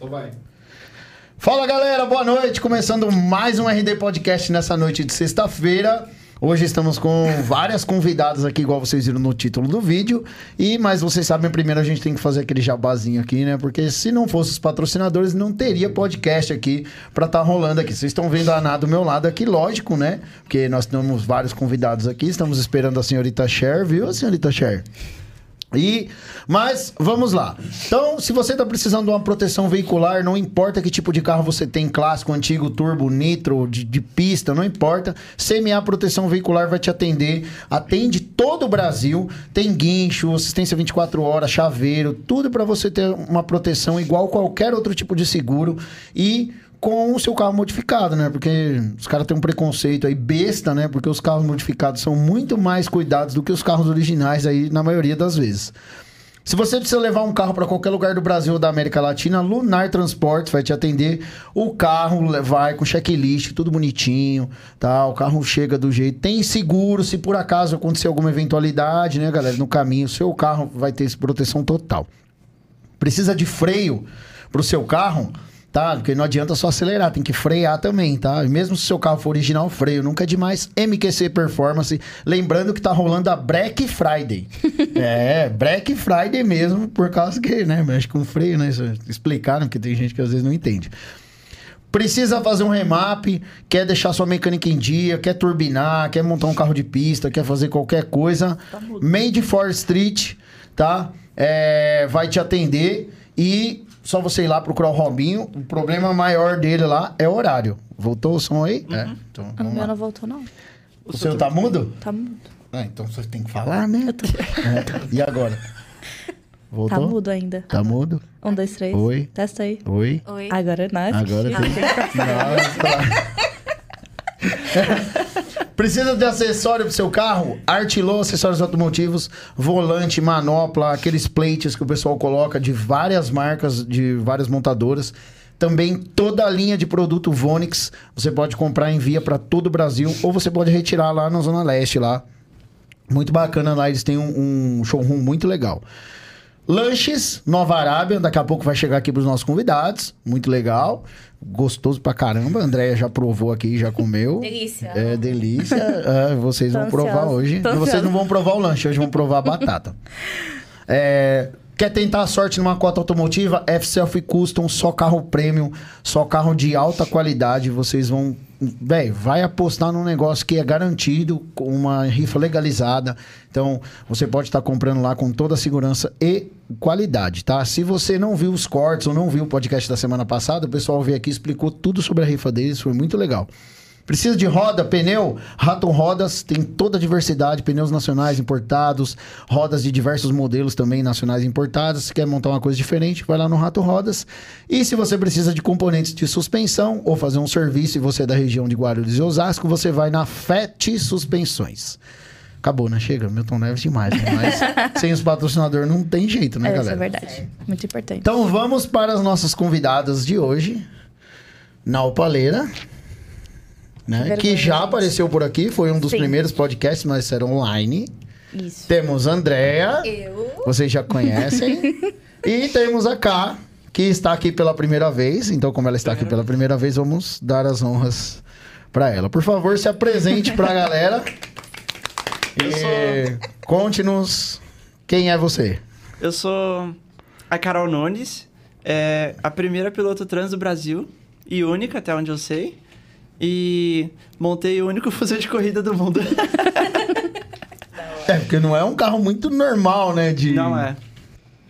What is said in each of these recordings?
Então vai. Fala galera, boa noite. Começando mais um RD Podcast nessa noite de sexta-feira. Hoje estamos com várias convidadas aqui, igual vocês viram no título do vídeo. E, mas vocês sabem, primeiro a gente tem que fazer aquele jabazinho aqui, né? Porque se não fosse os patrocinadores, não teria podcast aqui pra estar rolando aqui. Vocês estão vendo a Ana do meu lado aqui, lógico, né? Porque nós temos vários convidados aqui. Estamos esperando a senhorita Cher, viu, senhorita Cher? E, mas vamos lá. Então, se você está precisando de uma proteção veicular, não importa que tipo de carro você tem, clássico, antigo, turbo, nitro, de, de pista, não importa. CMA Proteção Veicular vai te atender. Atende todo o Brasil. Tem guincho, assistência 24 horas, chaveiro, tudo para você ter uma proteção igual qualquer outro tipo de seguro. E com o seu carro modificado, né? Porque os caras têm um preconceito aí besta, né? Porque os carros modificados são muito mais cuidados do que os carros originais aí na maioria das vezes. Se você precisa levar um carro para qualquer lugar do Brasil ou da América Latina, Lunar Transportes vai te atender. O carro vai com checklist, tudo bonitinho, tá? O carro chega do jeito. Tem seguro, se por acaso acontecer alguma eventualidade, né, galera? No caminho, seu carro vai ter proteção total. Precisa de freio pro seu carro? Tá? Porque não adianta só acelerar, tem que frear também, tá? Mesmo se o seu carro for original, freio nunca é demais. MQC Performance, lembrando que tá rolando a Black Friday. é, Black Friday mesmo, por causa que, né, mexe com freio, né? Explicaram, porque tem gente que às vezes não entende. Precisa fazer um remap, quer deixar sua mecânica em dia, quer turbinar, quer montar um carro de pista, quer fazer qualquer coisa. Tá Made for Street, tá? É, vai te atender e só você ir lá procurar o Robinho. O problema maior dele lá é o horário. Voltou o som aí? Uhum. É. Então, o meu não voltou, não. O, o seu tá mudo? Tá mudo. Ah, então você tem que falar, né? Tô... É. E agora? Voltou? Tá mudo ainda. Tá mudo? Um, dois, três. Oi. Testa aí. Oi. Oi. Agora não. Agora tem. Nossa. Precisa de acessório pro seu carro? Artilô Acessórios Automotivos, volante, manopla, aqueles plates que o pessoal coloca de várias marcas, de várias montadoras. Também toda a linha de produto Vonix, você pode comprar em via para todo o Brasil ou você pode retirar lá na Zona Leste lá. Muito bacana lá, eles têm um, um showroom muito legal. Lanches, Nova Arábia, daqui a pouco vai chegar aqui para os nossos convidados. Muito legal. Gostoso pra caramba. A Andréia já provou aqui, já comeu. Delícia. É, delícia. É, vocês vão provar hoje. Vocês não vão provar o lanche, hoje vão provar a batata. É, Quer tentar a sorte numa cota automotiva? F-Self Custom, só carro premium, só carro de alta qualidade. Vocês vão. Véi, vai apostar num negócio que é garantido, com uma rifa legalizada. Então, você pode estar comprando lá com toda a segurança e qualidade, tá? Se você não viu os cortes ou não viu o podcast da semana passada, o pessoal veio aqui explicou tudo sobre a rifa deles, foi muito legal. Precisa de roda, pneu? Raton Rodas tem toda a diversidade, pneus nacionais importados, rodas de diversos modelos também nacionais importados. Se quer montar uma coisa diferente, vai lá no Rato Rodas. E se você precisa de componentes de suspensão ou fazer um serviço e você é da região de Guarulhos e Osasco, você vai na FET Suspensões. Acabou, né? Chega, Milton Neves demais, né? Mas sem os patrocinadores não tem jeito, né, é, galera? Isso é verdade. Muito importante. Então vamos para as nossas convidadas de hoje. Na Opaleira né? Que já apareceu por aqui, foi um dos Sim. primeiros podcasts, mas era online. Isso. Temos a Andrea. Eu. Vocês já conhecem. e temos a Ká, que está aqui pela primeira vez. Então, como ela está aqui pela primeira vez, vamos dar as honras para ela. Por favor, se apresente para a galera. Sou... conte-nos quem é você. Eu sou a Carol Nunes, é a primeira piloto trans do Brasil e única, até onde eu sei. E montei o único fuzil de corrida do mundo. é, porque não é um carro muito normal, né? De... Não é.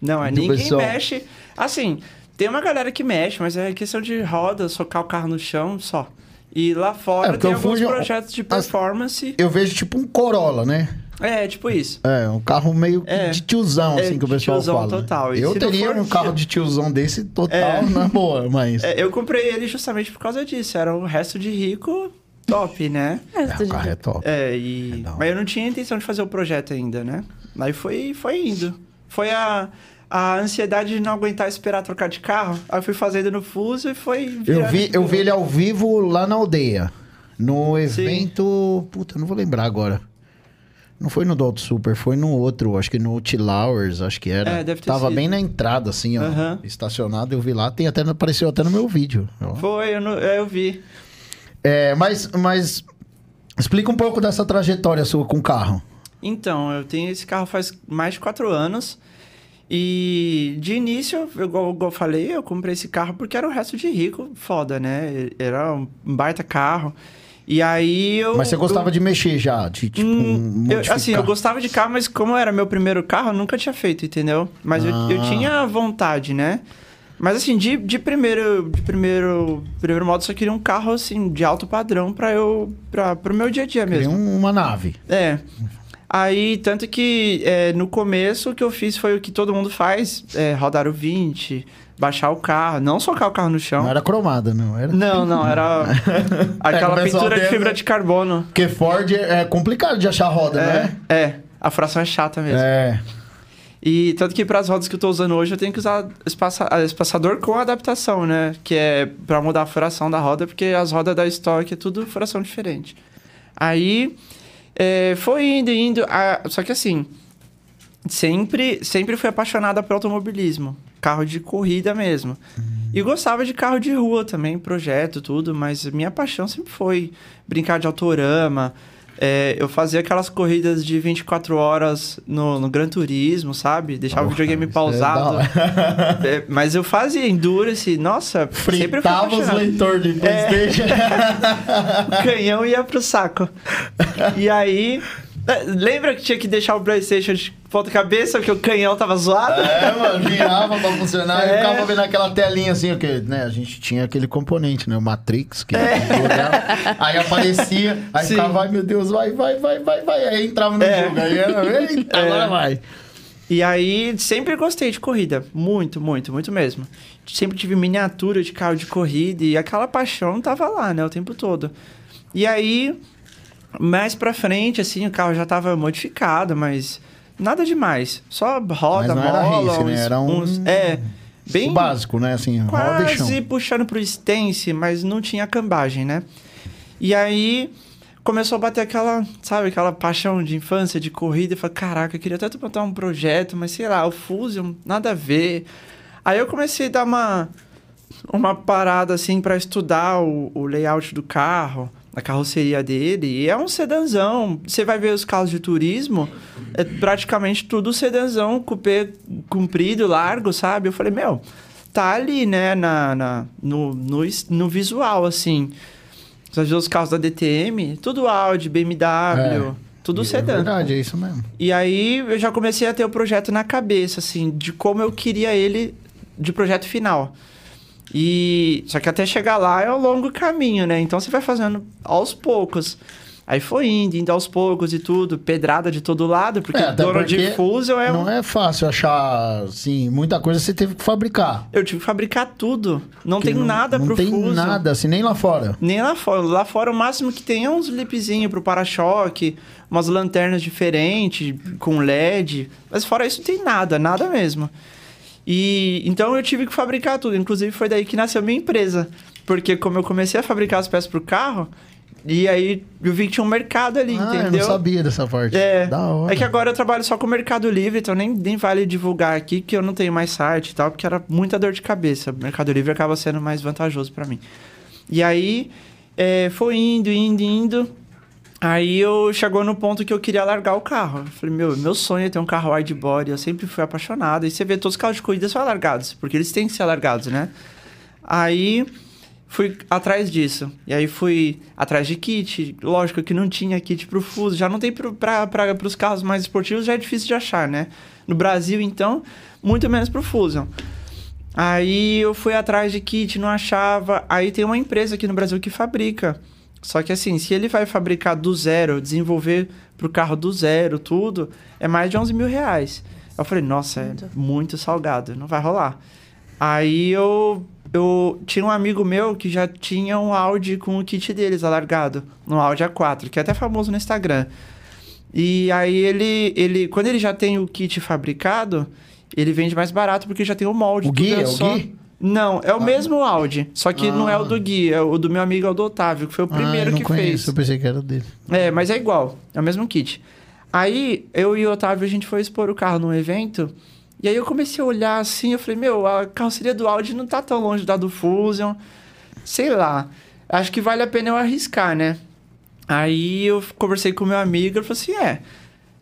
Não é. Ninguém pessoal. mexe. Assim, tem uma galera que mexe, mas é questão de roda, socar o carro no chão só. E lá fora é, tem alguns fujo... projetos de performance. Eu vejo tipo um Corolla, né? É, tipo isso. É, um carro meio é. de tiozão, assim, é, que o pessoal tiozão fala. total. E eu teria um carro de tiozão desse total é. na boa, mas... É, eu comprei ele justamente por causa disso. Era o resto de rico top, né? É, o carro é top. É, e... É mas eu não tinha intenção de fazer o projeto ainda, né? Aí foi, foi indo. Foi a, a ansiedade de não aguentar esperar trocar de carro. Aí eu fui fazendo no fuso e foi... Eu vi, eu vi ele ao vivo lá na aldeia. No evento... Sim. Puta, não vou lembrar agora. Não foi no Dot Super, foi no outro, acho que no Tilowers, acho que era. É, deve ter Tava sido. bem na entrada, assim, ó. Uhum. Estacionado, eu vi lá, tem até, apareceu até no meu vídeo. Ó. Foi, eu, não, é, eu vi. É, mas, mas explica um pouco dessa trajetória sua com o carro. Então, eu tenho esse carro faz mais de quatro anos. E de início, igual, igual eu falei, eu comprei esse carro porque era o resto de rico, foda, né? Era um baita carro. E aí eu. Mas você gostava eu, de mexer já? De, tipo, hum, eu, assim, eu gostava de carro, mas como era meu primeiro carro, eu nunca tinha feito, entendeu? Mas ah. eu, eu ah. tinha vontade, né? Mas assim, de, de primeiro, de primeiro, primeiro modo, só queria um carro assim de alto padrão para eu para pro meu dia a dia mesmo. Queria uma nave. É. Aí, tanto que é, no começo o que eu fiz foi o que todo mundo faz, é, rodar o 20, baixar o carro, não socar o carro no chão. Não era cromada, não era? Não, não, era aquela é, pintura de fibra de carbono. Porque Ford é complicado de achar roda, é, né? É, a fração é chata mesmo. É. E tanto que para as rodas que eu estou usando hoje, eu tenho que usar espaça espaçador com adaptação, né? Que é para mudar a furação da roda, porque as rodas da Stock é tudo furação diferente. Aí é, foi indo, indo. A... Só que assim, sempre, sempre fui apaixonada por automobilismo carro de corrida mesmo. Uhum. E gostava de carro de rua também, projeto, tudo, mas minha paixão sempre foi brincar de autorama. É, eu fazia aquelas corridas de 24 horas no, no Gran Turismo, sabe? Deixava oh, o videogame é pausado. É mas eu fazia Endurance, nossa, Fritava os leitores de Playstation. É... o canhão ia pro saco. E aí, lembra que tinha que deixar o PlayStation de ponta cabeça porque o canhão tava zoado? É, mano, virava pra funcionar. É. Eu ficava vendo aquela telinha assim, porque né, a gente tinha aquele componente, né? O Matrix, que é. aí aparecia, aí Sim. ficava, ai meu Deus, vai, vai, vai, vai, vai. Aí entrava no é. jogo, aí era, eita, é. agora vai. E aí, sempre gostei de corrida. Muito, muito, muito mesmo. Sempre tive miniatura de carro de corrida e aquela paixão tava lá, né? O tempo todo. E aí, mais pra frente, assim, o carro já tava modificado, mas nada demais. Só roda, mas não mola, era race, né? Era um... Uns, é, bem... O básico, né? Assim, quase puxando pro stance, mas não tinha cambagem, né? E aí começou a bater aquela, sabe, aquela paixão de infância, de corrida. E falei, caraca, eu queria até botar um projeto, mas sei lá, o Fusion, nada a ver. Aí eu comecei a dar uma, uma parada, assim, para estudar o, o layout do carro a carroceria dele. E é um sedanzão. Você vai ver os carros de turismo, é praticamente tudo sedanzão, cupê comprido, largo, sabe? Eu falei, meu, tá ali, né, na, na no, no, no visual, assim. Você vê os carros da DTM, tudo Audi, BMW, é, tudo sedã. É verdade, é isso mesmo. E aí eu já comecei a ter o projeto na cabeça, assim, de como eu queria ele de projeto final. E só que até chegar lá é um longo caminho, né? Então você vai fazendo aos poucos. Aí foi indo, indo aos poucos e tudo, pedrada de todo lado, porque é, dono porque de Fusion é Não é fácil achar, assim, muita coisa você teve que fabricar. Eu tive que fabricar tudo. Não tem não, nada não pro Fusion. Não tem nada, assim, nem lá fora. Nem lá fora. Lá fora o máximo que tem é uns lipzinhos pro para-choque, umas lanternas diferentes, com LED. Mas fora isso não tem nada, nada mesmo. E então eu tive que fabricar tudo. Inclusive foi daí que nasceu a minha empresa. Porque como eu comecei a fabricar as peças pro carro, e aí eu vi que tinha um mercado ali, ah, entendeu? Eu não sabia dessa parte. É. Da hora. É que agora eu trabalho só com o Mercado Livre, então nem, nem vale divulgar aqui que eu não tenho mais site e tal, porque era muita dor de cabeça. O Mercado Livre acaba sendo mais vantajoso para mim. E aí é, foi indo, indo, indo. Aí eu chegou no ponto que eu queria largar o carro. Eu falei, meu, meu sonho é ter um carro widebody, eu sempre fui apaixonado. E você vê todos os carros de corrida são alargados, porque eles têm que ser alargados, né? Aí fui atrás disso. E aí fui atrás de kit. Lógico que não tinha kit pro Fuso. Já não tem para os carros mais esportivos, já é difícil de achar, né? No Brasil, então, muito menos pro Fusion. Aí eu fui atrás de kit, não achava. Aí tem uma empresa aqui no Brasil que fabrica só que assim, se ele vai fabricar do zero, desenvolver pro carro do zero, tudo, é mais de 11 mil reais. Eu falei, nossa, muito. é muito salgado, não vai rolar. Aí eu, eu tinha um amigo meu que já tinha um Audi com o kit deles alargado, no Audi A4, que é até famoso no Instagram. E aí ele, ele quando ele já tem o kit fabricado, ele vende mais barato porque já tem o molde. O Gui? É, é o só... Gui? Não, é o ah. mesmo Audi. Só que ah. não é o do ah. Gui, é o do meu amigo é o do Otávio, que foi o ah, primeiro ah, que conheço, fez. Eu pensei que era dele. É, mas é igual, é o mesmo kit. Aí, eu e o Otávio, a gente foi expor o carro num evento. E aí eu comecei a olhar assim, eu falei, meu, a carroceria do Audi não tá tão longe da do Fusion. Sei lá. Acho que vale a pena eu arriscar, né? Aí eu conversei com meu amigo, ele falou assim, é...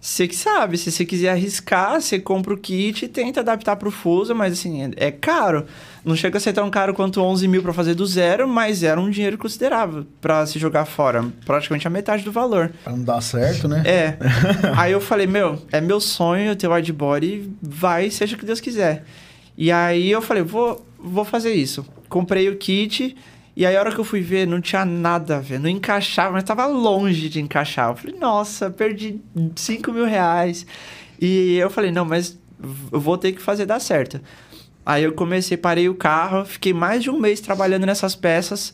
Você que sabe, se você quiser arriscar, você compra o kit e tenta adaptar pro Fuso, mas assim, é, caro. Não chega a ser tão caro quanto 11 mil pra fazer do zero, mas era um dinheiro considerável pra se jogar fora. Praticamente a metade do valor. Pra não dar certo, né? É. aí eu falei, meu, é meu sonho ter o wideboard, vai, seja o que Deus quiser. E aí eu falei, vou, vou fazer isso. Comprei o kit, e aí a hora que eu fui ver, não tinha nada a ver, não encaixava, mas tava longe de encaixar. Eu falei, nossa, perdi 5 mil reais. E eu falei, não, mas eu vou ter que fazer dar certo. Aí eu comecei, parei o carro, fiquei mais de um mês trabalhando nessas peças,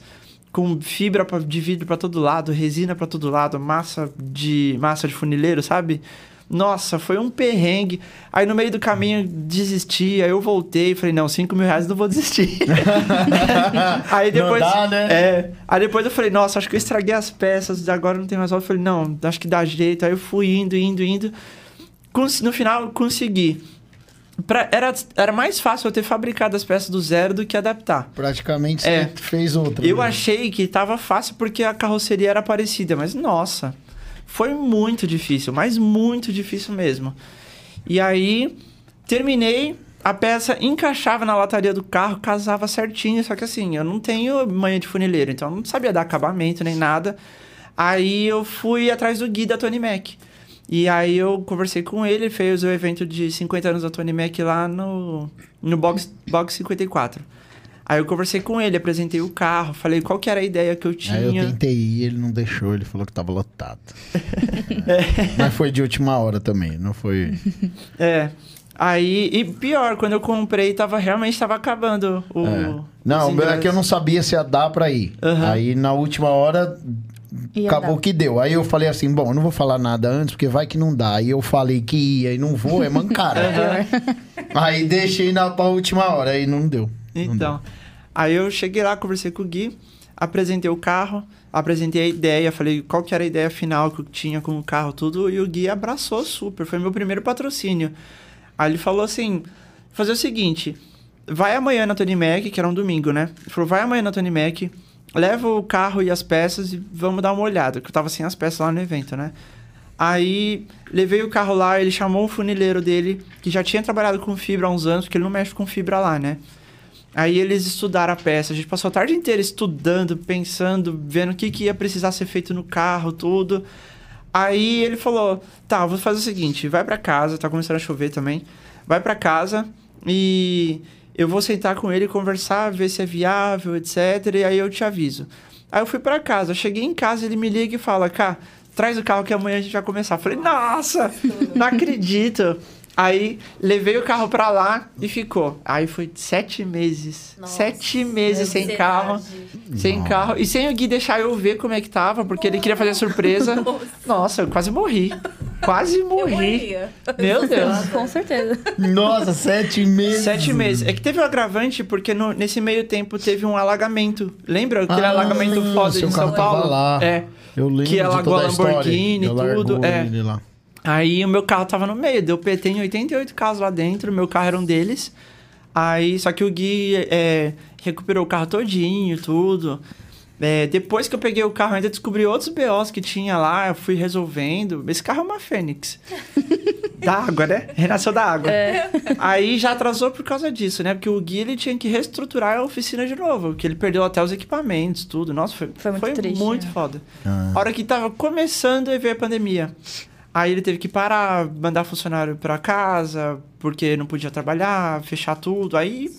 com fibra de vidro para todo lado, resina para todo lado, massa de massa de funileiro, sabe? Nossa, foi um perrengue. Aí no meio do caminho desisti, aí eu voltei e falei, não, 5 mil reais não vou desistir. aí Não depois. dá, né? É. Aí depois eu falei, nossa, acho que eu estraguei as peças, agora não tem mais volta. Eu falei, não, acho que dá jeito. Aí eu fui indo, indo, indo. No final, consegui. Pra- era, era mais fácil eu ter fabricado as peças do zero do que adaptar. Praticamente você É. fez outra. Eu né? achei que tava fácil porque a carroceria era parecida, mas nossa, foi muito difícil, mas muito difícil mesmo. E aí, terminei, a peça encaixava na lataria do carro, casava certinho, só que assim, eu não tenho manha de funileiro, então eu não sabia dar acabamento nem nada. Aí eu fui atrás do Gui da Tony Mac. E aí eu conversei com ele, ele fez o evento de 50 anos da Tony Mac lá no, no Box, Box 54. Aí eu conversei com ele, apresentei o carro, falei qual que era a ideia que eu tinha. Aí eu tentei ir, ele não deixou, ele falou que tava lotado. É. Mas foi de última hora também, não foi. É. Aí, e pior, quando eu comprei, tava realmente tava acabando o. É. Não, o meu é que eu não sabia se ia dar pra ir. Aham. Aí na última hora Ia acabou dar. que deu. Aí eu falei assim: bom, eu não vou falar nada antes, porque vai que não dá. Aí eu falei que ia e não vou, é mancada. aí deixei na pra última hora, aí não deu. Então. Aí eu cheguei lá, conversei com o Gui, apresentei o carro, apresentei a ideia, falei qual que era a ideia final que eu tinha com o carro, tudo, e o Gui abraçou super. Foi meu primeiro patrocínio. Aí ele falou assim: fazer o seguinte, vai amanhã na Tony Mac, que era um domingo, né? Ele falou: vai amanhã na Tony Mac, leva o carro e as peças e vamos dar uma olhada, que eu tava sem as peças lá no evento, né? Aí levei o carro lá, ele chamou o funileiro dele, que já tinha trabalhado com fibra há uns anos, porque ele não mexe com fibra lá, né? Aí eles estudaram a peça, a gente passou a tarde inteira estudando, pensando, vendo o que, que ia precisar ser feito no carro, tudo. Aí ele falou: tá, vou fazer o seguinte, vai pra casa, tá começando a chover também. Vai pra casa e eu vou sentar com ele, conversar, ver se é viável, etc. E aí eu te aviso. Aí eu fui pra casa, cheguei em casa, ele me liga e fala: cá, traz o carro que amanhã a gente vai começar. Eu falei: nossa, não acredito. Aí levei o carro pra lá e ficou. Aí foi sete meses. Nossa, sete meses sem ansiedade. carro. Sem Nossa. carro. E sem o Gui deixar eu ver como é que tava, porque ele queria fazer surpresa. Nossa, eu quase morri. Quase morri. Meu Deus. Com certeza. Nossa, sete meses. Sete meses. É que teve um agravante porque no- nesse meio tempo teve um alagamento. Lembra aquele Ah, alagamento foda de São Paulo? lá. É. Eu lembro Que alagou a. Lamborghini e tudo, é. lá. Aí o meu carro tava no meio, deu PT em 88 carros lá dentro, meu carro era um deles. Aí, só que o Gui é, recuperou o carro todinho, tudo. É, depois que eu peguei o carro, eu ainda descobri outros BOs que tinha lá, eu fui resolvendo. Esse carro é uma Fênix. da água, né? Renasceu da água. Aí já atrasou por causa disso, né? Porque o Gui ele tinha que reestruturar a oficina de novo, porque ele perdeu até os equipamentos, tudo. Nossa, foi, Foi muito triste, muito né? foda. Ah. A hora que tava começando a ver a pandemia. Aí ele teve que parar, mandar funcionário pra casa, porque não podia trabalhar, fechar tudo. Aí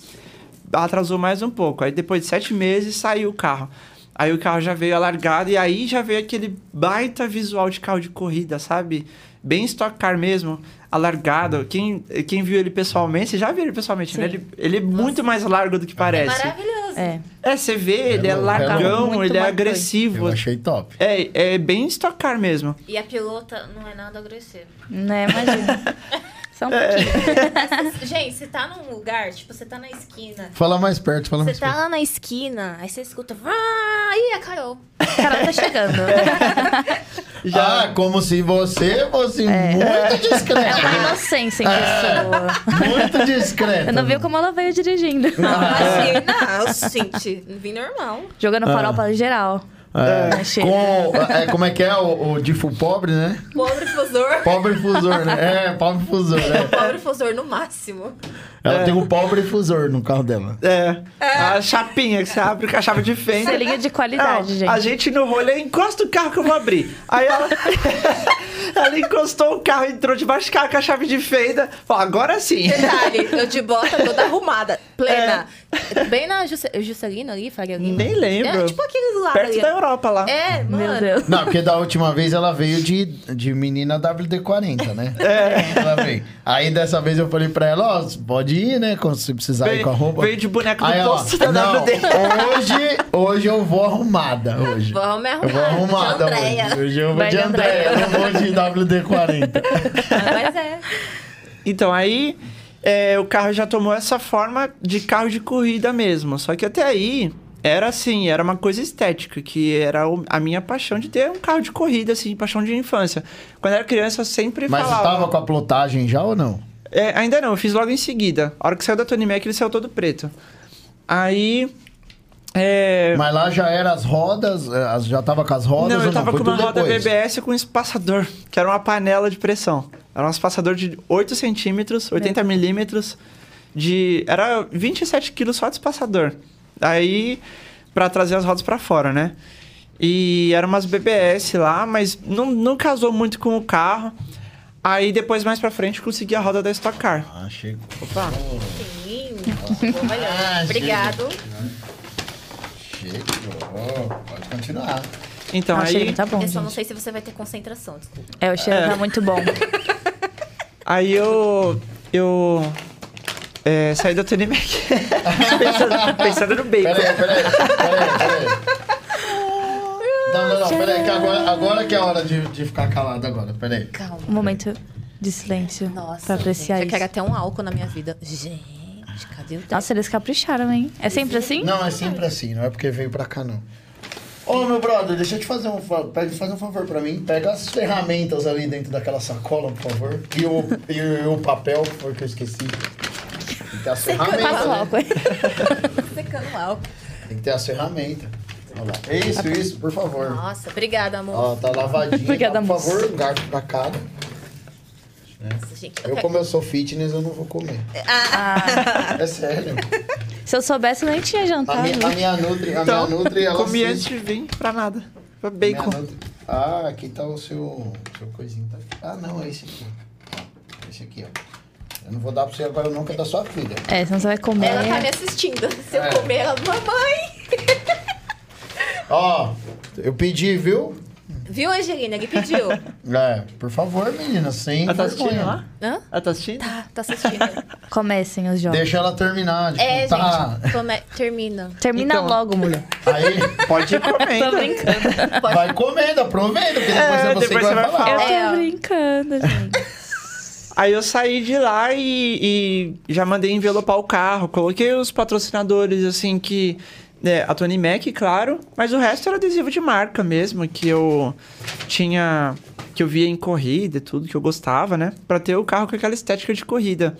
atrasou mais um pouco. Aí depois de sete meses saiu o carro. Aí o carro já veio alargado e aí já veio aquele baita visual de carro de corrida, sabe? Bem stock car mesmo, alargado. Quem, quem viu ele pessoalmente, você já viu ele pessoalmente, né? Sim. Ele, ele é muito mais largo do que É parece. maravilhoso. É. É, você vê, ele é é largão, ele é agressivo. Eu achei top. É, é bem stock car mesmo. E a pilota não é nada agressiva. Né, imagina. Só um pouquinho. Gente, você tá num lugar, tipo, você tá na esquina. Fala mais perto, fala Você mais tá perto. lá na esquina, aí você escuta. Ah, ih, a Carol. Carol tá chegando. Ah, como se você fosse muito É discreto. uma inocência em pessoa. Muito discreto. Eu não vi como ela veio dirigindo. Imagina, eu senti. Vim normal. Jogando farol pra geral. É, Chega. com, é, como é que é o, o Difu pobre, né? Pobre fusor. Pobre fusor, né? É, pobre fusor, né? Pobre fusor no máximo. Ela tem um pobre fusor no carro dela. É. A chapinha que você abre com a chave de fenda. Selinho de qualidade, Não, gente. A gente no rolê encosta o carro que eu vou abrir. Aí ela, ela encostou o carro, entrou debaixo do carro com a chave de fenda. Falou, agora sim. Detalhe, eu de bota toda arrumada, plena. Bem na Jusce- Juscelino ali, Faria Lima. Nem lembro. É tipo aquele lá. Perto ali. da Europa lá. É, mano. Meu Deus. Não, porque da última vez ela veio de, de menina WD-40, né? É. Ela veio. Aí dessa vez eu falei pra ela, ó, pode ir, né? Quando você precisar ir Veio- com a roupa. veio de boneco do Aí, ó, posto da não, WD. Hoje, hoje eu vou arrumada. Hoje. Vamos me Eu vou arrumar. arrumada hoje. Hoje eu vou Vai de de Andréia, eu não vou de WD-40. Mas é. Então, aí é, o carro já tomou essa forma de carro de corrida mesmo. Só que até aí era assim, era uma coisa estética, que era a minha paixão de ter um carro de corrida, assim, paixão de infância. Quando era criança, eu sempre Mas você falava... tava com a plotagem já ou não? É, ainda não, eu fiz logo em seguida. A hora que saiu da Tony Mac, ele saiu todo preto. Aí... É... Mas lá já era as rodas, as- já tava com as rodas não, eu tava Foi com uma roda depois? BBS com um espaçador, que era uma panela de pressão. Era um espaçador de 8 centímetros, 80 milímetros, de... Era 27 quilos só de espaçador. Aí, pra trazer as rodas pra fora, né? E eram umas BBS lá, mas não, não casou muito com o carro. Aí, depois, mais pra frente, consegui a roda da Stock Car. Ah, chegou. Opa! Sim. Olha, Ah, Obrigado. Chegou. Pode continuar. Então, Ah, aí... tá bom, Eu só não gente. sei se você vai ter concentração, desculpa. É, o cheiro É. tá muito bom. Aí eu. Eu. É, saí da Tony Mac. pensando, pensando no bacon. Peraí, peraí, peraí, peraí. Não, não, não, peraí, que agora, agora que é a hora de, de ficar calado agora, peraí. Calma. Um momento de silêncio Nossa, pra apreciar gente, eu isso. quero até um álcool na minha vida. Gente, cadê o tempo? Nossa, eles capricharam, hein? É sempre assim? Não, é sempre assim, não é porque veio pra cá, não. Ô, meu brother, deixa eu te fazer um, fa- pega- faz um favor pra mim. Pega as ferramentas ali dentro daquela sacola, por favor. E o, e o papel, que foi que eu esqueci. Tem que ter as ferramentas, Passa o né? álcool. secando álcool. Tem que ter as ferramentas. Olha lá. Isso, isso, por favor. Nossa, obrigada, amor. Ó, tá lavadinha. Obrigada, tá, por moço. favor, um garfo pra cada. Gente, eu Eu, como eu sou fitness, eu não vou comer. Ah, É sério. se eu soubesse, eu nem tinha A jantado. minha, a minha Nutri, a Então, minha Nutri, ela comi se- antes de vir pra nada. Pra bacon. Nutri- Ah, aqui tá o seu, seu coisinho. Tá... Ah, não, é esse aqui. Esse aqui, ó. Eu não vou dar pra você agora nunca da sua filha. É, senão você vai comer. Ela tá me assistindo. Se eu É. comer, ela, mamãe. Ó, eu pedi, viu? Viu, Angelina? Ele pediu. É, por favor, menina, sem Ela tá vergonha. assistindo lá? Hã? Ela tá assistindo? Tá, tá assistindo. Comecem os jogos. Deixa ela terminar. Tipo, É, tá. gente. Come... Termina. Termina Então. logo, mulher. Aí, Pode ir Tô comendo. brincando. vai comendo, aproveita, porque depois É, é você depois que você vai vai falar. Eu tô É. brincando, gente. Aí eu saí de lá e, e já mandei envelopar o carro. Coloquei os patrocinadores, assim, que... né, a Tony Mac, claro. Mas o resto era adesivo de marca mesmo, que eu tinha... Que eu via em corrida e tudo, que eu gostava, né? Pra ter o carro com aquela estética de corrida.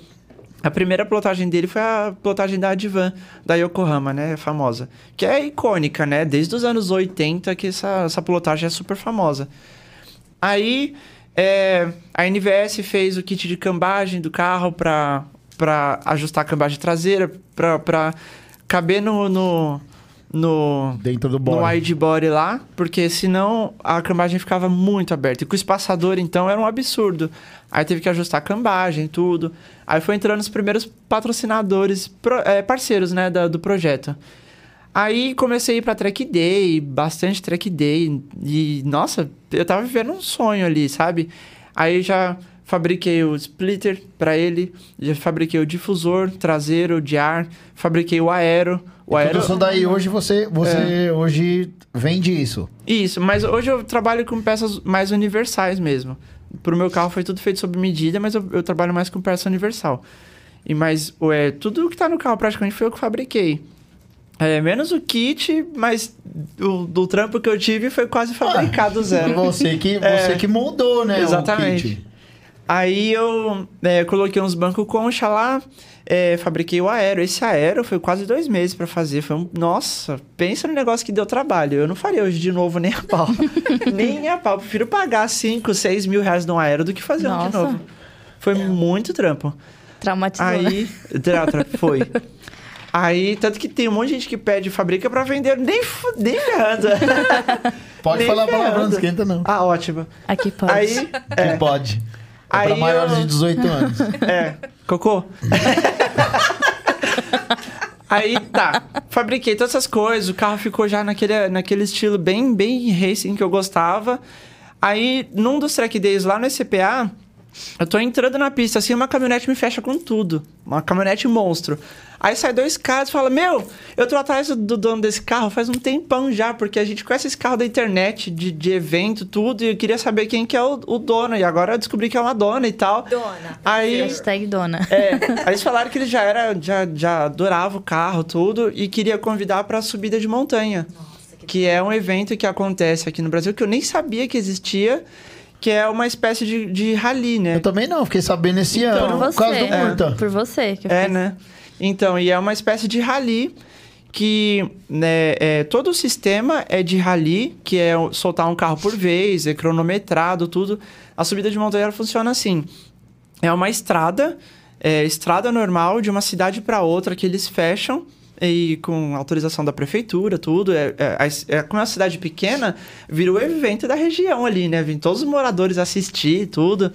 A primeira plotagem dele foi a plotagem da Advan, da Yokohama, né? Famosa. Que é icônica, né? Desde os anos 80 que essa, essa plotagem é super famosa. Aí é, a NVS fez o kit de cambagem do carro para ajustar a cambagem traseira, para caber no, no, no, Dentro do no body. wide body lá, porque senão a cambagem ficava muito aberta. E com o espaçador, então, era um absurdo. Aí teve que ajustar a cambagem, tudo. Aí foi entrando os primeiros patrocinadores, pro- é, parceiros, né, da- do projeto. Aí comecei a ir pra track day, bastante track day. E, nossa, eu tava vivendo um sonho ali, sabe? Aí já fabriquei o splitter pra ele, já fabriquei o difusor traseiro de ar, fabriquei o aero. O aero... Tudo isso daí, hoje você, você hoje vende isso. Isso, mas hoje eu trabalho com peças mais universais mesmo. pro meu carro foi tudo feito sob medida, mas eu, eu trabalho mais com peça universal. E mas é, tudo que tá no carro praticamente foi eu que fabriquei. É, menos o kit, mas o, do trampo que eu tive foi quase fabricado zero. Você que, É. você que moldou, né? o Exatamente. Aí eu é, coloquei uns bancos concha lá, é, fabriquei o aero. Esse aero foi quase dois meses pra fazer. Foi um. Nossa, pensa no negócio que deu trabalho. Eu não faria hoje de novo nem a pau. nem a pau. Prefiro pagar 5, 6 mil reais num aero do que fazer um de Nossa. novo. Foi muito trampo. Traumatizou. né? Aí. Tra, tra, foi. Aí, tanto que tem um monte de gente que pede fabrica pra vender, nem, nem ferrando. Pode Nem falar palavrão, não ferrando. esquenta não. Ah, ótimo. Aqui pode. Aí. Que pode. É Aí pra maiores eu- de 18 anos. É, cocô? Aí tá, fabriquei todas essas coisas, o carro ficou já naquele, naquele estilo bem, bem racing que eu gostava. Aí, num dos track days lá no SCPA, eu tô entrando na pista, assim, uma caminhonete me fecha com tudo. Uma caminhonete monstro. Aí sai dois caras e fala: Meu, eu tô atrás do dono desse carro faz um tempão já, porque a gente conhece esse carro da internet, de, de evento, tudo, e eu queria saber quem que é o, o dono. E agora eu descobri que é uma dona e tal. Dona. Aí. Hashtag dona. É, aí eles falaram que ele já era, já, já adorava o carro, tudo, e queria convidar pra subida de montanha. que é um evento que acontece aqui no Brasil que eu nem sabia que existia, que é uma espécie de, de rally, né? Eu também não, fiquei sabendo esse Então, ano Por por causa você. do Murta. Por você que eu É, fiz. né? Então, e é uma espécie de rally que né, é, todo o sistema é de rally, que é soltar um carro por vez, é cronometrado, tudo. A subida de montanha funciona assim. É uma estrada, é, estrada normal de uma cidade para outra que eles fecham e com autorização da prefeitura, tudo. É, é, é, como é uma cidade pequena, virou evento da região ali, né? Vem todos os moradores assistir, tudo.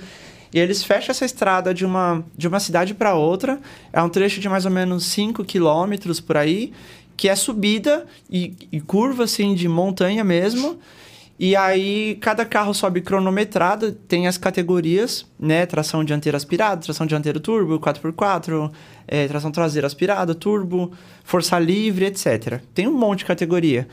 E eles fecham essa estrada de uma, de uma cidade para outra. É um trecho de mais ou menos 5 quilômetros por aí, que é subida e, e curva, assim, de montanha mesmo. E aí, cada carro sobe cronometrado, tem as categorias, né? Tração dianteira aspirada, tração dianteira turbo, 4x4, é, tração traseira aspirada, turbo, força livre, etc. Tem um monte de categoria.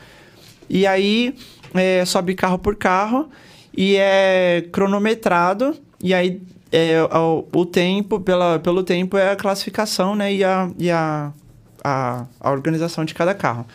E aí, é, sobe carro por carro e é cronometrado. E aí, é, o, o tempo, pela, pelo tempo, é a classificação, né? E a, e a, a, a organização de cada carro.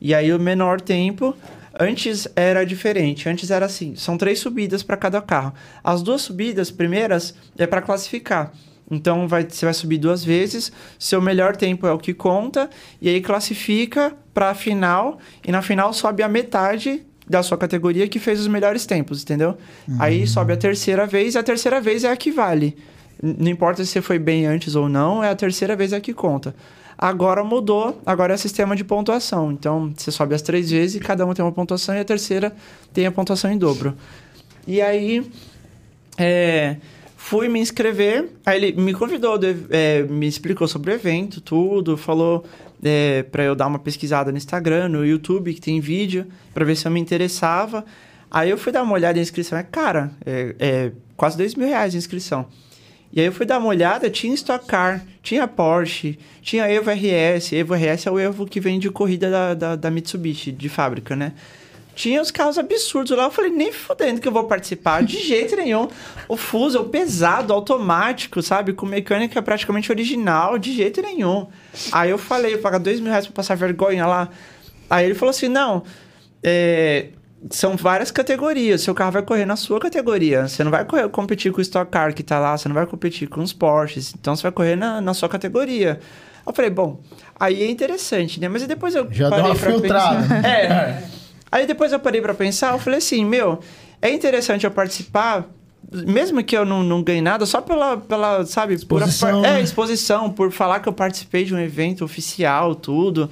E aí, o menor tempo... Antes era diferente. Antes era assim: são três subidas para cada carro. As duas subidas primeiras é para classificar. Então vai, você vai subir duas vezes, seu melhor tempo é o que conta, e aí classifica para a final, e na final sobe a metade da sua categoria que fez os melhores tempos, entendeu? Aí sobe a terceira vez, e a terceira vez é a que vale. Não importa se você foi bem antes ou não, é a terceira vez é a que conta. Agora mudou, agora é sistema de pontuação. Então, você sobe as três vezes e cada uma tem uma pontuação e a terceira tem a pontuação em dobro. E aí, é, fui me inscrever, aí ele me convidou, é, me explicou sobre o evento, tudo, falou é, para eu dar uma pesquisada no Instagram, no YouTube, que tem vídeo, para ver se eu me interessava. Aí eu fui dar uma olhada em inscrição, é cara, é, é quase dois mil reais a inscrição. E aí eu fui dar uma olhada, tinha Stock Car, tinha Porsche, tinha Evo RS. Evo RS é o Evo que vem de corrida da, da, da Mitsubishi, de fábrica, né? Tinha os carros absurdos lá. Eu falei, nem fodendo que eu vou participar, de jeito nenhum. O Fuso, o pesado, automático, sabe? Com mecânica praticamente original, de jeito nenhum. Aí eu falei, eu pagar dois mil reais pra passar vergonha lá. Aí ele falou assim, não, é, são várias categorias. Seu carro vai correr na sua categoria. Você não vai correr- competir com o Stock Car que tá lá, você não vai competir com os Porsches. Então você vai correr na, na sua categoria. Eu falei, bom, aí é interessante, né? Mas aí depois eu Já deu parei uma pra filtrada, pensar. né? É. Aí depois eu parei pra pensar, eu falei assim, meu, é interessante eu participar, mesmo que eu não, não ganhe nada, só pela, pela sabe, Exposição, por, a- né? é, exposição, por falar que eu participei de um evento oficial, tudo,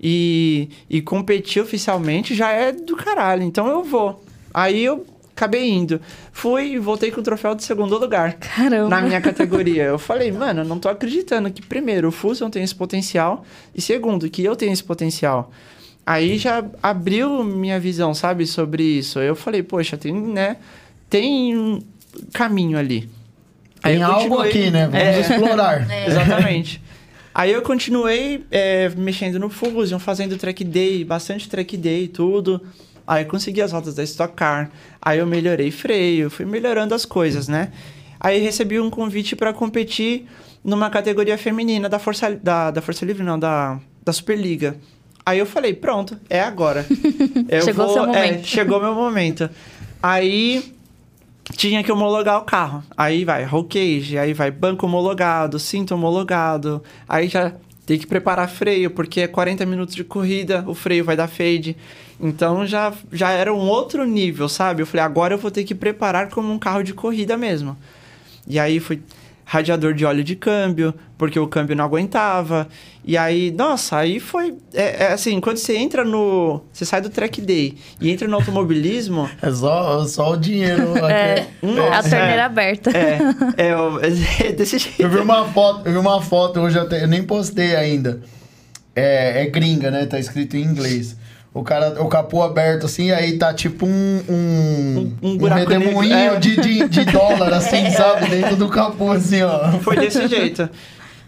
e, e competir oficialmente já é do caralho, então eu vou. Aí eu acabei indo. Fui e voltei com o troféu de segundo lugar Caramba. na minha categoria. Eu falei, mano, eu não tô acreditando que, primeiro, o Fusion tem esse potencial, e segundo, que eu tenho esse potencial. Aí já abriu minha visão, sabe, sobre isso. Eu falei, poxa, tem, né, tem um caminho ali. Tem algo aqui, né? Vamos É. explorar. Exatamente. Aí eu continuei é, mexendo no Fusion, fazendo track day, bastante track day e tudo. Aí consegui as rodas da Stock Car. Aí eu melhorei freio, fui melhorando as coisas, né? Aí recebi um convite para competir numa categoria feminina da Força, da, da Força Livre, não, da, da Superliga. Aí eu falei, pronto, é agora. Eu Chegou seu é, momento. chegou meu momento. Aí tinha que homologar o carro. Aí vai roll cage, aí vai banco homologado, cinto homologado. Aí já tem que preparar freio, porque é 40 minutos de corrida, o freio vai dar fade. Então já, já era um outro nível, sabe? Eu falei, agora eu vou ter que preparar como um carro de corrida mesmo. E aí fui radiador de óleo de câmbio, porque o câmbio não aguentava. E aí, nossa, aí foi. É, é assim, quando você entra no. Você sai do track day e entra no automobilismo. É só, só o dinheiro. É, aqui. a torneira aberta. É, é, o- é desse jeito. Eu vi uma foto, eu vi uma foto hoje, eu, até- eu nem postei ainda. É, é gringa, né? Tá escrito em inglês. O cara, o capô aberto assim, aí tá tipo um. Um, Um- um um redemoinho é. de, de, de dólar, assim, sabe? Dentro do capô, assim, ó. Foi desse jeito.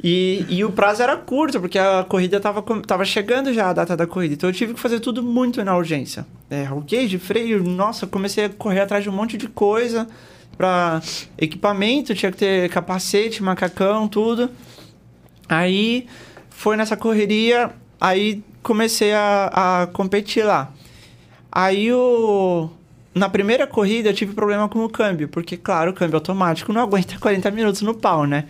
E, e o prazo era curto, porque a corrida tava, tava chegando já a data da corrida. Então eu tive que fazer tudo muito na urgência. É, cage, freio, nossa, comecei a correr atrás de um monte de coisa. Pra equipamento, tinha que ter capacete, macacão, tudo. Aí foi nessa correria, aí comecei a, a competir lá. Aí o. Na primeira corrida eu tive problema com o câmbio, porque, claro, o câmbio automático não aguenta 40 minutos no pau, né?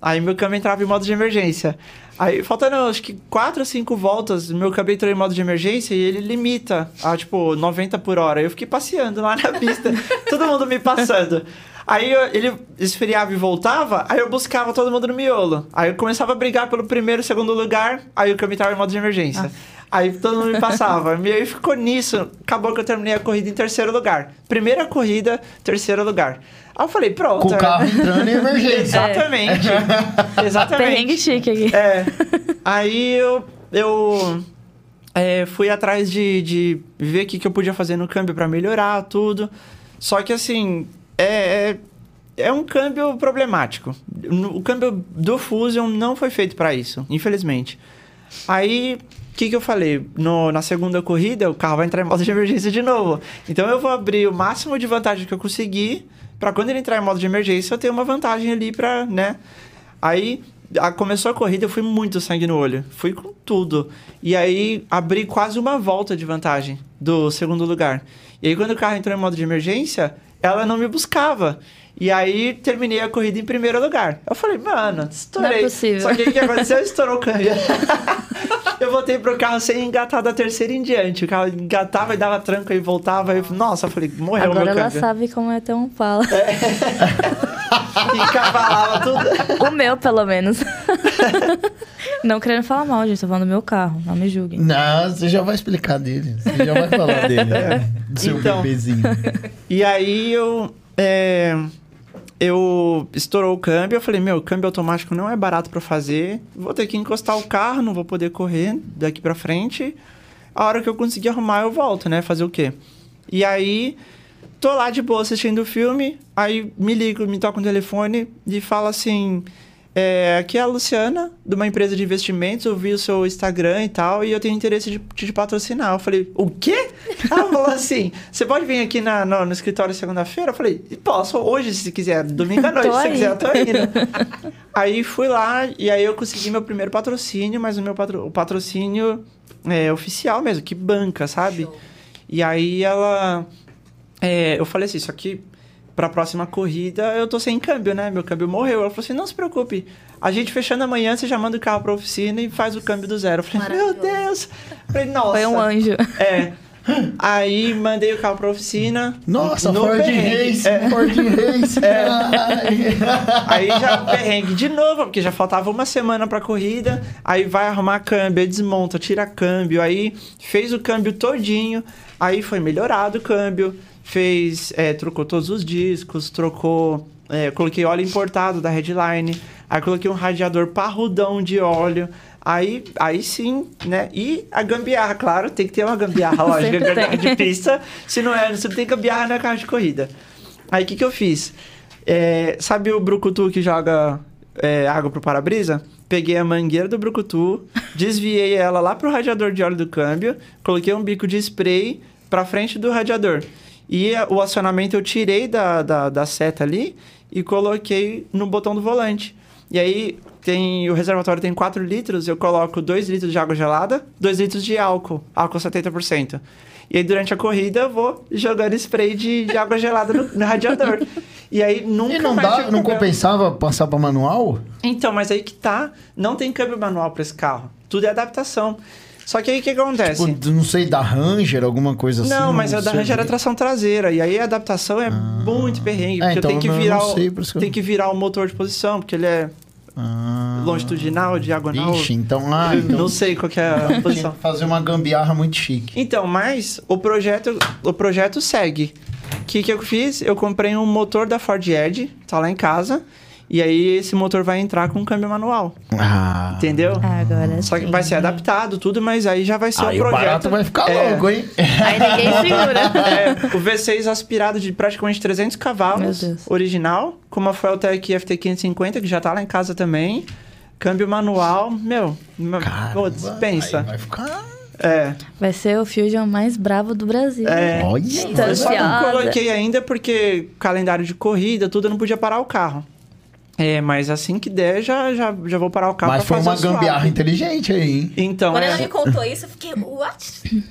Aí meu câmbio entrava em modo de emergência. Aí, faltando acho que 4 ou 5 voltas, meu câmbio entrou em modo de emergência e ele limita a, tipo, 90 por hora. Eu fiquei passeando lá na pista, todo mundo me passando. Aí eu- ele esfriava e voltava, aí eu buscava todo mundo no miolo. Aí eu começava a brigar pelo primeiro e segundo lugar, aí o câmbio estava em modo de emergência. Aí todo mundo me passava. E aí ficou nisso. Acabou que eu terminei a corrida em terceiro lugar. Primeira corrida, terceiro lugar. Aí eu falei, pronto. Com o né? carro entrando em emergência. Exatamente. Exatamente. Perrengue chique aqui. É. Aí eu, eu é, fui atrás de, de ver o que, que eu podia fazer no câmbio para melhorar tudo. Só que assim, é, é, é um câmbio problemático. O câmbio do Fusion não foi feito para isso, infelizmente. Aí, o que, que eu falei? No- na segunda corrida, o carro vai entrar em modo de emergência de novo. Então eu vou abrir o máximo de vantagem que eu conseguir, para quando ele entrar em modo de emergência, eu ter uma vantagem ali para, né? Aí a- começou a corrida, eu fui muito sangue no olho. Fui com tudo. E aí abri quase uma volta de vantagem do segundo lugar. E aí quando o carro entrou em modo de emergência, ela não me buscava. E aí terminei a corrida em primeiro lugar. Eu falei, mano, estourei. Não é possível. Só que o que aconteceu? Estourou o câmbio. eu voltei pro carro sem engatar da terceira em diante. O carro engatava e dava tranco e voltava. E, nossa, eu falei, morreu o Agora meu ela câmbio. sabe como é ter um pala. E cavalava tudo. O meu, pelo menos. não querendo falar mal, gente. Tô falando do meu carro. Não me julguem. Não, você já vai explicar dele. Você já vai falar dele. né? Do seu Então. bebezinho. E aí eu. é, eu estourou o câmbio, eu falei, meu, câmbio automático não é barato pra fazer. Vou ter que encostar o carro, não vou poder correr daqui pra frente. A hora que eu conseguir arrumar, eu volto, né? Fazer o quê? E aí, tô lá de boa assistindo o filme, aí me ligo, me toca um telefone e fala assim. É, aqui é a Luciana, de uma empresa de investimentos. Eu vi o seu Instagram e tal, e eu tenho interesse de te patrocinar. Eu falei, o quê? Ela falou assim: você pode vir aqui na- no, no escritório segunda-feira? Eu falei, posso hoje, se quiser, domingo à noite, se aí. quiser, eu tô indo. aí fui lá, e aí eu consegui meu primeiro patrocínio, mas o meu patro, o patrocínio é oficial mesmo, que banca, sabe? E aí ela. é, eu falei assim, isso aqui pra próxima corrida eu tô sem câmbio, né? Meu câmbio morreu. Ela falou assim: não se preocupe. A gente fechando amanhã, você já manda o carro pra oficina e faz o câmbio do zero. Eu falei, meu Deus! Eu falei, nossa. Foi um anjo. É. Aí mandei o carro pra oficina. Nossa, no Ford perrengue. Race, É. Ford Race. Ai. Aí já perrengue de novo, porque já faltava uma semana pra corrida. Aí vai arrumar câmbio, aí desmonta, tira câmbio. Aí fez o câmbio todinho. Aí foi melhorado o câmbio. Fez, é, trocou todos os discos, trocou. é, coloquei óleo importado da Headline. Aí coloquei um radiador parrudão de óleo. Aí, aí sim, né? E a gambiarra, claro, tem que ter uma gambiarra, lógico, tem. de pista. Se não é, você não tem gambiarra na carro de corrida. Aí o que, que eu fiz? É, sabe o brucutu que joga é, água pro para-brisa? Peguei a mangueira do brucutu, desviei ela lá pro radiador de óleo do câmbio, coloquei um bico de spray, pra frente do radiador. E o acionamento eu tirei da, da, da seta ali e coloquei no botão do volante. E aí tem o reservatório tem 4 litros, eu coloco 2 litros de água gelada, 2 litros de álcool, álcool 70%. E aí durante a corrida eu vou jogando spray de, de água gelada no, no radiador. E aí nunca E não mais dá, não problema. compensava passar pra manual? Então, mas aí que tá, não tem câmbio manual pra esse carro. Tudo é adaptação. Só que aí o que acontece? Tipo, não sei, da Ranger, alguma coisa assim. não, mas a da. Ranger era tração traseira. E aí a adaptação é muito perrengue. É, Porque então tem que eu não virar sei, o, que eu- tem que virar o motor de posição, porque ele é Ah. longitudinal, diagonal. Ixi, então, ah, então Não sei qual que é a posição. fazer uma gambiarra muito chique. Então, mas o projeto, o projeto segue. O que, que eu fiz? Eu comprei um motor da Ford Edge, tá lá em casa. E aí esse motor vai entrar com câmbio manual. Ah. Entendeu? Agora Só que sim. vai ser adaptado, tudo, mas aí já vai ser Aí um o projeto. barato vai ficar É, louco, hein? Aí ninguém segura. É, o V6 aspirado de praticamente 300 cavalos, Meu Deus. original, com uma Fueltec FT550, que já tá lá em casa também. Câmbio manual, meu, pô, dispensa. Aí vai ficar... É, Vai ser o Fusion mais bravo do Brasil. é. Olha. Eu só não coloquei ainda porque calendário de corrida, tudo, eu não podia parar o carro. É, mas assim que der, já, já, já vou parar o carro Mas pra foi fazer uma gambiarra inteligente aí, hein? Então, Quando ela é... me contou isso, eu fiquei, what?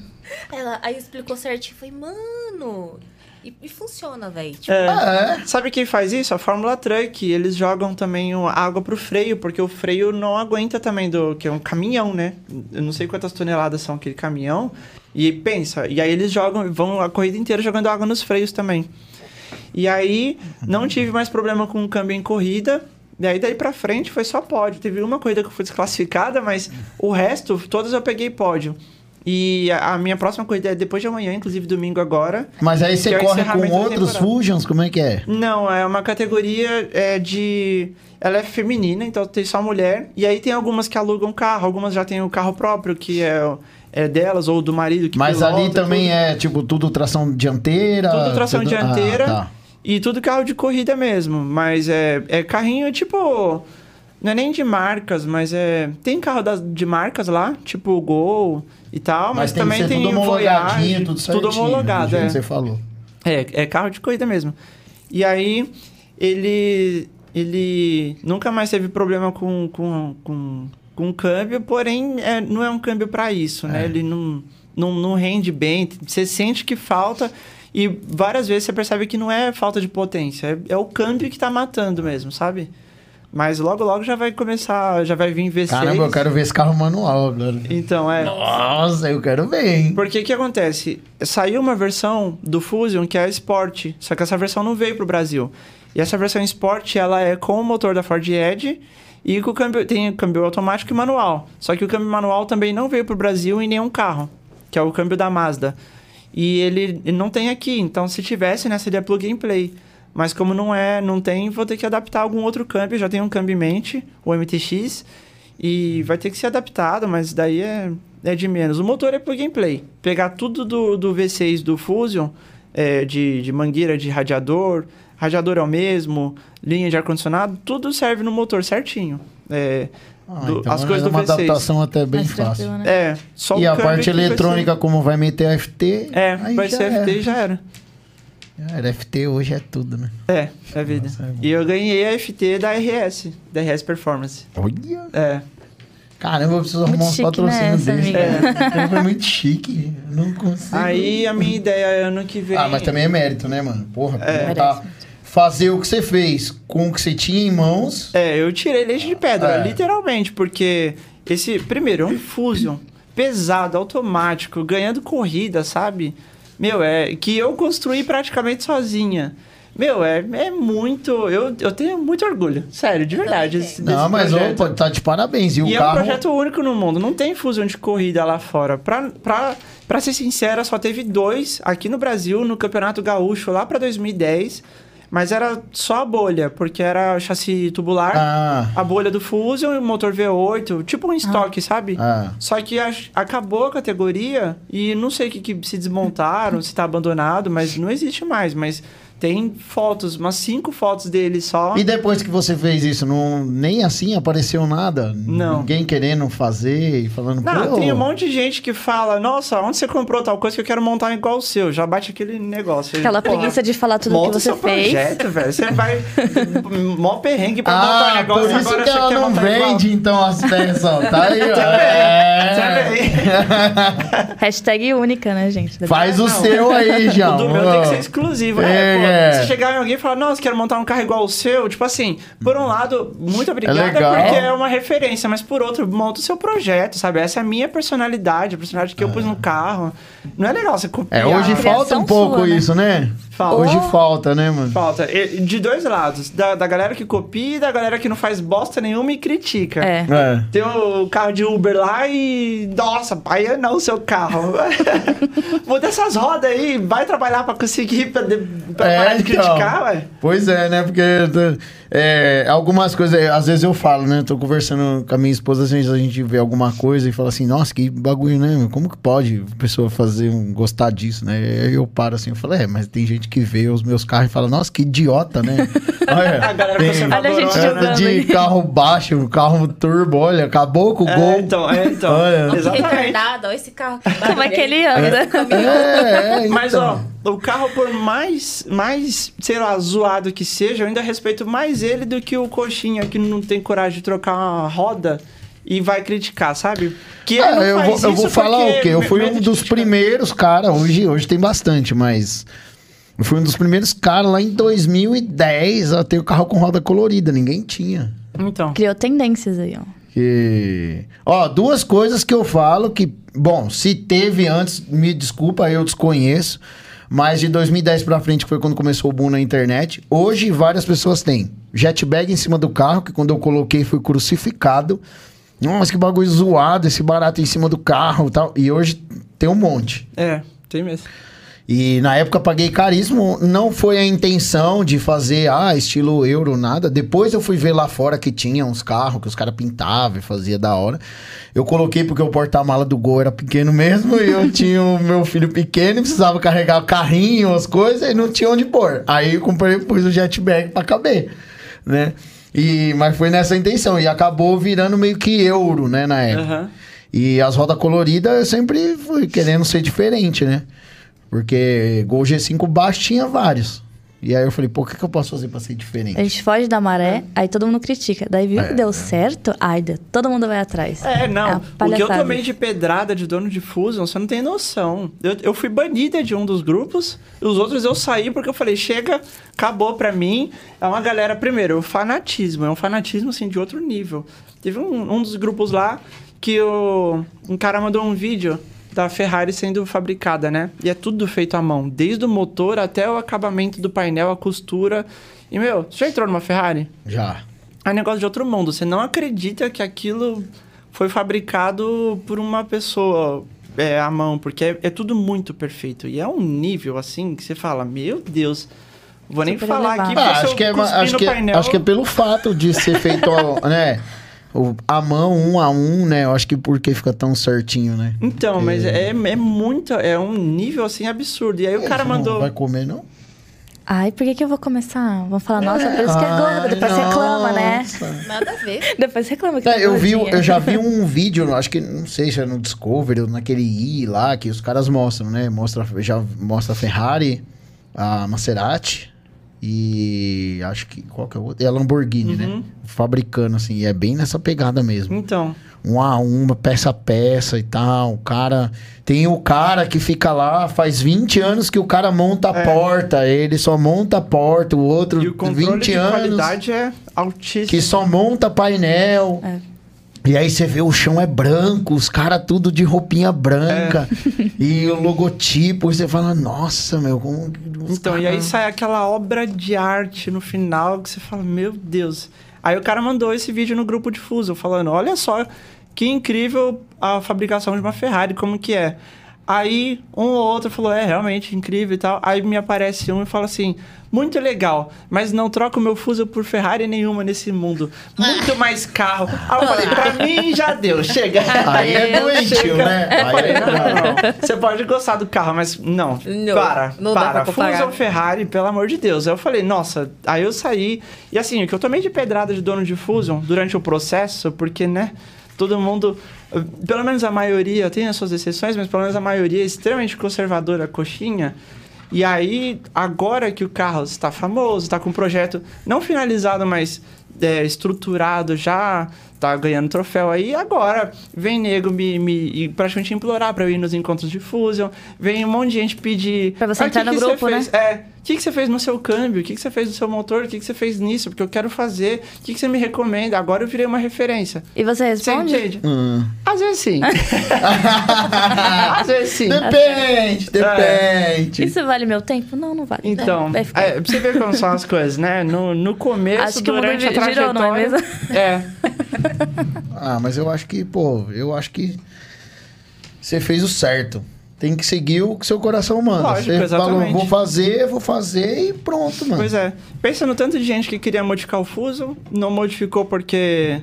Ela aí explicou certinho. Falei, mano. E, e funciona, velho. Tipo, é. É. Sabe quem faz isso? A Fórmula Truck. Eles jogam também o- água pro freio, porque o freio não aguenta também do. que é um caminhão, né? Eu não sei quantas toneladas são aquele caminhão. E pensa, e aí eles jogam, vão a corrida inteira jogando água nos freios também. E aí não tive mais problema com o câmbio em corrida. E aí daí pra frente foi só pódio. Teve uma corrida que eu fui desclassificada, mas o resto, todas eu peguei pódio. E a, minha próxima corrida é depois de amanhã, inclusive domingo agora. Mas aí você é corre com outros. Fusions, como é que é? Não, é uma categoria é, de. Ela é feminina, então tem só mulher. E aí tem algumas que alugam carro, algumas já têm o carro próprio, que é, é delas, ou do marido que Mas pilota, ali também tudo. é, tipo, tudo tração dianteira? Tudo tração tudo- dianteira. Ah, tá. E tudo carro de corrida mesmo. Mas é, é carrinho tipo. Não é nem de marcas, mas é. Tem carro das, de marcas lá, tipo Gol e tal, Mas, mas, tem também que ser tem tudo homologadinho, Voyage, tudo certinho. tudo homologado, do jeito é. você falou. É, é carro de corrida mesmo. E aí, ele. Ele nunca mais teve problema com, com, com, com câmbio, porém, é, não é um câmbio para isso, né? É. Ele não, não, não rende bem, você sente que falta. E várias vezes você percebe que não é falta de potência, é, é o câmbio que tá matando mesmo, sabe? Mas logo, logo já vai começar, já vai vir V6. Caramba, eu quero ver esse carro manual agora. Então, é. Nossa, eu quero ver, hein? Porque o que acontece? Saiu uma versão do Fusion que é a Sport, só que essa versão não veio pro Brasil. E essa versão Sport, ela é com o motor da Ford Edge e com o câmbio, tem câmbio automático e manual. Só que o câmbio manual também não veio pro Brasil em nenhum carro, que é o câmbio da Mazda. E ele, não tem aqui, então se tivesse, né, seria plug and play. Mas como não é, não tem, vou ter que adaptar algum outro câmbio. Já tenho um câmbio em mente, o MTX, e vai ter que ser adaptado, mas daí é, é de menos. O motor é plug and play. Pegar tudo do, do V6 do Fusion, é, de, de mangueira de radiador, radiador é o mesmo, linha de ar-condicionado, tudo serve no motor certinho. É, Ah, do- então as é coisas do uma V6. adaptação até bem fácil. né? É, só E o a parte eletrônica, como vai meter FT? É, aí vai já ser era. FT e já era. Era, FT hoje é tudo, né? É, é vida. Nossa, é e eu ganhei a FT da RS, da RS Performance. Olha! É. Caramba, eu preciso Muito arrumar uns patrocínios né, dele. amiga? É. Foi muito chique. Eu não consigo. Aí a minha ideia é ano que vem. Ah, mas também é mérito, né, mano? Porra, É. montar- fazer o que você fez com o que você tinha em mãos. É, eu tirei leite de pedra, É. literalmente, porque esse, primeiro, é um Fusion pesado, automático, ganhando corrida, sabe? Meu, é que eu construí praticamente sozinha. Meu, é, é muito. Eu, eu tenho muito orgulho. Sério, de verdade. Não, mas projeto. opa, tá de parabéns. E, o E é um carro. projeto único no mundo. Não tem fusão de corrida lá fora. Pra, pra, pra ser sincera, só teve dois aqui no Brasil, no Campeonato Gaúcho, lá pra 2010. Mas era só a bolha, porque era chassi tubular, Ah, a bolha do Fusion e o motor V8, tipo um estoque, sabe? ah. Só que ach- acabou a categoria e não sei o que, que se desmontaram, se tá abandonado, mas não existe mais. Mas Tem fotos, umas cinco fotos dele só. E depois que você fez isso, não, nem assim apareceu nada? Não. Ninguém querendo fazer e falando, Não, pô... tem um monte de gente que fala, nossa, onde você comprou tal coisa que eu quero montar igual o seu? Já bate aquele negócio. Aquela Porra, preguiça de falar tudo que você seu fez. projeto, velho. Você vai... mó perrengue pra montar um Ah, negócio, por isso agora que ela não montar igual. vende, então, as peças, ó. Tá aí, ó. É. Hashtag única, né, gente? Faz o Não. seu aí, já. O do meu tem que ser exclusivo. É, pô, É. se chegar em alguém e falar, nossa, quero montar um carro igual o seu, tipo assim, por um lado, muito obrigada legal. porque é uma referência, mas por outro, monta o seu projeto, sabe? Essa é a minha personalidade, a personalidade que eu pus no carro. Não é legal você copiar. É, hoje falta um pouco sua, né? isso, né? Falta. Hoje falta, né, mano? Falta. De dois lados. Da, da galera que copia e da galera que não faz bosta nenhuma e critica. É. É. Tem o carro de Uber lá e. Nossa, pai, é não o seu carro. Muda essas rodas aí, vai trabalhar pra conseguir, pra, pra É, parar de então. criticar, ué. Pois é, né? Porque é, algumas coisas, às vezes eu falo, né? Tô conversando com a minha esposa, às vezes a gente vê alguma coisa e fala assim, nossa, que bagulho, né? Como que pode a pessoa fazer um, gostar disso, né? Aí eu paro assim, eu falo, é, mas tem gente que vê os meus carros e fala, nossa, que idiota, né? Olha, A galera tem. Olha a gente né? de carro baixo, carro turbo, olha, acabou com o É, gol. então, é, então. Olha. Que Exatamente. retardado, olha esse carro. Como é que ele anda? É, é, Mas, então. ó, o carro, por mais, mais, sei lá, zoado que seja, eu ainda respeito mais ele do que o coxinha que não tem coragem de trocar uma roda e vai criticar, sabe? Que Ah, eu vou, eu vou falar porque o quê? Eu fui um dos criticar. primeiros, cara. Hoje, hoje tem bastante, mas. Eu fui um dos primeiros caras lá em 2010 a ter o carro com roda colorida. Ninguém tinha. Então. Criou tendências aí, ó. Que... Ó, duas coisas que eu falo que, bom, se teve antes, me desculpa, eu desconheço. Mas de 2010 pra frente, foi quando começou o boom na internet, hoje várias pessoas têm jetbag em cima do carro, que quando eu coloquei foi crucificado. Nossa, que bagulho zoado, esse barato em cima do carro e tal. E hoje tem um monte. É, tem mesmo. E na época eu paguei caríssimo. Não foi a intenção de fazer, ah, estilo euro, nada. Depois eu fui ver lá fora que tinha uns carros que os caras pintavam e fazia da hora. Eu coloquei porque o porta-mala do Gol era pequeno mesmo e eu tinha o meu filho pequeno e precisava carregar o carrinho, as coisas e não tinha onde pôr. Aí eu comprei, pus o jetbag pra caber, né? E, mas foi nessa intenção e acabou virando meio que euro, né, na época. Aham. E as rodas coloridas eu sempre fui querendo ser diferente, né? Porque Gol G5 baixo tinha vários. E aí eu falei, pô, o que, que eu posso fazer pra ser diferente? A gente foge da maré, aí todo mundo critica. Daí viu que deu certo, ai, deu- todo mundo vai atrás. É, não. a o que eu tomei de pedrada de dono de Fusion, você não tem noção. Eu, eu fui banida de um dos grupos, e os outros eu saí porque eu falei, chega, acabou pra mim. É uma galera, primeiro, o fanatismo. É um fanatismo, assim, de outro nível. Teve um, um dos grupos lá que o, um cara mandou um vídeo da Ferrari sendo fabricada, né? E é tudo feito à mão. Desde o motor até o acabamento do painel, a costura. E, meu, você já entrou numa Ferrari? Já. é um negócio de outro mundo. Você não acredita que aquilo foi fabricado por uma pessoa é, à mão, porque é, é tudo muito perfeito. E é um nível assim que você fala, meu Deus. Vou nem Super falar aqui, elevado. Ah, porque se acho, que é, acho, que, painel... acho que é pelo fato de ser feito, né? A mão, um a um, né? Eu acho que porque fica tão certinho, né? Então, mas é, é muito... É um nível, assim, absurdo. E aí o cara Você não mandou... vai comer, não? Ai, por que, que eu vou começar? Vão falar, nossa, por isso que é gorda. Depois Ai, reclama, né? nossa. Nada a ver. Depois reclama que É, tá eu vi, eu já vi um vídeo, acho que não sei se é no Discovery ou naquele i lá que os caras mostram, né? Mostra, já mostra a Ferrari, a Maserati e acho que qual que é o outro? É a Lamborghini, né? Uhum. Fabricando assim, e é bem nessa pegada mesmo. Então, Um a uma, peça a peça e tal. O cara tem o cara que fica lá, faz 20 anos que o cara monta a É. porta, ele só monta a porta, o outro e o controle 20 de anos qualidade é altíssimo. que só monta painel. É. E aí você vê o chão é branco, os caras tudo de roupinha branca. É. E o logotipo, e você fala, nossa, meu, como. Então, e aí sai aquela obra de arte no final que você fala, meu Deus. Aí o cara mandou esse vídeo no grupo de Fuso, falando, olha só que incrível a fabricação de uma Ferrari, como que é. Aí um ou outro falou, é realmente incrível e tal. Aí me aparece um e fala assim, muito legal, mas não troco meu Fuso por Ferrari nenhuma nesse mundo. Muito mais carro. Aí eu falei, pra mim já deu, chega. Aí é doentio, né? Aí falei, é não, não, não. Você pode gostar do carro, mas não. Não, para, não dá para. pra comparar. Fuso ou Ferrari, pelo amor de Deus. Aí eu falei, nossa. Aí eu saí. E assim, o que eu tomei de pedrada de dono de Fusion durante o processo, porque, né? Todo mundo, pelo menos a maioria, tem as suas exceções, mas pelo menos a maioria é extremamente conservadora, coxinha. E aí, agora que o carro está famoso, está com um projeto não finalizado, mas é, estruturado já, tá ganhando troféu aí, agora vem nego me, me praticamente implorar para eu ir nos encontros de Fusion, vem um monte de gente pedir... Pra você "Ah, entrar que no que você grupo, né?" fez?" É, o que, que você fez no seu câmbio? O que, que você fez no seu motor? O que, que você fez nisso? Porque eu quero fazer. O que, que você me recomenda? Agora eu virei uma referência. E você Você responde? entende? Hum. Às vezes sim. Às vezes sim. Depende, depende. Isso vale meu tempo? Não, não vale. Então, Vai ficar. é, pra você ver como são as coisas, né? No, no começo, Acho que o mundo durante a gi- girou, não é trajetória... É, Ah, mas eu acho que, pô, eu acho que você fez o certo. Tem que seguir o que seu coração manda. Lógico, você falou, exatamente. vou fazer, vou fazer e pronto, mano. pois é. Pensa no tanto de gente que queria modificar o Fuso, não modificou porque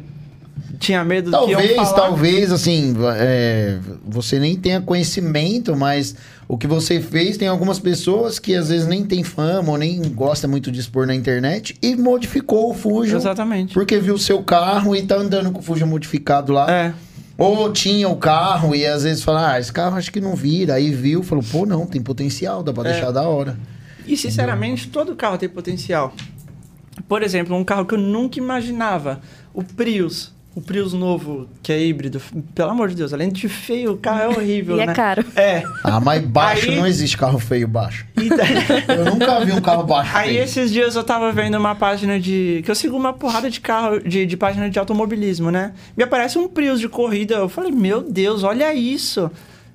tinha medo do que Talvez, talvez, assim, é, você nem tenha conhecimento, mas o que você fez, tem algumas pessoas que às vezes nem tem fama ou nem gosta muito de expor na internet e modificou o Fusion Exatamente. porque viu o seu carro e tá andando com o Fusion modificado lá. É, Ou tinha o carro e às vezes fala, ah, esse carro acho que não vira. Aí viu, falou, pô, não, tem potencial, dá pra É. deixar da hora. E sinceramente, todo carro tem potencial. Por exemplo, um carro que eu nunca imaginava, o Prius. O Prius novo, que é híbrido. Pelo amor de Deus, além de feio, o carro é horrível, E é né? caro. É. Ah, mas baixo Aí- não existe carro feio baixo. Daí- Eu nunca vi um carro baixo Aí feio. esses dias eu tava vendo uma página de. Que eu sigo uma porrada de carro, de, de página de automobilismo, né? Me aparece um Prius de corrida. Eu falei, meu Deus, olha isso.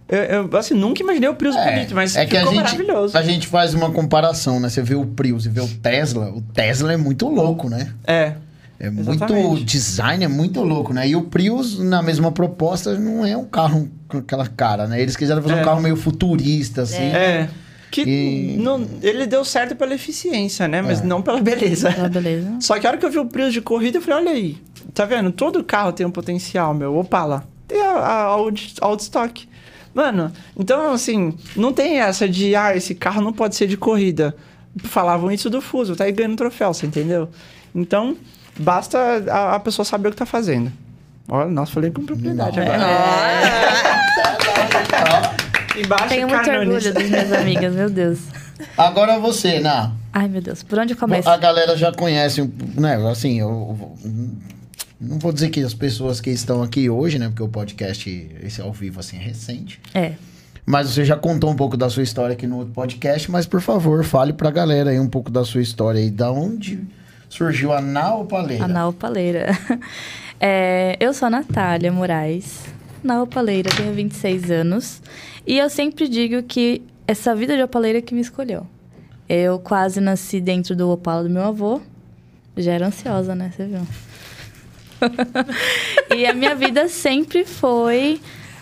Eu, eu, assim, nunca imaginei o Prius bonito, mas é que a ficou gente, maravilhoso. a gente faz uma comparação, né? Você vê o Prius e vê o Tesla. O Tesla é muito louco, né? É. É muito Exatamente. design é muito louco, né? E o Prius na mesma proposta não é um carro com aquela cara, né? Eles quiseram fazer É. um carro meio futurista assim. É. Que E- não, ele deu certo pela eficiência, né? Mas É. não pela beleza. Ah, beleza. Só que a hora que eu vi o Prius de corrida, eu falei, olha aí. Tá vendo? Todo carro tem um potencial, meu. Opala. Tem a, a Audi, Audi Stock. Mano, então, assim, não tem essa de, ah, esse carro não pode ser de corrida. Falavam isso do Fuso, tá aí ganhando troféu, você entendeu? Então, basta a, a pessoa saber o que tá fazendo. Olha, nossa, falei com propriedade Não. agora. Embaixo, Tenho muito orgulho das minhas amigas, meu Deus. Agora você, Ná. Ai, meu Deus. Por onde eu começo? A galera já conhece, né? Assim, eu, eu não vou dizer que as pessoas que estão aqui hoje, né? Porque o podcast, esse ao vivo, assim, é recente. É. Mas você já contou um pouco da sua história aqui no outro podcast, mas por favor, fale pra galera aí um pouco da sua história aí. Da onde surgiu a Naopaleira? A Naopaleira. É, eu sou a Natália Moraes, Naopaleira, tenho 26 anos. E eu sempre digo que essa vida de opaleira que me escolheu. Eu quase nasci dentro do Opala do meu avô. Já era ansiosa, né? Você viu? e a minha vida sempre foi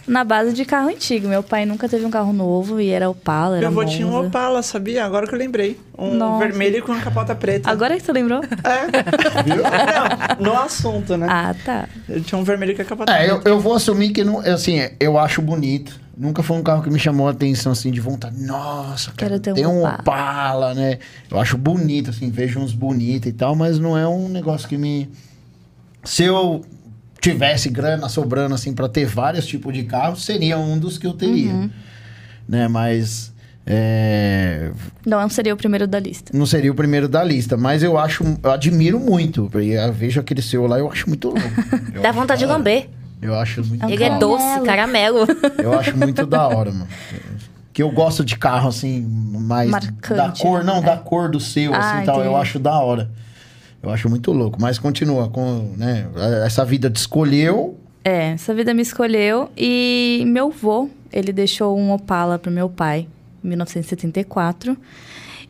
na base de carro antigo. Meu pai nunca teve um carro novo e era Opala, era Meu avô tinha um. Opala, sabia? Agora que eu lembrei. Um Nossa. vermelho com uma capota preta. Agora que você lembrou? É. Não, no assunto, né? Ah, tá. Ele tinha um vermelho com a capota É, eu, preta. eu vou assumir que não, assim, eu acho bonito. Nunca foi um carro que me chamou a atenção assim de vontade. Nossa, cara, Quero ter um tem um Opala. Opala, né? Eu acho bonito, assim, vejo uns bonitos e tal, mas não é um negócio que me. Se eu tivesse grana sobrando assim para ter vários tipos de carros, seria um dos que eu teria, Uhum. né? Mas é, Não seria o primeiro da lista. não seria o primeiro da lista, mas eu acho, eu admiro muito. porque Eu vejo aquele seu lá, eu acho muito louco. Dá acho vontade de lamber. Eu acho muito Ele da é doce, caramelo. Eu acho muito da hora, mano. Que eu gosto de carro, assim, mais Marcante, da cor, não, né? da cor do seu, Ah, assim, tal. Eu entendi. acho da hora. Eu acho muito louco. Mas continua com, né? Essa vida te escolheu. É, essa vida me escolheu e meu avô, ele deixou um Opala pro meu pai em 1974.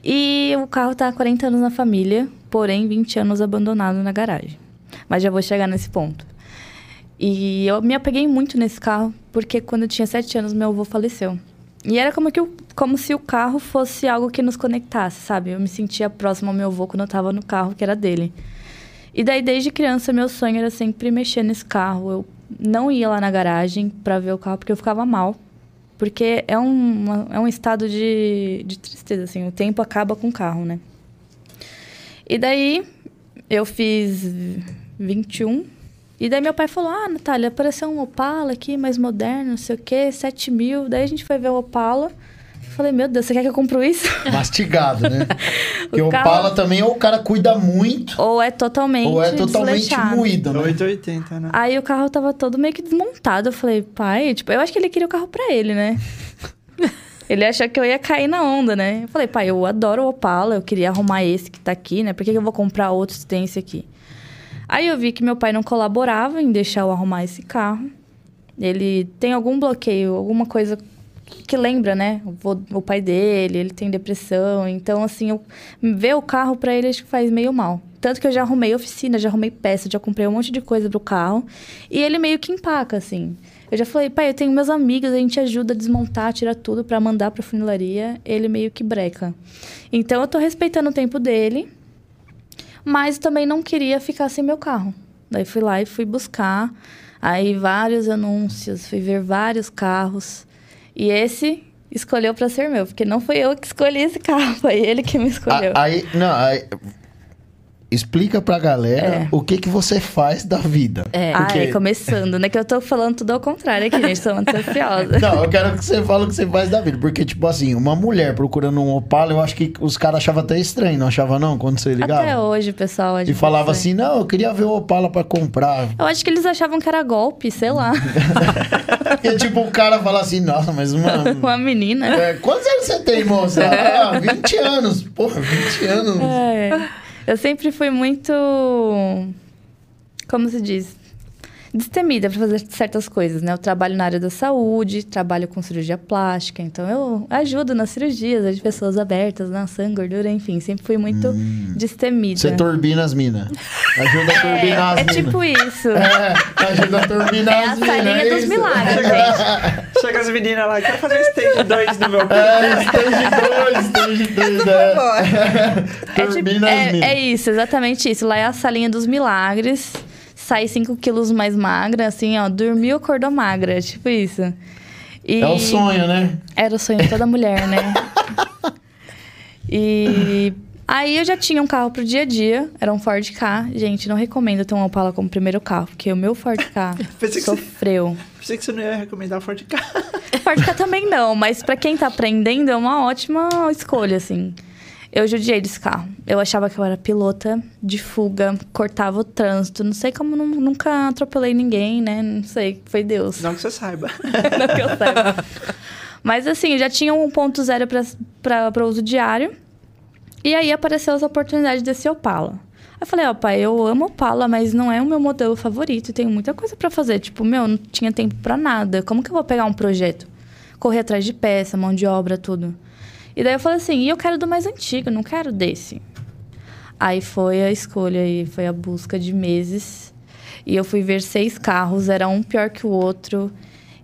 E o carro tá há 40 anos na família, porém 20 anos abandonado na garagem. Mas já vou chegar nesse ponto. E eu me apeguei muito nesse carro, porque quando eu tinha 7 anos, meu avô faleceu. E era como, que o, como se o carro fosse algo que nos conectasse, sabe? Eu me sentia próximo ao meu avô quando eu tava no carro, que era dele. E daí, desde criança, meu sonho era sempre mexer nesse carro. Eu não ia lá na garagem para ver o carro, porque eu ficava mal. Porque é um, uma- é um estado de, de tristeza, assim. O tempo acaba com o carro, né? E daí, eu fiz 21. E daí meu pai falou, ah, Natália, apareceu um Opala aqui, mais moderno, não sei o quê, 7 mil. Daí a gente foi ver o Opala. Falei, meu Deus, você quer que eu compre isso? Mastigado, né? Porque o carro- Opala também, ou o cara cuida muito, Ou é totalmente ou é totalmente desleixado. moído, né? 880, né? Aí o carro tava todo meio que desmontado. Eu falei, pai, tipo, eu acho que ele queria o carro pra ele, né? ele achou que eu ia cair na onda, né? Eu falei, pai, eu adoro o Opala, eu queria arrumar esse que tá aqui, né? Por que, que eu vou comprar outro se tem esse aqui? Aí eu vi que meu pai não colaborava em deixar eu arrumar esse carro. Ele tem algum bloqueio, alguma coisa que lembra, né? O, o pai dele, ele tem depressão. Então, assim, eu, ver o carro pra ele acho que faz meio mal. Tanto que eu já arrumei oficina, já arrumei peça, já comprei um monte de coisa pro carro. E ele meio que empaca, assim. Eu já falei, pai, eu tenho meus amigos, a gente ajuda a desmontar, tirar tudo pra mandar pra funilaria. Ele meio que breca. Então, eu tô respeitando o tempo dele, mas também não queria ficar sem meu carro. Daí fui lá e fui buscar. Aí vários anúncios, fui ver vários carros. E esse escolheu pra ser meu, porque não foi eu que escolhi esse carro, foi ele que me escolheu. Aí, não, aí, explica pra galera É. o que que você faz da vida. É. Ah, Porque- é, começando, né? Que eu tô falando tudo ao contrário aqui, gente. Tô muito ansiosa. Não, eu quero que você fale o que você faz da vida. Porque, tipo assim, uma mulher procurando um Opala, eu acho que os caras achavam até estranho, não achava não? Quando você ligava? Até hoje, pessoal. E falava assim, não, eu queria ver o Opala pra comprar. Eu acho que eles achavam que era golpe, sei lá. E tipo, o cara fala assim, nossa, mas uma... Uma menina. É, quantos anos você tem, moça? Ah, 20 anos. Porra, 20 anos. É. Eu sempre fui muito. Como se diz? Destemida para fazer certas coisas, né? Eu trabalho na área da saúde, trabalho com cirurgia plástica, então eu ajudo nas cirurgias de pessoas abertas, né? Sangue, gordura, enfim. Sempre fui muito destemida. Você turbina as minas. Ajuda a turbinar as é minas. tipo isso. É, ajuda a turbinar É as a minas. salinha é dos isso. milagres, gente. Chega as meninas lá, quero fazer stage 2 no meu É, stage 2, stage 2, né? É, tipo- as é, minas. é isso, exatamente isso. Lá é a salinha dos milagres. Sai 5 quilos mais magra, assim, ó. Dormiu, acordou magra. Tipo isso. E É o sonho, né? Era o sonho de toda mulher, né? e aí eu já tinha um carro pro dia a dia. Era um Ford K. Gente, não recomendo ter um Opala como primeiro carro. Porque o meu Ford K que você- sofreu. Pensei que você não ia recomendar Ford Ka. Ford K também não, mas pra quem tá aprendendo é uma ótima escolha, assim. Eu judiei desse carro. Eu achava que eu era pilota de fuga, cortava o trânsito. Não sei como nu- nunca atropelei ninguém, né? Não sei, foi Deus. Não que você saiba. Não que eu saiba. Mas assim, eu já tinha um 1.0 pra- pra uso diário. E aí apareceu as oportunidades desse Opala. Aí eu falei, ó, pai, eu amo Opala, mas não é o meu modelo favorito. e Tenho muita coisa pra fazer. Tipo, meu, não tinha tempo pra nada. Como que eu vou pegar um projeto? Correr atrás de peça, mão de obra, tudo. E daí eu falei assim, e eu quero do mais antigo, não quero desse. Aí foi a escolha e foi a busca de meses. E eu fui ver seis carros, era um pior que o outro.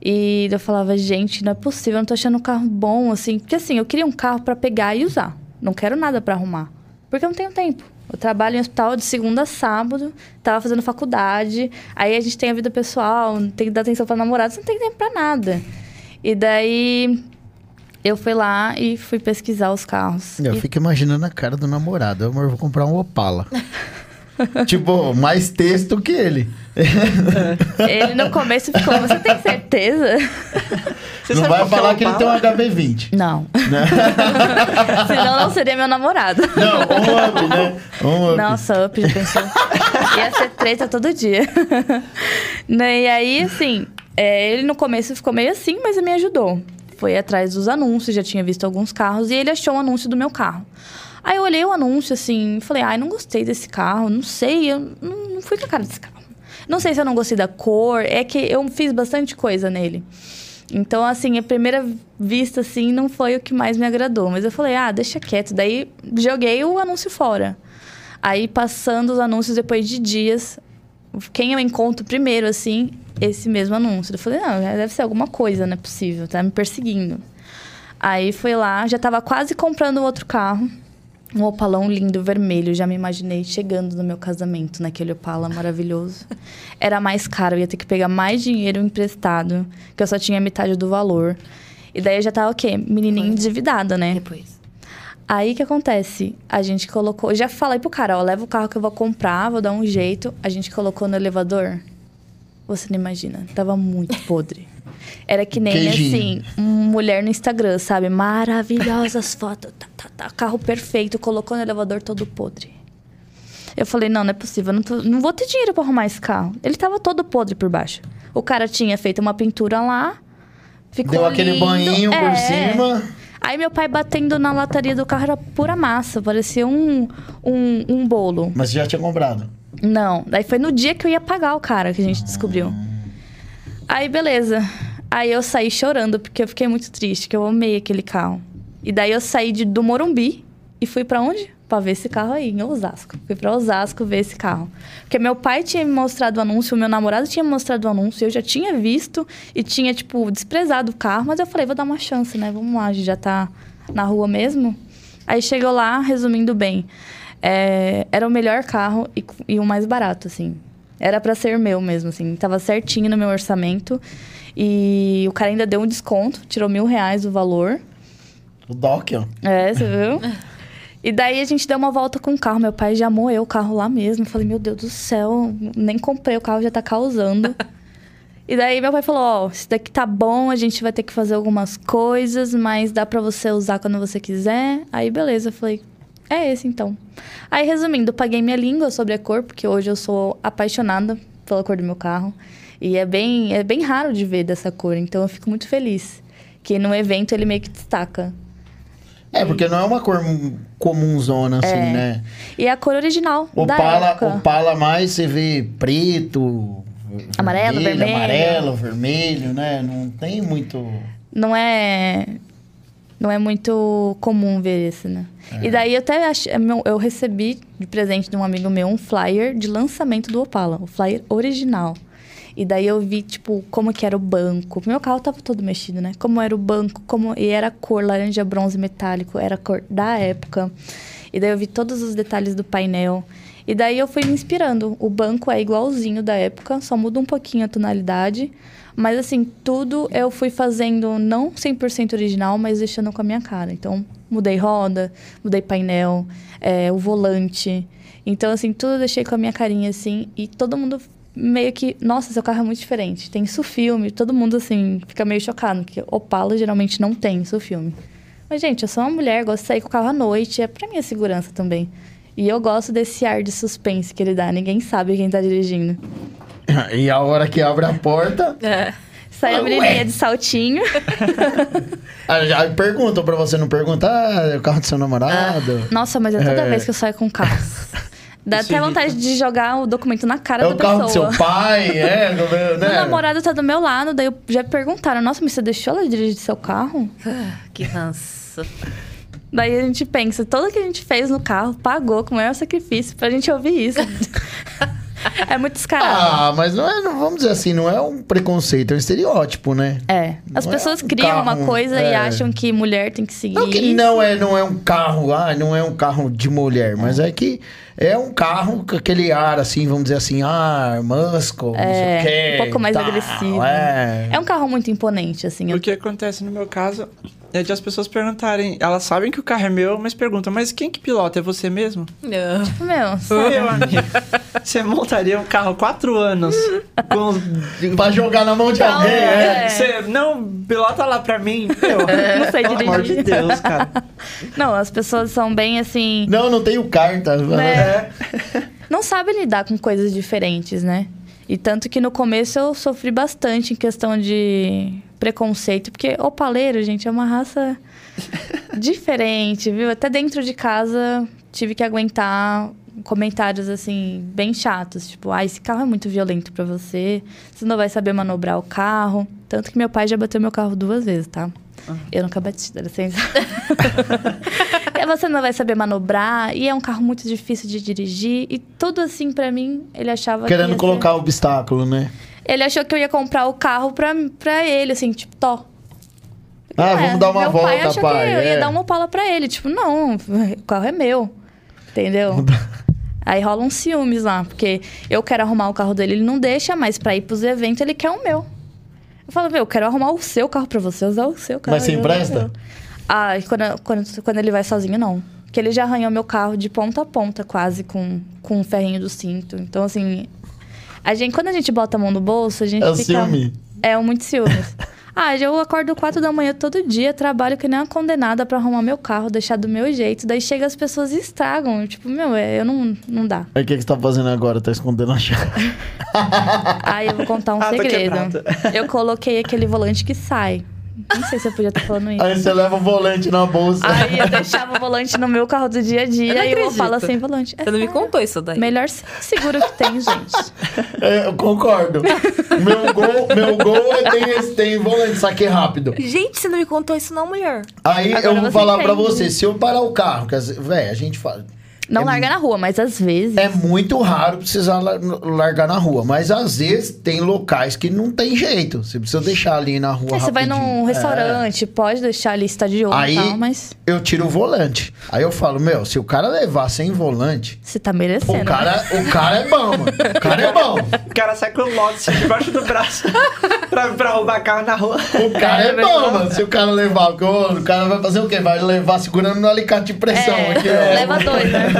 E eu falava, gente, não é possível, eu não tô achando um carro bom, assim. Porque assim, eu queria um carro pra pegar e usar. Não quero nada pra arrumar. Porque eu não tenho tempo. Eu trabalho em hospital de segunda a sábado, tava fazendo faculdade. Aí a gente tem a vida pessoal, tem que dar atenção namorado, você não tem tempo pra nada. E daí eu fui lá e fui pesquisar os carros. Eu E- fico imaginando a cara do namorado. Amor, eu vou comprar um Opala. tipo, mais texto que ele. Ele no começo ficou, você tem certeza? Você não vai é falar que ele tem um Opala? HB20. Não. Senão não seria meu namorado. Não, um up, né? Um up. Nossa, up, já pensou? Ia ser treta todo dia. Né, E aí, assim, é, ele no começo ficou meio assim, mas me ajudou. Foi atrás dos anúncios, já tinha visto alguns carros, e ele achou um anúncio do meu carro. Aí eu olhei o anúncio, assim, falei, ai, não gostei desse carro, não sei, eu não, não fui com a cara desse carro. Não sei se eu não gostei da cor, é que eu fiz bastante coisa nele. Então, assim, a primeira vista, assim, não foi o que mais me agradou. Mas eu falei, ah, deixa quieto. Daí, joguei o anúncio fora. Aí, passando os anúncios depois de dias, quem eu encontro primeiro, assim, esse mesmo anúncio. Eu falei, não, deve ser alguma coisa, não é possível, tá me perseguindo. Aí foi lá, já tava quase comprando outro carro. Um opalão lindo, vermelho. Já me imaginei chegando no meu casamento, naquele opala maravilhoso. Era mais caro, ia ter que pegar mais dinheiro emprestado, que eu só tinha metade do valor. E daí eu já tava o quê? Menininha endividada, né? Depois. Aí que acontece? A gente colocou. Já falei pro cara, ó, leva o carro que eu vou comprar, vou dar um jeito. A gente colocou no elevador. Você não imagina, tava muito podre. Era que nem Queijinho. assim, mulher no Instagram, sabe? Maravilhosas fotos, tá, tá, tá, carro perfeito, colocou no elevador todo podre. Eu falei, não, não é possível, não, tô- não vou ter dinheiro pra arrumar esse carro. Ele tava todo podre por baixo. O cara tinha feito uma pintura lá, ficou Deu aquele lindo. banhinho por É. cima. Aí meu pai batendo na lataria do carro era pura massa, parecia um, um, um bolo. Mas já tinha comprado. Não, daí foi no dia que eu ia pagar o cara que a gente descobriu. Aí beleza. Aí eu saí chorando porque eu fiquei muito triste, que eu amei aquele carro. E daí eu saí de, do Morumbi e fui pra onde? Pra ver esse carro aí, em Osasco. Fui pra Osasco ver esse carro. Porque meu pai tinha me mostrado o anúncio, meu namorado tinha me mostrado o anúncio, eu já tinha visto e tinha, tipo, desprezado o carro, mas eu falei, vou dar uma chance, né? Vamos lá, a gente já tá na rua mesmo. Aí chegou lá, resumindo bem, é, era o melhor carro e, e o mais barato, assim. Era pra ser meu mesmo, assim. Tava certinho no meu orçamento. E o cara ainda deu um desconto, tirou mil reais o valor. O Doc, ó. É, você viu? E daí a gente deu uma volta com o carro. Meu pai já moeu o carro lá mesmo. Eu falei, meu Deus do céu, nem comprei o carro, já tá causando. e daí meu pai falou, ó, isso daqui tá bom, a gente vai ter que fazer algumas coisas, mas dá pra você usar quando você quiser. Aí beleza, eu falei, é esse então. Aí resumindo, paguei minha língua sobre a cor, porque hoje eu sou apaixonada pela cor do meu carro. E é bem, é bem raro de ver dessa cor, então eu fico muito feliz. Que no evento ele meio que destaca. É, porque não é uma cor comunzona, assim, É. né? E é a cor original da Opala, época. Opala mais você vê preto, Amarelo, vermelho. amarelo, vermelho, né? Não tem muito. Não é... Não é muito comum ver esse, né? É. E daí eu até ach... meu- eu recebi de presente de um amigo meu um flyer de lançamento do Opala. O flyer original. E daí eu vi, tipo, como que era o banco. Meu carro tava todo mexido, né? Como era o banco, como... E era a cor laranja bronze metálico. Era a cor da época. E daí eu vi todos os detalhes do painel. E daí eu fui me inspirando. O banco é igualzinho da época, só muda um pouquinho a tonalidade. Mas assim, tudo eu fui fazendo não 100% original, mas deixando com a minha cara. Então, mudei roda, mudei painel, é, o volante. Então, assim, tudo eu deixei com a minha carinha, assim. E todo mundo meio que... Nossa, seu carro é muito diferente. Tem isso filme. Todo mundo, assim, fica meio chocado. Porque Opala geralmente não tem isso filme. Mas, gente, eu sou uma mulher, gosto de sair com o carro à noite. É pra minha segurança também. E eu gosto desse ar de suspense que ele dá. Ninguém sabe quem tá dirigindo. E a hora que abre a porta, É. Sai a Ah, menininha ué. de saltinho. aí perguntam pra você não perguntar, ah, é o carro do seu namorado. Nossa, mas é toda É. vez que eu saio com o carro. Dá Isso até vontade de jogar o documento na cara É da o carro do pessoa. seu pai, é, do meu, né? Meu namorado tá do meu lado, daí eu- já perguntaram, nossa, mas você deixou ela dirigir seu carro? Que ranço. Daí a gente pensa, tudo que a gente fez no carro pagou com o maior sacrifício pra gente ouvir isso. é muito descarado. Ah, mas não é, não, vamos dizer assim, não é um preconceito, é um estereótipo, né? É. As Não é pessoas um criam uma carro, coisa é. e acham que mulher tem que seguir. Não que isso. não é, não é um carro, ah, não é um carro de mulher, mas é que é um carro com aquele ar assim, vamos dizer assim, ah, muscle, não sei o É, quê, um pouco mais tal, agressivo. É. É um carro muito imponente, assim. O que acontece no meu caso é de as pessoas perguntarem. Elas sabem que o carro é meu, mas perguntam, mas quem que pilota? É você mesmo? Não. Meu, sério. Meu amigo, você montaria um carro quatro anos com. Pra jogar na mão de Não, alguém, é. é. Você, não, pilota lá pra mim. Meu, Não sei pelo amor de dirigir. Deus, cara. Não, as pessoas são bem assim. Não, não tenho carta. Né? Não sabem lidar com coisas diferentes, né? E tanto que no começo eu sofri bastante em questão de preconceito, porque o paleiro, gente, é uma raça diferente, viu? Até dentro de casa tive que aguentar comentários assim bem chatos, tipo, ah, esse carro é muito violento pra você, você não vai saber manobrar o carro. Tanto que meu pai já bateu meu carro duas vezes, tá? Eu nunca bati, dá licença. E você não vai saber manobrar, e é um carro muito difícil de dirigir, e tudo assim pra mim, ele achava que Querendo ser- colocar obstáculo, né? Ele achou que eu ia comprar o carro pra, pra ele, assim, tipo, tó. Ah, É, vamos dar uma meu volta, pai. achou pai. que eu é. ia dar uma pala pra ele. Tipo, não, o carro é meu. Entendeu? Aí rola uns ciúmes lá, porque eu quero arrumar o carro dele, ele não deixa, mas pra ir pros eventos ele quer o meu. Eu falo, meu, eu quero arrumar o seu carro pra você usar o seu carro. Mas você empresta? Ah, e quando, quando, quando ele vai sozinho, não. Porque ele já arranhou meu carro de ponta a ponta, quase, com, com o ferrinho do cinto. Então, assim, a gente, quando a gente bota a mão no bolso, a gente É o fica... ciúme. É, muito ciúmes. ah, eu acordo quatro da manhã todo dia, trabalho que nem uma condenada pra arrumar meu carro, deixar do meu jeito. Daí chega as pessoas e estragam. Tipo, meu, é, eu não, não dá. Aí o que, que você tá fazendo agora? Tá escondendo a chave. Aí eu vou contar um Ah, segredo. Eu coloquei aquele volante que sai. Não sei se eu podia estar falando isso. Aí você leva o volante na bolsa. Aí eu deixava o volante no meu carro do dia a Eu dia não e eu acredito. falo sem volante. É Você não me contou isso daí. Melhor se- seguro que tem, gente. É, eu concordo. meu gol, meu gol é tem, esse- tem volante, saque rápido. Gente, você não me contou isso não, mulher. Aí Agora eu vou falar pra entende. você, se eu parar o carro, que às- véi, a gente fala. Não É larga na rua, mas às vezes. É muito raro precisar lar- largar na rua, mas às vezes tem locais que não tem jeito. Você precisa deixar ali na rua É, você vai num É. restaurante, pode deixar a lista de olho Aí- e tal, mas Eu tiro o volante. Aí eu falo, meu, se o cara levar sem volante, você tá merecendo. o cara, o cara é bom, mano. O cara é bom. O cara sai com o Lotus debaixo do braço pra, pra roubar carro na rua. O cara é bom, mano. Se o cara levar, o o cara vai fazer o quê? Vai levar segurando no alicate de pressão É, aqui, ó. leva dois, né?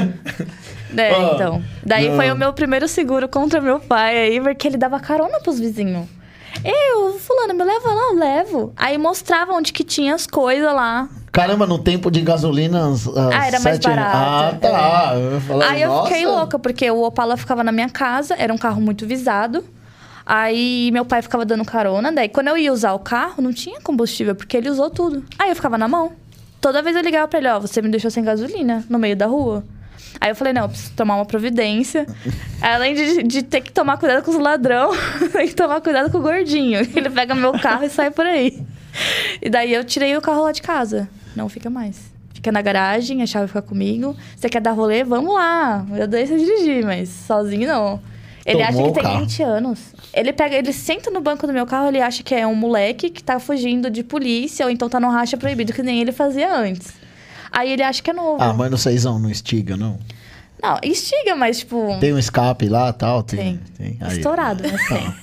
É, Ah, então. Daí não. foi o meu primeiro seguro contra meu pai aí, porque ele dava carona pros vizinhos. Eu, fulano, me leva lá, eu levo. Aí mostrava onde que tinha as coisas lá. Caramba, no tempo de gasolina. às- às Ah, era mais sete- barato. Ah, tá. Eu falei, Aí eu fiquei nossa. louca, porque o Opala ficava na minha casa, era um carro muito visado. Aí meu pai ficava dando carona, daí quando eu ia usar o carro, não tinha combustível, porque ele usou tudo. Aí eu ficava na mão. Toda vez eu ligava pra ele, ó, você me deixou sem gasolina no meio da rua. Aí eu falei, não, eu preciso tomar uma providência. Além de, de ter que tomar cuidado com os ladrão, tem que tomar cuidado com o gordinho. Ele pega meu carro e sai por aí. E daí eu tirei o carro lá de casa. Não fica mais. Fica na garagem, a chave fica comigo. Você quer dar rolê? Vamos lá. Eu deixo você dirigir, mas sozinho não. Ele Tomou acha que tem carro. 20 anos. Ele pega, ele senta no banco do meu carro, ele acha que é um moleque que tá fugindo de polícia, ou então tá no racha proibido, que nem ele fazia antes. Aí ele acha que é novo. Ah, mas no seisão não estiga, não. Não, instiga, mas tipo. Tem um escape lá e tal? Tem. Tem. Aí. Estourado, mas tem.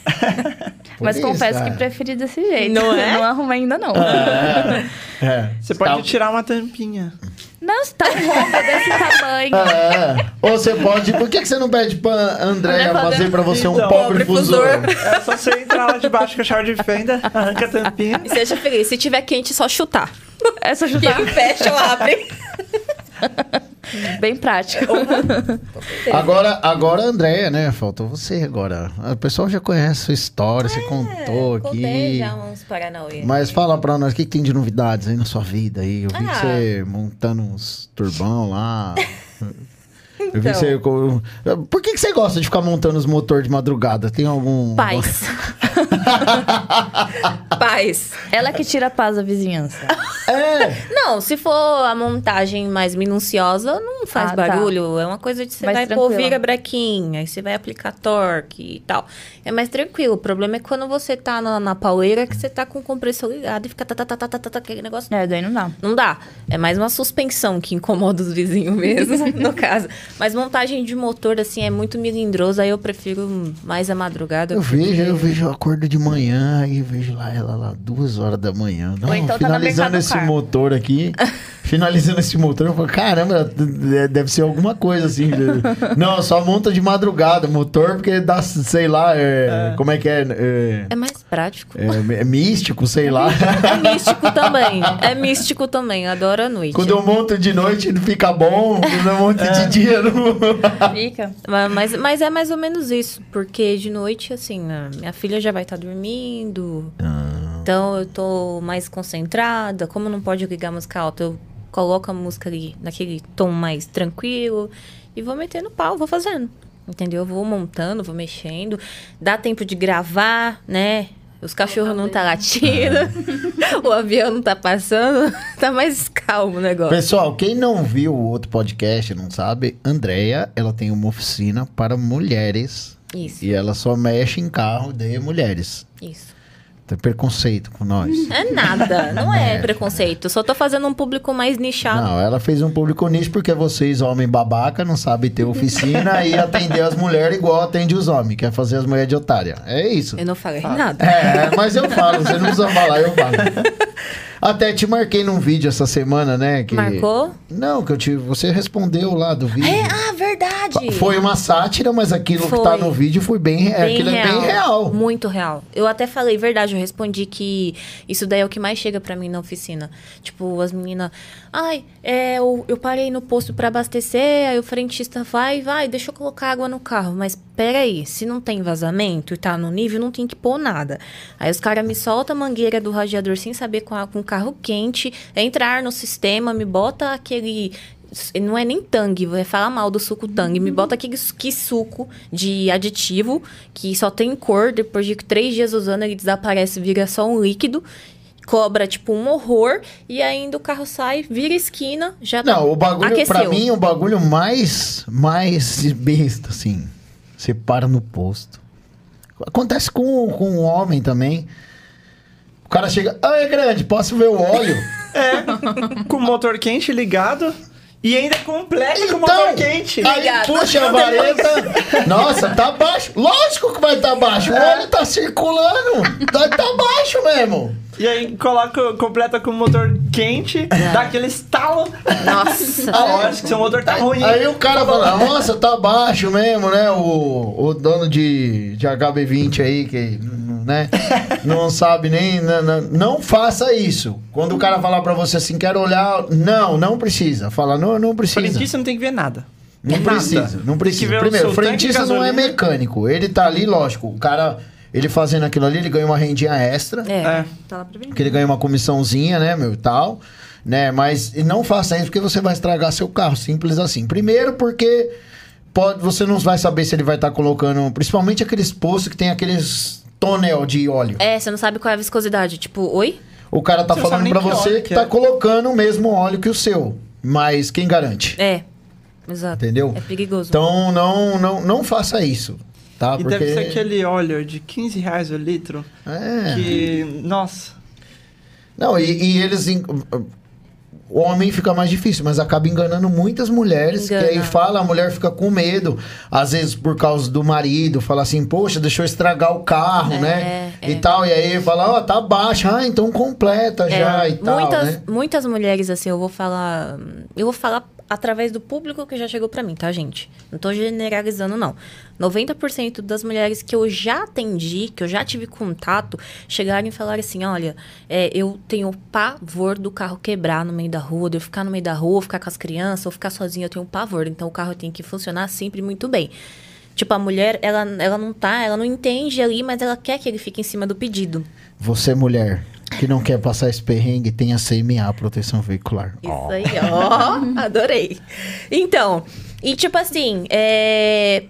mas isso, confesso é. que preferi desse jeito. Não é? Não arrumei ainda, não. É. é. Você pode Tá- tirar uma tampinha. Não, você tá um rombo desse tamanho. É. Ou você pode. Por que, que você não pede pra Andréia André fazer- pra você um Então, pobre pobre fusor? fusor. É só você entrar lá debaixo com a chave de fenda, arranca a tampinha. E seja feliz. Se tiver quente, só chutar. É só chutar. ele fecha ou abre. Bem prático. Agora, agora, Andréia, né? Faltou você agora. O pessoal já conhece a sua história, você contou É, Contei aqui. já uns Paranauê. Mas fala pra nós, o que, que tem de novidades aí na sua vida aí? Eu vi Ah. você montando uns turbão lá. Eu vi Então. que você. Por que, que você gosta de ficar montando os motores de madrugada? Tem algum. Paz. Paz. Ela que tira a paz da vizinhança. É! Não, se for a montagem mais minuciosa, não faz Ah, tá. barulho. É uma coisa de você Mais vai pôr tranquila. vira brequinha, aí você vai aplicar torque e tal. É mais tranquilo. O problema é quando você tá na, na pauleira que você tá com o compressor ligado e fica tá, tá, tá, tá, tá, tá, tá, aquele negócio. É, daí não dá. Não dá. É mais uma suspensão que incomoda os vizinhos mesmo, no caso. Mas montagem de motor, assim, é muito melindroso. Aí eu prefiro mais a madrugada. Eu vejo, eu vejo, eu acordo de manhã e vejo lá ela lá, duas horas da manhã. Não, então tá finalizando mercado esse car. motor aqui. finalizando esse motor, eu falo, caramba, d- deve ser alguma coisa assim. Não, só monta de madrugada o motor, porque dá, sei lá, é, como é que é? É, É mais prático. é- é místico, sei lá. É místico também. É místico também. Adoro a noite. Quando eu monto de noite não fica bom, quando eu monto de dia não. Fica. Ma- Mas, mas é mais ou menos isso, porque de noite, assim, a minha filha já vai estar dormindo, então eu tô mais concentrada. Como não pode ligar música alta, eu coloco a música ali naquele tom mais tranquilo e vou metendo pau, vou fazendo. Entendeu? Eu vou montando, vou mexendo. Dá tempo de gravar, né? Os cachorros não tá latindo, o avião não tá passando, tá mais calmo o negócio. Pessoal, quem não viu o outro podcast, não sabe, Andréia, ela tem uma oficina para mulheres Isso, E ela só mexe em carro de mulheres. isso. Tem preconceito com nós. É nada, não é preconceito. Só tô fazendo um público mais nichado. Não, ela fez um público nicho porque vocês, homem babaca, não sabem ter oficina e atender as mulheres igual atende os homens, quer fazer as mulheres de otária. É isso. Eu não falei nada. É, mas eu falo, você não precisa falar, eu falo. Até te marquei num vídeo essa semana, né? Que... Marcou? Não, que eu te... você respondeu lá do vídeo. É, ah, verdade. Foi uma sátira, mas aquilo Foi. que tá no vídeo foi bem, Bem aquilo é bem real. Muito real. Eu até falei, verdade, eu respondi que isso daí é o que mais chega pra mim na oficina. Tipo, as meninas, ai, é, eu, eu parei no posto pra abastecer, aí o frentista vai, vai, deixa eu colocar água no carro. Mas peraí, se não tem vazamento e tá no nível, não tem que pôr nada. Aí os caras me soltam a mangueira do radiador sem saber com, a, com o carro quente, entrar no sistema, me bota aquele não é nem tangue, vai falar mal do suco tangue. Me bota aqui que suco de aditivo, que só tem cor, depois de três dias usando ele desaparece, vira só um líquido. Cobra, tipo, um horror. E ainda o carro sai, vira esquina, já tá Não, o bagulho, aqueceu. pra mim, o bagulho mais, mais besta, assim. Você para no posto. Acontece com, com um homem também. O cara chega, ah, é grande, posso ver o óleo? Com o motor quente ligado e ainda completa com o motor quente. Então, aí Obrigada. puxa a vareta. Nossa, tá baixo. Lógico que vai tá baixo. O óleo tá circulando. Tá, tá baixo mesmo. E aí coloca, completa com o motor quente, dá aquele estalo. Nossa. Ah, eu acho que seu motor tá ruim. Aí o cara fala, nossa, tá baixo mesmo, né? O, o dono de, de HB20 aí, que né, não sabe nem. Não, não, não faça isso. Quando o cara falar pra você assim, quero olhar. Não, não precisa. Fala, não, não precisa. Frentista não tem que ver nada. Não Nada. precisa, não precisa. Primeiro, o frentista não é mecânico. Ele tá ali, lógico. O cara, ele fazendo aquilo ali, ele ganha uma rendinha extra. É. É. Tá lá pra vender. Porque ele ganha uma comissãozinha, né, meu, e tal. Né, mas e não faça isso porque você vai estragar seu carro. Simples assim. Primeiro porque pode, você não vai saber se ele vai estar colocando... Principalmente aqueles postos que tem aqueles tonel de óleo. É, você não sabe qual é a viscosidade. Tipo, oi? O cara tá Você falando que você que que tá é. colocando o mesmo óleo que o seu. Mas quem garante? É. Exato. Entendeu? É perigoso. Então não, não, não faça isso. Tá? E Porque... deve ser aquele óleo de 15 reais o litro. É. Que. Nossa. Não, e, e eles. O homem fica mais difícil, mas acaba enganando muitas mulheres. Engana. Que aí fala, a mulher fica com medo. Às vezes por causa do marido, fala assim, poxa, deixou estragar o carro, É, né? é. E tal. E aí fala, ó, tá baixo. Ah, então completa É, já e tal. muitas, né? muitas mulheres, assim, eu vou falar. Eu vou falar através do público que já chegou pra mim, tá, gente? Não tô generalizando, não. 90% das mulheres que eu já atendi, que eu já tive contato, chegaram e falaram assim: olha, é, eu tenho pavor do carro quebrar no meio da rua, de eu ficar no meio da rua, ficar com as crianças, ou ficar sozinha, eu tenho pavor. Então o carro tem que funcionar sempre muito bem. Tipo, a mulher, ela, ela não tá, ela não entende ali, mas ela quer que ele fique em cima do pedido. Você, mulher, que não quer passar esse perrengue, tem a CMA, proteção veicular. Isso aí, ó. Adorei. Então, e tipo assim, é...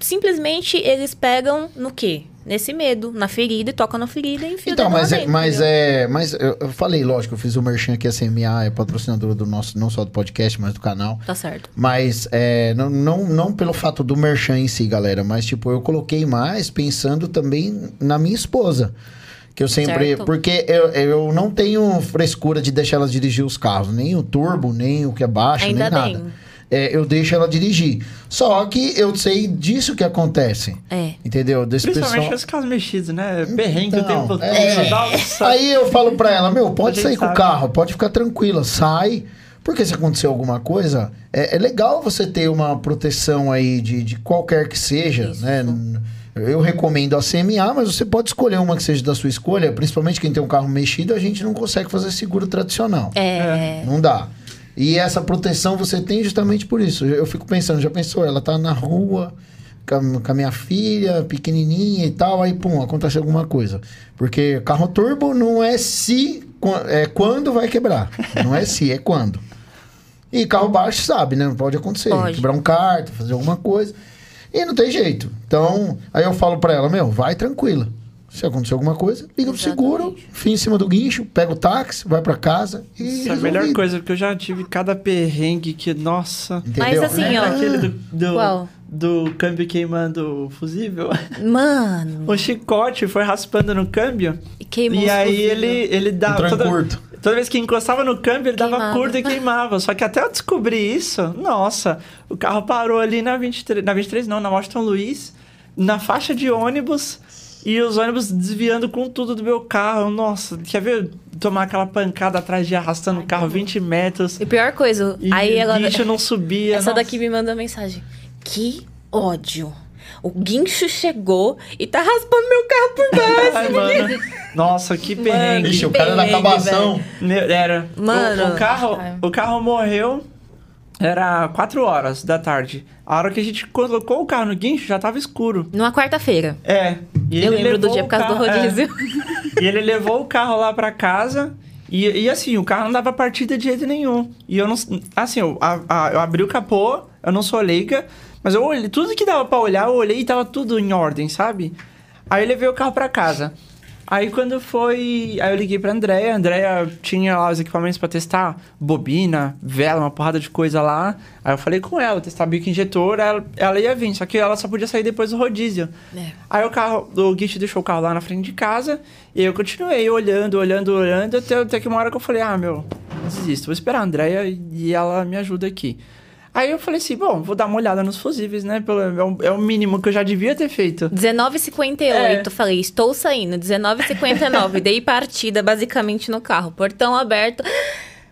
simplesmente eles pegam no quê? Nesse medo, na ferida, e tocam na ferida e enfiam Então, mas, é, mas entendeu? é. Mas eu, eu falei, lógico, eu fiz o merchan que a CMA é patrocinadora do nosso, não só do podcast, mas do canal. Tá certo. Mas é, não, não, não pelo fato do merchan em si, galera, mas tipo, eu coloquei mais pensando também na minha esposa. Que eu sempre. Certo. Porque eu, eu não tenho frescura de deixar ela dirigir os carros, nem o turbo, nem o que é baixo, Ainda nem bem. nada. É, eu deixo ela dirigir. Só que eu sei disso que acontece. É. Entendeu? Desse Principalmente pessoal. os carros mexidos, né? Perrengue o Então, tempo todo. é. Nossa. Aí eu falo pra ela, meu, pode sair com o sabe. carro, pode ficar tranquila, sai. Porque se acontecer alguma coisa, é, é legal você ter uma proteção aí de, de qualquer que seja, Isso. né? Eu recomendo a CMA, mas você pode escolher uma que seja da sua escolha. Principalmente quem tem um carro mexido, a gente não consegue fazer seguro tradicional. É. Não dá. E essa proteção você tem justamente por isso. Eu fico pensando, já pensou, ela tá na rua com a, minha filha, pequenininha e tal, aí pum, acontece alguma coisa. Porque carro turbo não é se, é quando vai quebrar. Não é se, é quando. E carro baixo sabe, né? Não pode acontecer. Pode. Quebrar um carro, fazer alguma coisa. E não tem jeito. Então, aí eu falo pra ela, meu, vai tranquila. Se acontecer alguma coisa, liga pro seguro, fia em cima do guincho, pega o táxi, vai pra casa e. Isso é a melhor resolvido. coisa, porque eu já tive cada perrengue que, nossa. Entendeu? Mas assim, ó. aquele do, do, Qual? do câmbio queimando o fusível? Mano, O chicote foi raspando no câmbio. queimou e aí fusível. ele, ele dava. Entrou em Toda, curto. toda vez que encostava no câmbio, ele dava Queimava. curto e queimava. Só que até eu descobrir isso, nossa, o carro parou ali na 23. Na 23, não, na Washington Luiz, na faixa de ônibus. E os ônibus desviando com tudo do meu carro. Nossa, quer ver tomar aquela pancada atrás de arrastando o carro 20 metros? E pior coisa, E aí o agora. guincho não subia. Essa nossa. daqui me manda mensagem. Que ódio. O guincho chegou e tá raspando meu carro por baixo. Ai, mano. Nossa, que perrengue. Ixi, o cara da perrengue, acabação. Meu, era. Mano. O, o carro, Ai. o carro morreu. Era 4 horas da tarde. A hora que a gente colocou o carro no guincho, já tava escuro. Numa quarta-feira. É. E Eu lembro do dia por causa do carro- é. rodízio. E ele levou o carro lá pra casa. E, e assim, o carro não dava partida de jeito nenhum. E eu não. Assim, eu, a- a- eu abri o capô, eu não sou leiga, mas eu olhei, tudo que dava pra olhar, eu olhei e tava tudo em ordem, sabe? Aí eu levei o carro pra casa. Aí quando foi. Aí eu liguei pra Andréia. A Andréia tinha lá os equipamentos pra testar bobina, vela, uma porrada de coisa lá. Aí eu falei com ela, testar bico injetor, ela, ela ia vir, só que ela só podia sair depois do rodízio. É. Aí o carro, o Git deixou o carro lá na frente de casa e eu continuei olhando, olhando, olhando, até, até que uma hora que eu falei, ah, meu, desisto, vou esperar a Andréia e ela me ajuda aqui. Aí eu falei assim, bom, vou dar uma olhada nos fusíveis, né? Pelo, é, o, é o mínimo que eu já devia ter feito. 19h58, É. falei, estou saindo. 19h59, dei partida basicamente no carro. Portão aberto.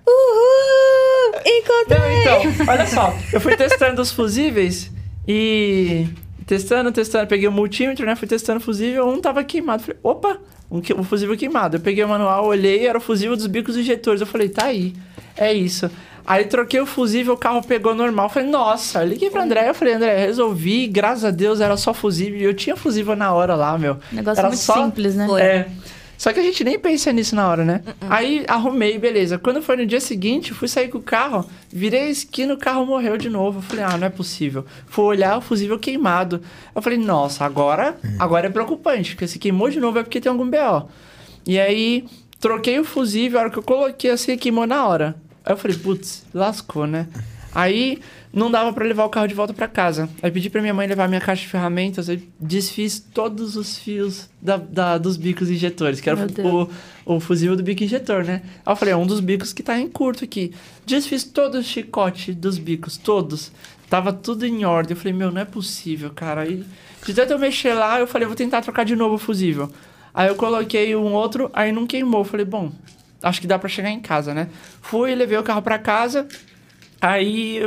Uhul! Encontrei! Não, então, olha só, eu fui testando os fusíveis e testando, testando, peguei o multímetro, né? Fui testando o fusível, um tava queimado. Falei, opa, um, um fusível queimado. Eu peguei o manual, olhei, era o fusível dos bicos injetores. Eu falei, tá aí, é isso. Aí troquei o fusível, o carro pegou normal. Falei, nossa, eu liguei pra André, eu falei, André, resolvi, graças a Deus era só fusível. E eu tinha fusível na hora lá, meu. Negócio era muito só- simples, né? Foi. é. Só que a gente nem pensa nisso na hora, né? Uh-uh. Aí arrumei, beleza. Quando foi no dia seguinte, fui sair com o carro, virei a esquina, o carro morreu de novo. Eu falei, ah, não é possível. Fui olhar o fusível queimado. Eu falei, nossa, agora, agora é preocupante, porque se queimou de novo é porque tem algum BO. E aí, troquei o fusível, a hora que eu coloquei assim, queimou na hora. Aí eu falei, putz, lascou, né? Aí não dava pra levar o carro de volta pra casa. Aí pedi pra minha mãe levar minha caixa de ferramentas, aí desfiz todos os fios da, da- dos bicos injetores, que era o, o, o fusível do bico injetor, né? Aí eu falei, é um dos bicos que tá em curto aqui. Desfiz todo o chicote dos bicos, todos. Tava tudo em ordem. Eu falei, meu, não é possível, cara. Aí, de tanto eu mexer lá, eu falei, vou tentar trocar de novo o fusível. Aí eu coloquei um outro, aí não queimou. Eu falei, bom, acho que dá pra chegar em casa, né? Fui, levei o carro pra casa. Aí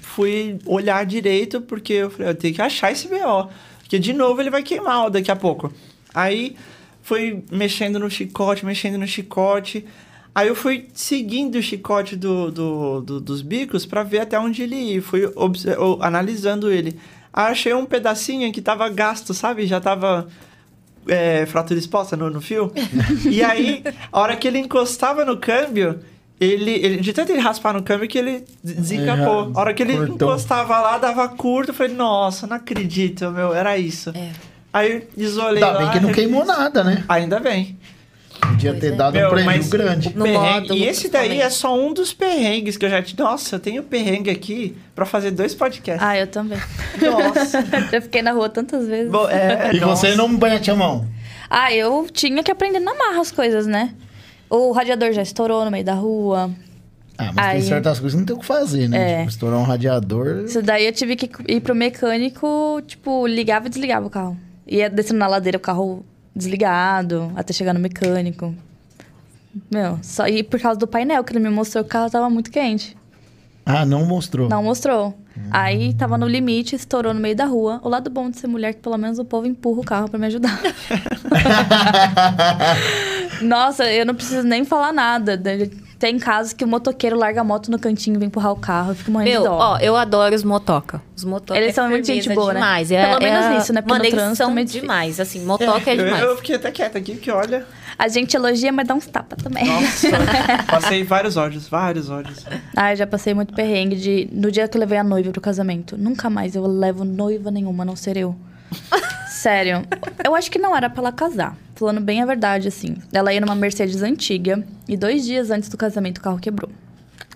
fui olhar direito, porque eu falei, eu tenho que achar esse BO. Porque de novo ele vai queimar daqui a pouco. Aí fui mexendo no chicote, mexendo no chicote. Aí eu fui seguindo o chicote do, do- do- dos bicos pra ver até onde ele ia. Fui analisando ele. Achei um pedacinho que tava gasto, sabe? Já tava é, fratura exposta no, no fio. e aí, a hora que ele encostava no câmbio, ele, ele de tanto ele raspar no câmbio que ele des- desencapou. Ele A hora que ele cortou. encostava lá, dava curto. Eu falei, nossa, não acredito, meu, era isso. É. Aí isolei Ainda bem que não queimou nada, né? Ainda bem. Podia ter é. dado um Meu, prejuízo mas grande. o No perrengue- módulo, e esse daí é só um dos perrengues que eu já... Nossa, eu tenho perrengue aqui pra fazer dois podcasts. Ah, eu também. Nossa. Já fiquei na rua tantas vezes. Bom, é, E nossa. você não bate a mão? Ah, eu tinha que aprender na marra as coisas, né? O radiador já estourou no meio da rua. Ah, mas tem Aí- certas coisas que não tem o que fazer, né? É. Tipo, estourar um radiador. Isso daí eu tive que ir pro mecânico, tipo, ligava e desligava o carro. Ia descendo na ladeira o carro desligado, até chegar no mecânico. Meu, só e por causa do painel que ele me mostrou que o carro tava muito quente. Ah, não mostrou. Não mostrou. Aí tava no limite, estourou no meio da rua. O lado bom de ser mulher é que pelo menos o povo empurra o carro pra me ajudar. Nossa, eu não preciso nem falar nada. Tem casos que o motoqueiro larga a moto no cantinho e vem empurrar o carro. Eu fico morrendo Meu, de dó. ó, eu adoro os motoca. Os motoca Eles é são muito gente boa, né? demais. Pelo menos isso, né? Porque Mano, eles trânsito são é demais, assim, motoca é, eu, demais. eu fiquei até quieto aqui, porque olha... A gente elogia, mas dá uns tapas também. Nossa, passei vários ódios, vários ódios. Ah, eu já passei muito perrengue de... No dia que eu levei a noiva pro casamento. Nunca mais eu levo noiva nenhuma, a não ser eu. Sério. Eu acho que não era pra ela casar. Falando bem a verdade, assim. Ela ia numa Mercedes antiga. E dois dias antes do casamento, o carro quebrou.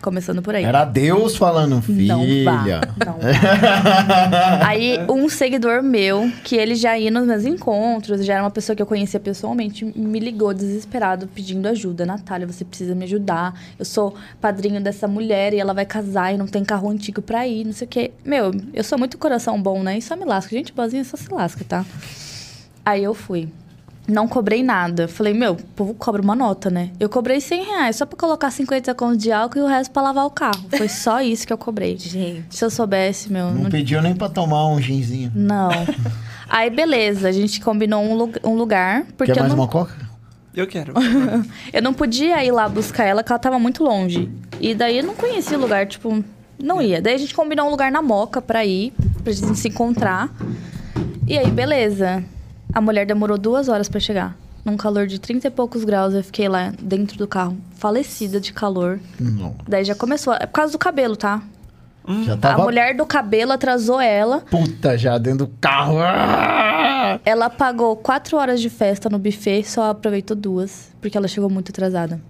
Começando por aí. Era Deus falando, filha. Não vá. Não vá. Aí, um seguidor meu, que ele já ia nos meus encontros, já era uma pessoa que eu conhecia pessoalmente, me ligou desesperado pedindo ajuda. Natália, você precisa me ajudar. Eu sou padrinho dessa mulher e ela vai casar e não tem carro antigo pra ir, não sei o quê. Meu, eu sou muito coração bom, né? E só me lasca. Gente boazinha só se lasca, tá? Aí eu fui. Não cobrei nada. Falei, meu, o povo cobra uma nota, né? Eu cobrei 100 reais só pra colocar 50 contos de álcool e o resto pra lavar o carro. Foi só isso que eu cobrei. Gente. Se eu soubesse, meu. Não não- pediu nem pra tomar um ginzinho. Não. Aí, beleza, a gente combinou um, lu- um lugar. Porque Quer eu mais não, uma coca? Eu quero. eu não podia ir lá buscar ela, porque ela tava muito longe. E daí eu não conhecia o lugar, tipo, não ia. Daí a gente combinou um lugar na Moca pra ir, pra gente se encontrar. E aí, beleza. A mulher demorou duas horas pra chegar. Num calor de 30 e poucos graus, eu fiquei lá dentro do carro, falecida de calor. Não. Daí já começou. É por causa do cabelo, tá? Já A tava mulher do cabelo atrasou ela. puta já dentro do carro. Ah! Ela pagou quatro horas de festa no buffet, só aproveitou duas, porque ela chegou muito atrasada.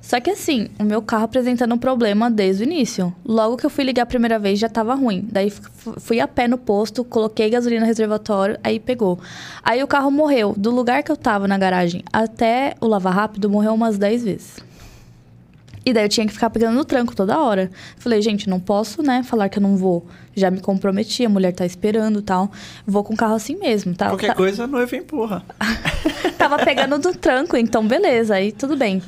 Só que assim, o meu carro apresentando um problema desde o início. Logo que eu fui ligar a primeira vez, já tava ruim. Daí fui a pé no posto, coloquei gasolina no reservatório, aí pegou. Aí o carro morreu. Do lugar que eu tava na garagem até o Lava Rápido, morreu umas 10 vezes. E daí eu tinha que ficar pegando no tranco toda hora. Falei, gente, não posso, né, falar que eu não vou. Já me comprometi, a mulher tá esperando e tal. Vou com o carro assim mesmo, tá? Qualquer Tá- coisa, a noiva empurra. Tava pegando no tranco, então beleza, aí tudo bem.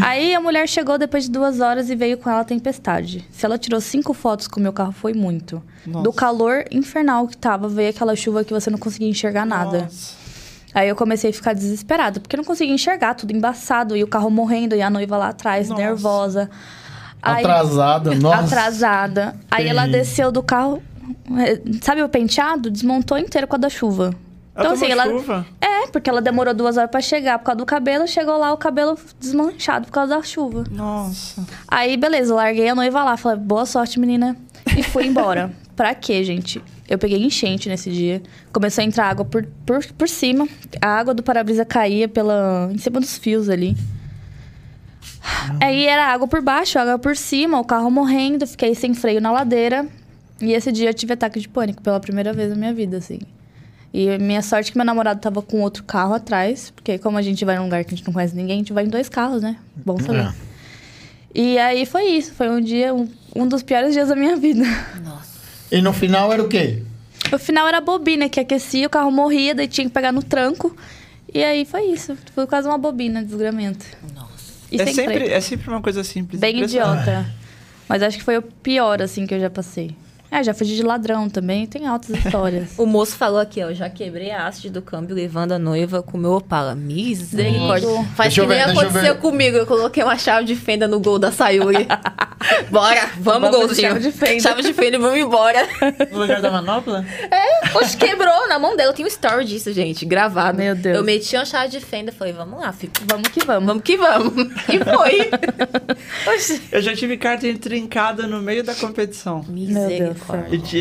Aí a mulher chegou depois de duas horas e veio com ela a tempestade. Se ela tirou cinco fotos com o meu carro, foi muito. Nossa. Do calor infernal que tava, veio aquela chuva que você não conseguia enxergar nada. Nossa. Aí eu comecei a ficar desesperada, porque eu não conseguia enxergar, tudo embaçado, e o carro morrendo, e a noiva lá atrás, Nossa. nervosa. Aí- Atrasada, nossa. atrasada. Aí ela desceu do carro, eh, sabe o penteado? Desmontou inteiro com a da chuva. Então, Ela assim, ela. chuva? É, porque ela demorou duas horas pra chegar por causa do cabelo, chegou lá o cabelo desmanchado por causa da chuva. Nossa. Aí, beleza, larguei a noiva lá, falei, boa sorte, menina. E fui embora. pra quê, gente? Eu peguei enchente nesse dia. Começou a entrar água por, por, por cima. A água do para-brisa caía pela, em cima dos fios ali. Aí era água por baixo, água por cima, o carro morrendo, fiquei sem freio na ladeira. E esse dia eu tive ataque de pânico pela primeira vez na minha vida, assim. E minha sorte é que meu namorado tava com outro carro atrás, porque como a gente vai num lugar que a gente não conhece ninguém, a gente vai em dois carros, né? Bom saber. É. E aí foi isso, foi um dia, um, um dos piores dias da minha vida. Nossa. E no final era o quê? O final era a bobina que aquecia, o carro morria, daí tinha que pegar no tranco. E aí foi isso, foi quase uma bobina, desgramento. Nossa. E É sem sempre, é sempre uma coisa simples. Bem idiota. Mas acho que foi o pior, assim, que eu já passei. É, já fugi de ladrão também, tem altas histórias. O moço falou aqui, ó, já quebrei a haste do câmbio levando a noiva com o meu Opala. Misericórdia. Faz Deixa que nem ver, eu aconteceu ver. comigo. Eu coloquei uma chave de fenda no gol da Sayuri. Bora, vamos, Vamos golzinho. chave de fenda. Chave de fenda e vamos embora. No lugar da manopla? Poxa, quebrou na mão dela. Eu tenho um story disso, gente, gravado. Meu Deus. Eu meti uma chave de fenda. Falei, vamos lá, filho. Vamos que vamos. Vamos que vamos. E foi. Eu já tive carta trincada no meio da competição. Misericórdia.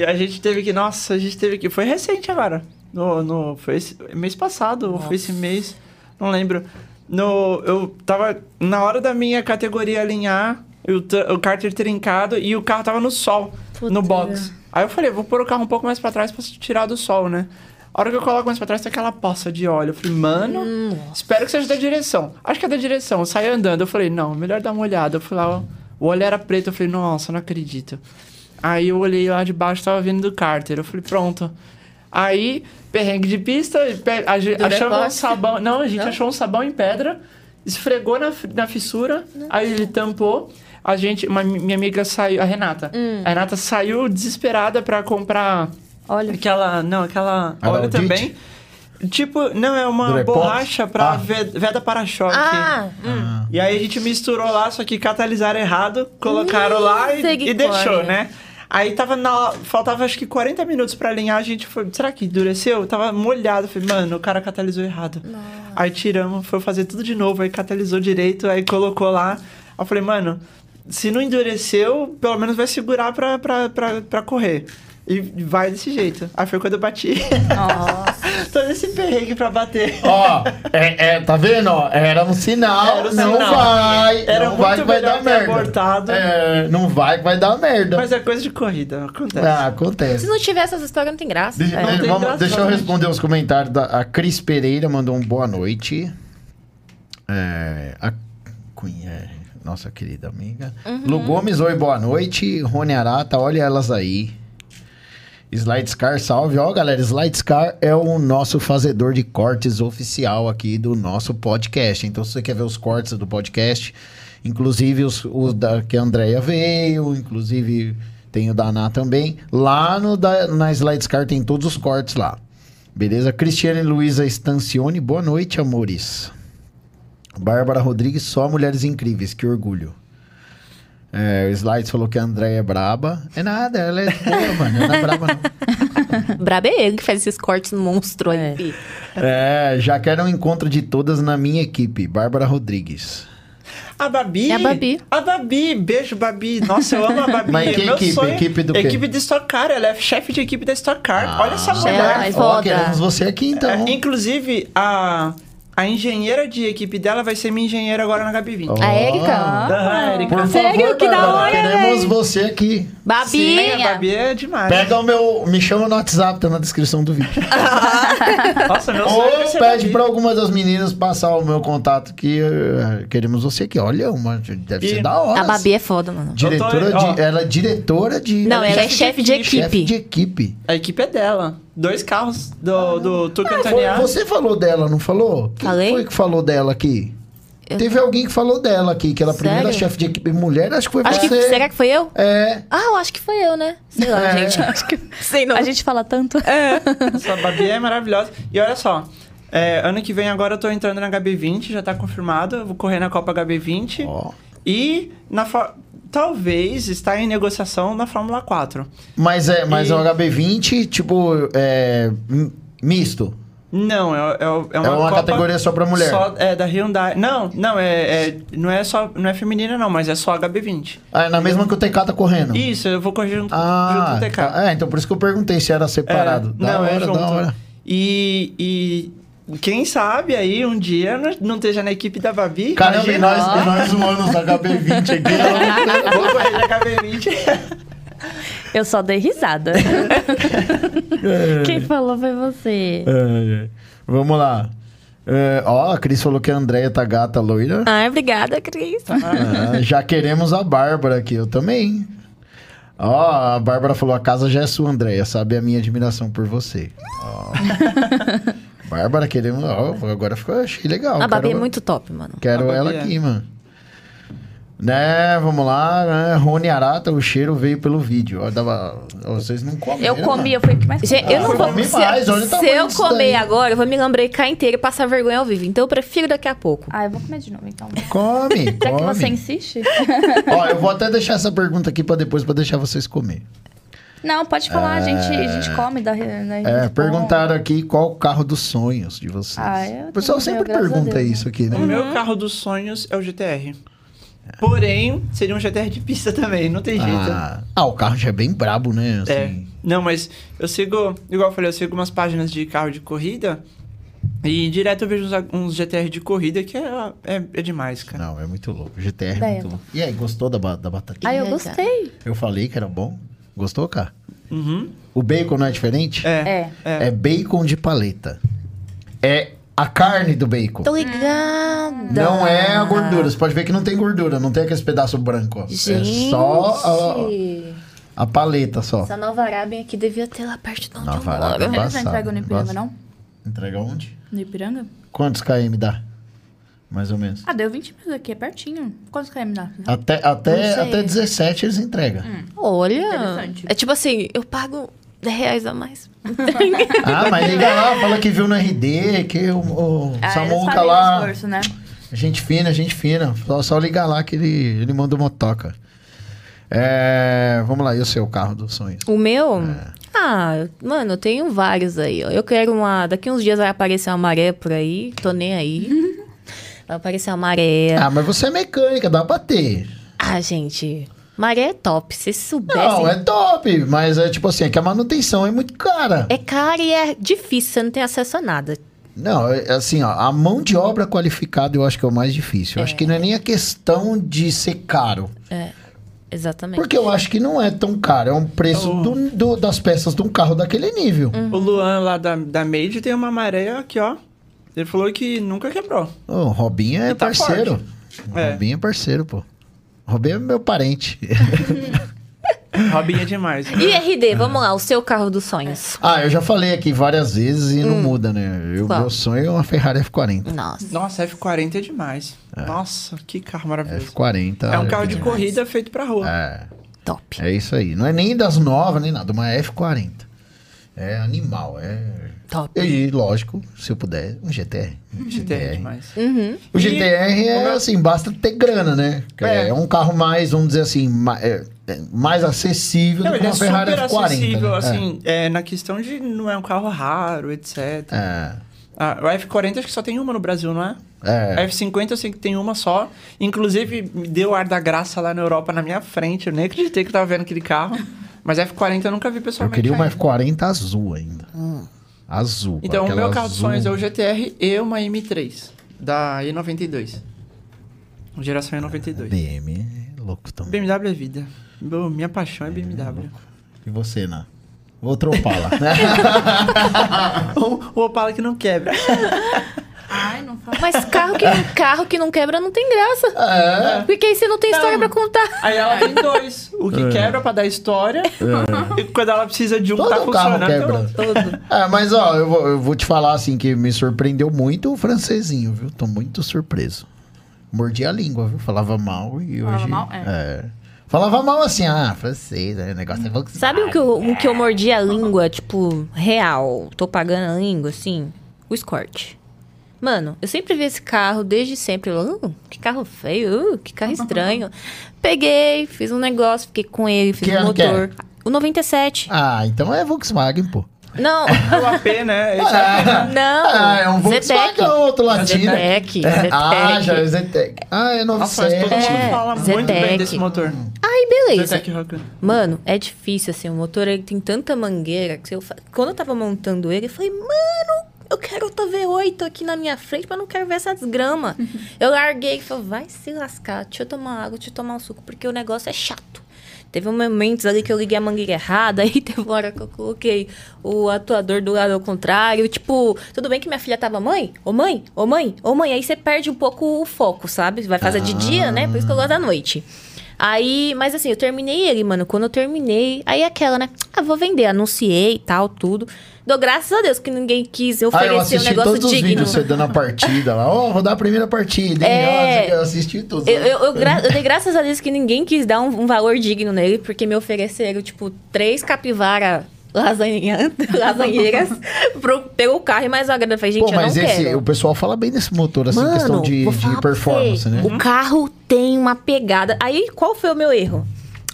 A gente teve que. Nossa, a gente teve que. Foi recente agora. No, no, foi esse, mês passado, ou foi esse mês. Não lembro. No, eu tava na hora da minha categoria alinhar, o, t- o cárter trincado e o carro tava no sol, Puta. no box. Aí eu falei, vou pôr o carro um pouco mais pra trás pra tirar do sol, né? A hora que eu coloco mais pra trás, tem aquela poça de óleo. Eu falei, mano, espero que seja da direção. Acho que é da direção. Eu saí andando. Eu falei, não, melhor dar uma olhada. Eu fui lá, o óleo era preto. Eu falei, nossa, não acredito. Aí eu olhei lá de baixo, tava vindo do cárter. Eu falei, pronto. Aí, perrengue de pista, a gente achamos um sabão. Não, a gente Não? achou um sabão em pedra, esfregou na, na fissura, aí ele tampou. A gente, uma, minha amiga saiu, a Renata. Hum. A Renata saiu desesperada pra comprar Olha, aquela. Não, aquela. Era óleo o Dit? também. Tipo, não, é uma borracha pra Ah. ve- veda para-choque. Ah, hum. E aí a gente misturou lá, só que catalisaram errado, colocaram lá e, e deixou, né? Aí tava na. Faltava acho que 40 minutos pra alinhar, a gente foi. Será que endureceu? Tava molhado. Falei, mano, o cara catalisou errado. Aí tiramos, foi fazer tudo de novo, aí catalisou direito, aí colocou lá. Aí eu falei, mano, se não endureceu, pelo menos vai segurar pra, pra, pra, pra correr. E vai desse jeito. Aí foi quando eu bati. Nossa. Todo esse perrengue pra bater. Ó, é, é, tá vendo? ó? Era um sinal. Era um não sinal. vai. Era não vai que vai dar merda. abortado. É, não vai que vai dar merda. Mas é coisa de corrida, acontece. Ah, acontece. Se não tiver essas histórias, não tem graça. Deixa, É. Não tem vamos- graça, deixa eu responder os comentários. Da, a Cris Pereira mandou um boa noite. É, a Queen, é, nossa querida amiga. Lu Gomes, oi, boa noite. Rony Arata, olha elas aí. Slide Scar, salve. Ó, galera, Slide Scar é o nosso fazedor de cortes oficial aqui do nosso podcast. Então, se você quer ver os cortes do podcast, inclusive os, os da, que a Andrea veio, inclusive tem o da Ana também, lá no, da, na Slide Scar tem todos os cortes lá. Beleza? Cristiane Luiza Stancione, boa noite, amores. Bárbara Rodrigues, só mulheres incríveis, que orgulho. É, o Slides falou que a Andréia é braba. É nada, ela é boa, mano. Ela não é braba, não. Brabo é ele que faz esses cortes monstro aí. É. É, já quero um encontro de todas na minha equipe. Bárbara Rodrigues. A Babi. É a Babi. A Babi. Beijo, Babi. Nossa, eu amo a Babi. Mas que É meu equipe? sonho. Equipe do quê? Equipe de Stock Car. Ela é chefe de equipe da Stock Car. Olha essa Ah, mulher. Ela é foda. queremos você aqui, então. É, inclusive, a, a engenheira de equipe dela vai ser minha engenheira agora na HB20. Ó. A Érica? Ah, Érica. Por Sério? Que da hora, queremos véi. você aqui. Babi! Sim, a Babi é demais. Pega o meu... Me chama no WhatsApp, tá na descrição do vídeo. Nossa, meu sonho é Ou ser pede Babi. pra alguma das meninas passar o meu contato que eh, queremos você aqui. Olha, uma, deve E- ser da hora. A Babi é foda, mano. Diretora tô- de... Ela é diretora de... Não, ela é chefe de de equipe. chefe equipe. de equipe. A equipe é dela. Dois carros do, do Tuca Antoniá. Você falou dela, não falou? Quem Falei? foi que falou dela aqui? Eu- Teve alguém que falou dela aqui, que ela é a primeira chefe de equipe mulher, acho que foi Acho que, você. será que foi eu? É. Ah, eu acho que foi eu, né? Sei lá, É. gente. Acho que... Sei não. A gente fala tanto. Essa Babi é maravilhosa. E olha só, é, ano que vem agora eu tô entrando na HB20, já tá confirmado. Eu vou correr na Copa HB20. Ó. E na talvez está em negociação na Fórmula 4. Mas é, mas E- é o HB20, tipo, é, misto. Não, é, é, é uma, É uma categoria só pra mulher. Só, é da Hyundai. Não, não, é, é- não é só não é feminina não, mas é só HB20. Ah, é na mesma que o TK tá correndo. Isso, eu vou correr junto, Ah, junto com o TK. tá. é, então por isso que eu perguntei se era separado. É, da não, hora, é junto. da hora. E, e quem sabe aí um dia não- esteja na equipe da Babi. Caramba, e nós, e nós humanos da HB20 aqui. Vou correr na HB20. Eu só dei risada. Quem falou foi você. É, é. Vamos lá. É, ó, a Cris falou que a Andréia tá gata loira. Ai, obrigada, Cris. Ah, já queremos a Bárbara aqui, eu também. Ó, a Bárbara falou: a casa já é sua, Andréia. Sabe a minha admiração por você. Ó. Bárbara, queremos. Ó, agora ficou, achei legal. A Babi quero, é muito top, mano. Quero ela é. aqui, mano. Né, vamos lá, né? Rony Arata, o cheiro veio pelo vídeo. Ó, dava, vocês não comem. Eu comi, eu fui o que mais Gente, eu Ah, não eu vou. comi Se, mais, olha se eu comer daí. agora, eu vou me lambrecar inteira e passar vergonha ao vivo. Então eu prefiro daqui a pouco. Ah, eu vou comer de novo, então. Come, Já que come. você insiste? Ó, eu vou até deixar essa pergunta aqui pra depois, pra deixar vocês comer. Não, pode falar, a, gente, a gente come. Da, da, É, perguntaram aqui qual o carro dos sonhos de vocês. Ah, o pessoal sempre a pergunta Deus, isso aqui, né? O meu carro dos sonhos é o GTR. Porém, seria um GTR de pista também, não tem jeito. Ah, ah, o carro já é bem brabo, né? É. Assim. Não, mas eu sigo, igual eu falei, eu sigo umas páginas de carro de corrida e direto eu vejo uns, uns GTR de corrida que é, é, é demais, cara. Não, é muito louco. GTR é muito louco. E aí, gostou da, da batatinha? Ah, eu gostei. Eu falei que era bom. Gostou, cara? Uhum. O bacon não é diferente? É. É. É. É bacon de paleta. É a carne do bacon. Tô ligada. Não é a gordura. Você pode ver que não tem gordura. Não tem aquele pedaço branco. ó. Gente. É só a, a paleta só. Essa nova Arábia aqui devia ter lá perto de onde Nova eu Arábia. moro. Eles não Embaçado, entregam no Ipiranga, não? Entrega onde? No Ipiranga? Quantos km dá? Mais ou menos. Ah, deu 20 minutos aqui, é pertinho. Quantos km dá? Até, Não até, sei. até 17 eles entregam. Olha. Interessante. É tipo assim, eu pago 10 reais a mais. Ah, mas liga lá, fala que viu no RD, que o, o Ah, Samuca lá. esforço, né? Gente fina, gente fina. Só, só ligar lá que ele, ele manda uma toca. É, vamos lá, e o seu carro dos sonhos? O meu? É. Ah, mano, eu tenho vários aí, ó. Eu quero uma. Daqui uns dias vai aparecer uma maré por aí. Tô nem aí. Vai aparecer uma maré. Ah, mas você é mecânica, dá pra ter. Ah, gente. Maré é top. Se soubesse. Não, é top, mas é tipo assim, é que a manutenção é muito cara. É caro e é difícil, você não tem acesso a nada. Não, é assim, ó, a mão de obra qualificada eu acho que é o mais difícil. Eu acho que não é nem a questão de ser caro. Exatamente. Porque eu acho que não é tão caro. É um preço Oh. do- do- das peças de um carro daquele nível. O Luan lá da, da Made tem uma maré aqui, ó. Ele falou que nunca quebrou. O Robinho é tá parceiro. forte. É. Robinho é parceiro, pô. O Robinho é meu parente. Robinho é demais. E RD, vamos lá, o seu carro dos sonhos. ah, eu já falei aqui várias vezes e não muda, né? O meu sonho é uma Ferrari F40. Nossa. Nossa, F40 é demais. Nossa, que carro maravilhoso. F40. É um carro de demais. corrida feito pra rua. É, Top. é isso aí. Não é nem das novas, nem nada. Uma F40. É animal, é... Top. E, lógico, se eu puder, um GTR. Um GTR é demais. O GTR é assim, basta ter grana, né? É, É. um carro mais, vamos dizer assim, é, é mais acessível Não, do que ele é uma Ferrari super F40. acessível, né? assim, é, na questão de não é um carro raro, etc. É, Ah, o F40 acho que só tem uma no Brasil, não é? é, A é. F50 eu sei que tem uma só. Inclusive, me deu ar da graça lá na Europa na minha frente. Eu nem acreditei que eu tava vendo aquele carro. Mas F40 eu nunca vi Eu pessoalmente. queria uma ainda. F40 azul ainda. Azul. Então, o meu carro azul. sonhos é o GTR e uma M3, da E92. Geração E92. BM, é louco também. BMW é vida. Meu- minha paixão é BMW. E você, Ná? Outro Opala. o, o Opala que não quebra. Ai, não fala. Mas carro que, carro que não quebra não tem graça. é. Porque aí você não tem Não. história pra contar. Aí ela tem dois. O que quebra pra dar história. E quando ela precisa de um, Todo tá carro funcionando. quebra. Todo. É, mas ó, eu vou, eu vou te falar assim que me surpreendeu muito o francesinho, viu? Tô muito surpreso. Mordi a língua, viu? Falava mal e Falava hoje. mal? É. Falava mal assim, ah, francês, né? o negócio é Volkswagen. Sabe o que, eu, o que eu mordi a língua, tipo, real? Tô pagando a língua, assim? O Escort. Mano, eu sempre vi esse carro, desde sempre. "Uh, que carro feio, uh, que carro estranho. Peguei, fiz um negócio, fiquei com ele, fiz Que que é? motor. O 97. Ah, então é Volkswagen, pô. Não, O AP, né? Esse AP. não. Ah, é um Volkswagen Zetec. ou outro latino. Zetec, É, Zetec. Ah, já é Zetec. Ah, é Nossa, mas todo 97. mundo É, fala muito bem Zetec. desse motor. Aí, beleza. Zetec. Mano, é difícil, assim, o motor ele tem tanta mangueira que eu quando eu tava montando ele, eu falei, mano, eu quero outra V8 aqui na minha frente, mas não quero ver essa desgrama. eu larguei e falei, vai se lascar, deixa eu tomar água, deixa eu tomar um suco, porque o negócio é chato. Teve momentos ali que eu liguei a mangueira errada, aí teve uma hora que eu coloquei o atuador do lado ao contrário. Tipo, tudo bem que minha filha tava, mãe, ô mãe, ô mãe, ô mãe. Aí você perde um pouco o foco, sabe? Vai fazer de dia, né? Por isso que eu gosto da noite. Aí, mas assim, eu terminei ele, mano. Quando eu terminei, aí aquela, né? Ah, vou vender, anunciei e tal, tudo. Dou graças a Deus que ninguém quis Ah, eu oferecer um negócio todos os digno. vídeos você dando a partida lá. Ó, vou dar a primeira partida. hein? É. Eu assisti tudo. Eu, eu, eu gra- eu dei graças a Deus que ninguém quis dar um, um valor digno nele, porque me ofereceram, tipo, três capivara lasanha, lasanheiras pro, pelo carro e mais uma grana. Falei, gente, Pô, eu não mas esse, quero. o pessoal fala bem desse motor, assim, Mano, questão de, de performance, né? O carro tem uma pegada. Aí, qual foi o meu erro?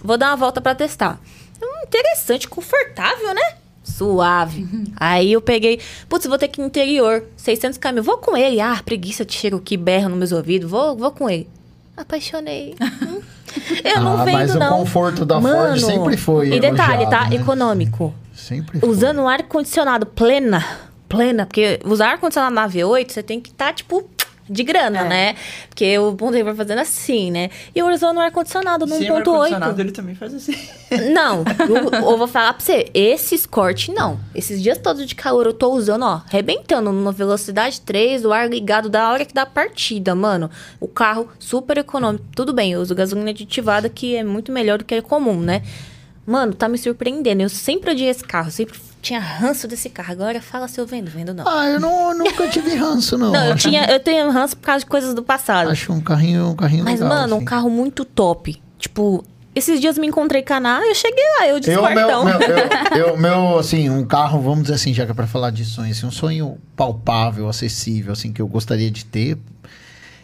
Vou dar uma volta pra testar. Hum, interessante, confortável, né? Suave. Aí eu peguei, putz, vou ter que ir no interior, 600 km. Vou com ele. Ah, preguiça de cheiro que berra nos meus ouvidos. Vou, vou com ele. Apaixonei. Eu não Ah, vendo, mas o não. conforto da Ford Mano, sempre foi E detalhe, tá? né? Econômico. Sempre foi. Usando um ar-condicionado plena. Plena, porque usar ar-condicionado na V8, você tem que estar, tipo, de grana, É. né? Porque o Bondei vai fazendo assim, né? E eu usando um ar-condicionado no Sim, o ar-condicionado 1.8. ele também faz assim. Não, eu, eu vou falar pra você, esse Escort não. Esses dias todos de calor eu tô usando, ó, arrebentando numa velocidade 3, o ar ligado da hora que dá partida, mano. O carro super econômico. Tudo bem, eu uso gasolina aditivada, que é muito melhor do que a comum, né? Mano, tá me surpreendendo. Eu sempre odiei esse carro, sempre tinha ranço desse carro. Agora fala se eu vendo, vendo não. Ah, eu não, nunca tive ranço, não. Não, eu, tinha, eu tenho ranço por causa de coisas do passado. acho um carrinho, um carrinho Mas, legal. mano, um assim. carro muito top. Tipo, esses dias me encontrei com a Ná, eu cheguei lá, eu de Eu, meu, meu, eu, eu- meu, assim, um carro, vamos dizer assim, já que é pra falar de sonho, assim, um sonho palpável, acessível, assim, que eu gostaria de ter.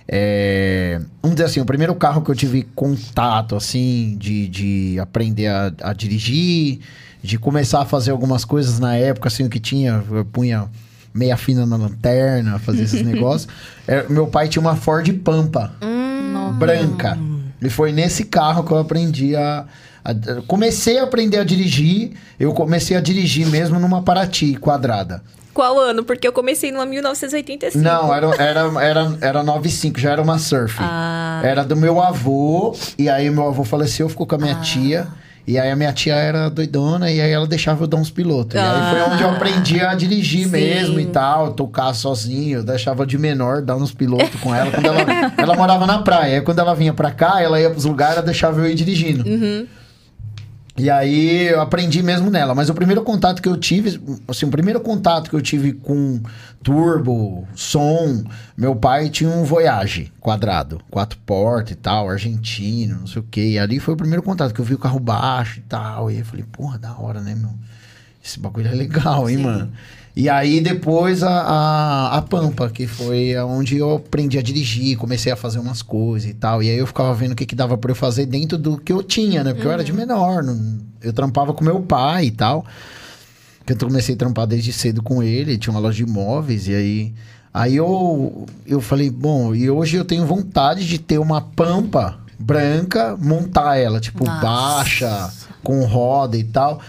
É, vamos dizer assim, o primeiro carro que eu tive contato, assim, de, de aprender a, a dirigir, de começar a fazer algumas coisas na época, assim, o que tinha, eu punha meia fina na lanterna, fazia esses negócios. É, meu pai tinha uma Ford Pampa, Hum. branca. E foi nesse carro que eu aprendi a, a- Comecei a aprender a dirigir. Eu comecei a dirigir mesmo numa Paraty quadrada. Qual ano? Porque eu comecei numa 1985. Não, era, era, era, era 95, já era uma surf. Ah. Era do meu avô, e aí meu avô faleceu, ficou com a minha Ah. tia. E aí a minha tia era doidona, e aí ela deixava eu dar uns pilotos. E aí foi Ah. onde eu aprendi a dirigir Sim. mesmo e tal, tocar sozinho. Eu deixava de menor, dar uns pilotos com ela. Quando ela, ela morava na praia. Aí quando ela vinha pra cá, ela ia pros lugares, ela deixava eu ir dirigindo. Uhum. E aí eu aprendi mesmo nela. Mas o primeiro contato que eu tive, assim, o primeiro contato que eu tive com turbo, som, meu pai tinha um Voyage quadrado, quatro portas e tal, argentino, não sei o quê. E ali foi o primeiro contato que eu vi o carro baixo e tal. E aí eu falei, porra, da hora, né, meu? Esse bagulho é legal, hein, Sim. mano? E aí depois a, a, a Pampa, que foi onde eu aprendi a dirigir, comecei a fazer umas coisas e tal. E aí eu ficava vendo o que, que dava pra eu fazer dentro do que eu tinha, né? Porque eu era de menor, não- eu trampava com meu pai e tal. Que eu comecei a trampar desde cedo com ele, ele tinha uma loja de imóveis, e aí. Aí eu, eu falei, bom, e hoje eu tenho vontade de ter uma pampa branca, montar ela, tipo, Nossa. baixa, com roda e tal.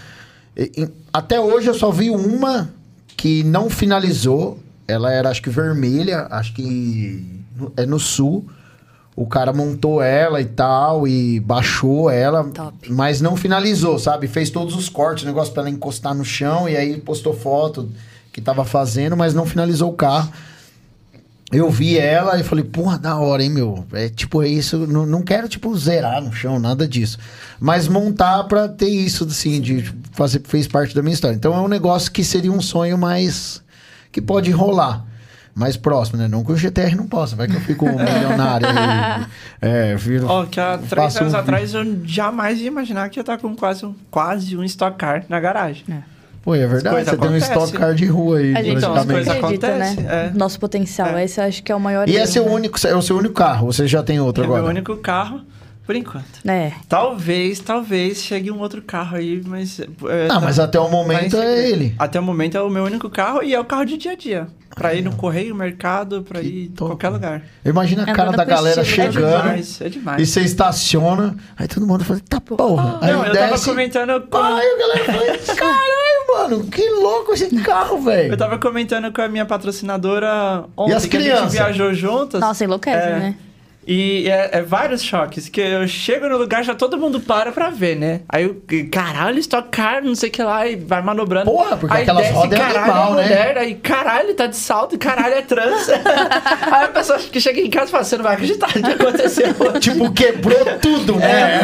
E- e- até hoje eu só vi uma que não finalizou. Ela era, acho que vermelha, acho que é no sul. O cara montou ela e tal, e baixou ela, Top. mas não finalizou, sabe? Fez todos os cortes, o negócio pra ela encostar no chão, e aí postou foto que tava fazendo, mas não finalizou o carro. Eu vi ela e falei, porra, da hora, hein, meu? É tipo, é isso. Não, não quero, tipo, zerar no chão, nada disso. Mas montar pra ter isso, assim, de fazer, fez parte da minha história. Então é um negócio que seria um sonho mais. que pode rolar. Mais próximo, né? Não que o GTR não possa, vai que eu fico milionário aí. É, viro. Ó, que há três anos um- atrás eu jamais ia imaginar que ia estar com quase um, quase um Stock Car na garagem. Pô, é verdade, você tem um acontece. stock car de rua aí, A gente Então, acredita, acontecem, né? é. Nosso potencial. É. Esse eu acho que é o maior E erro, esse é o né? único, é o seu único carro, você já tem outro É agora? meu único carro, por enquanto. É. Talvez, talvez chegue um outro carro aí, mas. é, Ah, tá- mas até o momento é segredo. ele. Até o momento é o meu único carro e é o carro de dia a dia. Pra ir no correio, mercado, pra Que ir em qualquer lugar. Imagina a cara da galera né? É chegando. demais, é demais. E você estaciona, aí todo mundo fala, tá porra. aí Não, eu tava desce, comentando com. Aí a galera fala, caralho, mano, que louco esse carro, velho. Eu tava comentando com a minha patrocinadora ontem as que a crianças? gente viajou juntas. Nossa, enlouquece, É. né? E é, é vários choques, que eu chego no lugar, já todo mundo para pra ver, né? Aí eu, caralho, Stock Car, não sei o que lá, e vai manobrando. Porra, porque aí aquelas desce, rodas é caralho, animal, é né? mulher, Aí, caralho, tá de salto, e caralho, é trans. aí a pessoa que chega em casa e fala, você não vai acreditar o que aconteceu. Tipo, quebrou tudo, né?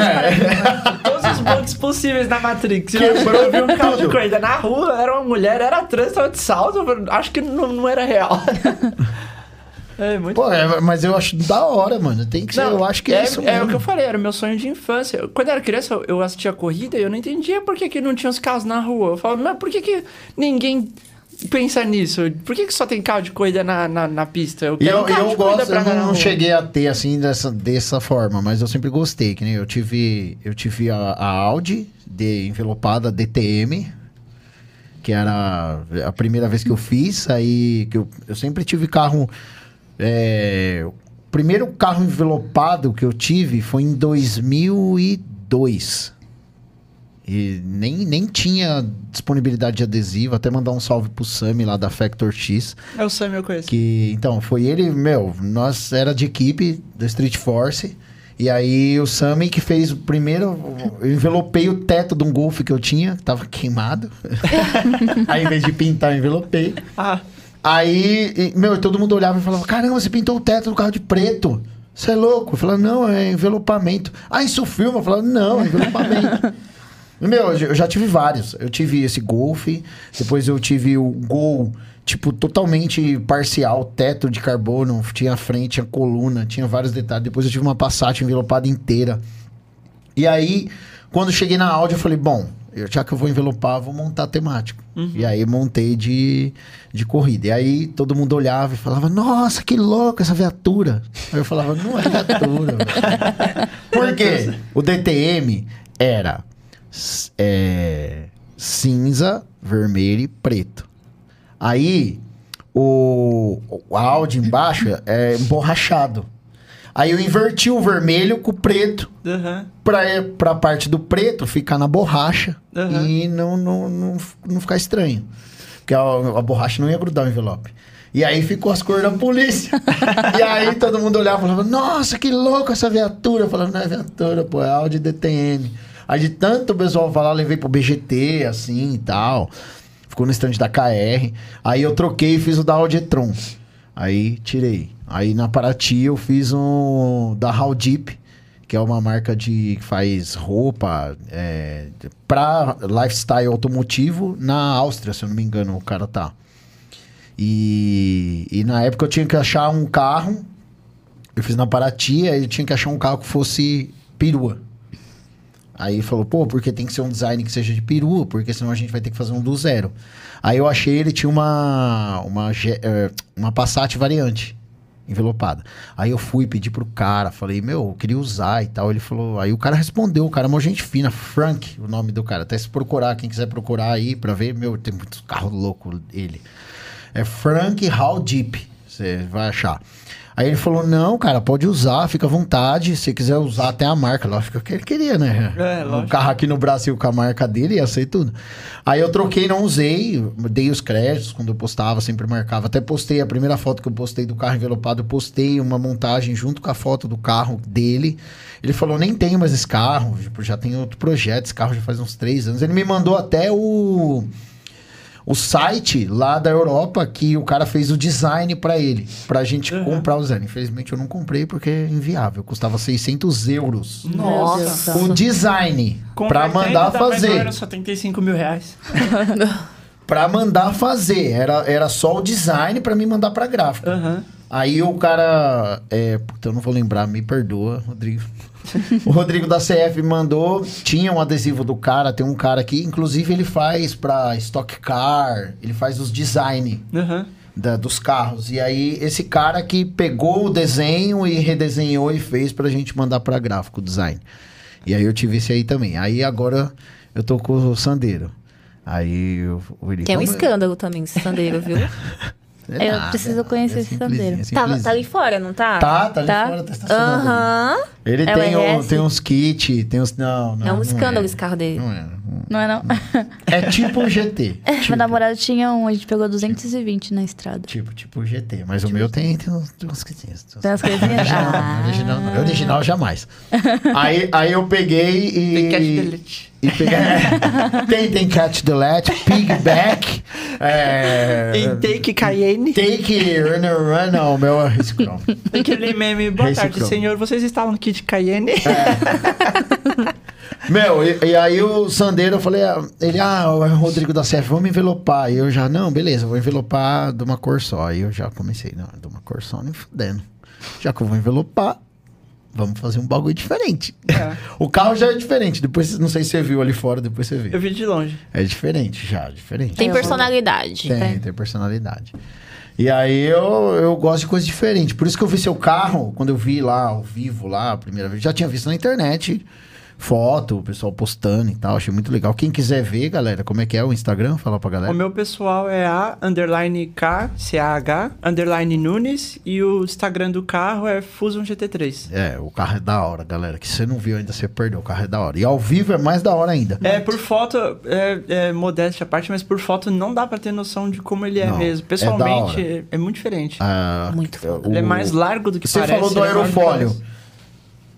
Todos os bugs possíveis na Matrix. Quebrou eu vi um carro de corrida na rua, era uma mulher, era trans, tava de salto, acho que não, não era real. é, muito Pô, é, mas eu acho da hora, mano. Tem que ser, Não, eu acho que é, é, isso é mesmo. o que eu falei, era o meu sonho de infância. Quando eu era criança, eu- assistia corrida e eu não entendia por que, que não tinha os carros na rua. Eu falava, mas por que, que ninguém pensa nisso? Por que, que só tem carro de corrida na, na, na pista? Eu quero eu, um carro eu de gosto, pra eu não, rua. cheguei a ter assim dessa, dessa forma, mas eu sempre gostei, que nem eu tive, eu tive a, a Audi de envelopada DTM, que era a primeira vez que eu fiz, aí que eu, eu sempre tive carro é, o primeiro carro envelopado que eu tive foi em 2002. E nem, nem tinha disponibilidade de adesivo, até mandar um salve pro Sami lá da Factor X. É o Sam, eu conheço. Que, então, foi ele, meu, nós era de equipe do Street Force. E aí o Sammy que fez o primeiro. Eu envelopei o teto de um Golf que eu tinha, que tava queimado. aí em vez de pintar, eu envelopei. Ah, Aí, meu, todo mundo olhava e falava: caramba, você pintou o teto do carro de preto. Você é louco? Eu falava, não, é envelopamento. Ah, isso filma? Eu falava, não, é envelopamento. Meu, eu já tive vários. Eu tive esse Golf, depois eu tive o Gol, tipo, totalmente parcial, teto de carbono, tinha frente, tinha coluna, tinha vários detalhes. Depois eu tive uma Passat envelopada inteira. E aí, quando cheguei na Audi, eu falei, bom, eu- já que eu vou envelopar, vou montar temático. E aí montei de, de corrida. E aí todo mundo olhava e falava, nossa, que louco essa viatura. Aí eu falava, não é viatura. velho." Por quê? O DTM era é, cinza, vermelho e preto. Aí o, o Audi embaixo é emborrachado. Aí eu inverti o vermelho com o preto Aham. pra, pra parte do preto ficar na borracha Aham. e não, não, não, não ficar estranho. Porque a, a borracha não ia grudar o envelope. E aí ficou as cores da polícia. e aí todo mundo olhava e falava, nossa, que louco essa viatura. Eu falava, não é viatura, pô, é Audi DTM. Aí de tanto o pessoal falar, levei pro BGT, assim e tal. Ficou no stand da KR. Aí eu troquei e fiz o da Audi e-tron. Aí tirei. Aí na Paraty eu fiz um da Hall Jeep, que é uma marca de que faz roupa é, para lifestyle automotivo na Áustria, se eu não me engano, o cara tá. E, e na época eu tinha que achar um carro. Eu fiz na Paraty, aí eu tinha que achar um carro que fosse perua. Aí falou, pô, porque tem que ser um design que seja de perua, porque senão a gente vai ter que fazer um do zero. Aí eu achei ele tinha uma uma eh, uma Passat variante envelopada. Aí eu fui pedir pro cara, falei, meu, eu queria usar e tal. Ele falou, aí o cara respondeu, o cara é uma gente fina, Frank, o nome do cara. Até se procurar, quem quiser procurar aí pra ver, meu, tem muitos carros loucos ele. É Frank Hall Jeep, você vai achar. Aí ele falou, não, cara, pode usar, fica à vontade. Se quiser usar até a marca, lógico que ele queria, né? É, carro aqui no Brasil com a marca dele, ia ser tudo. Aí eu troquei, não usei, dei os créditos quando eu postava, sempre marcava. Até postei a primeira foto que eu postei do carro envelopado, eu postei uma montagem junto com a foto do carro dele. Ele falou, nem tenho mais esse carro, tipo, já tem outro projeto, esse carro já faz uns três anos. Ele me mandou até o o site lá da Europa que o cara fez o design pra ele, pra gente Uhum. comprar o design. Infelizmente eu não comprei porque é inviável, custava 600 euros. Nossa. O design pra Convertendo, mandar fazer, menos 75 mil reais. Pra mandar fazer, era, era só o design pra me mandar pra gráfica. Aham. Aí o cara, é, puta, eu não vou lembrar, me perdoa, Rodrigo. o Rodrigo da CF mandou, tinha um adesivo do cara, tem um cara aqui, inclusive ele faz pra Stock Car, ele faz os design Aham. da- dos carros. E aí esse cara que pegou o desenho e redesenhou e fez pra gente mandar pra gráfico design. E aí eu tive esse aí também. Aí agora eu tô com o Sandeiro. Aí eu, ele Que é um "Como escândalo também esse sandeiro, viu? É Eu nada, preciso conhecer esse simplesinho, Sandeiro. é tá, tá ali fora, não tá? Tá, tá ali Tá. fora, tá estacionado. Aham. Ele É tem, um, tem uns kits, tem uns. Não, não. É um não escândalo é. esse carro dele. Não é. Não é não? É tipo um GT. Meu tipo, namorado tinha um, a gente pegou 220 na estrada. tipo, tipo um GT. Mas o meu tem, tem uns, tem uns kitinhos. tem uns- umas coisinhas? Original, Ah. original, original jamais. aí, aí eu peguei e. Tem cash delete. E tem, tem catch delete, pigback. É, Em Take Cayenne. take run run, não, meu é Scrum. Aquele meme. Boa tarde, Reciclou. senhor. Vocês instalam no kit Cayenne? Meu, e, e aí o Sandeiro, eu falei, ah, ele, ah, o Rodrigo da CF, vamos envelopar. E eu já, não, beleza, vou envelopar de uma cor só. Aí eu já comecei, não, de uma cor só, nem fudendo. Já que eu vou envelopar, vamos fazer um bagulho diferente. É. o carro já é diferente, depois, não sei se você viu ali fora, depois você Eu viu. vi de longe. É diferente já, diferente. Tem personalidade. Tem, tem personalidade. E aí eu, eu gosto de coisa diferente. Por isso que eu vi seu carro, quando eu vi lá ao vivo, lá, a primeira vez, já tinha visto na internet. Foto, o pessoal postando e tal, achei muito legal. Quem quiser ver, galera, como é que é o Instagram? Fala pra galera. O meu pessoal é a underline K, C-A-H, underline Nunes. E o Instagram do carro é Fusion GT3. É, o carro é da hora, galera. Que você não viu ainda, você perdeu. O carro é da hora. E ao vivo é mais da hora ainda. É, por foto, é, é modéstia à parte, mas por foto não dá pra ter noção de como ele é Não, mesmo. é Pessoalmente, é, é muito diferente. Ah, Muito o- Ele é mais largo do que Você parece. falou do é aerofólio.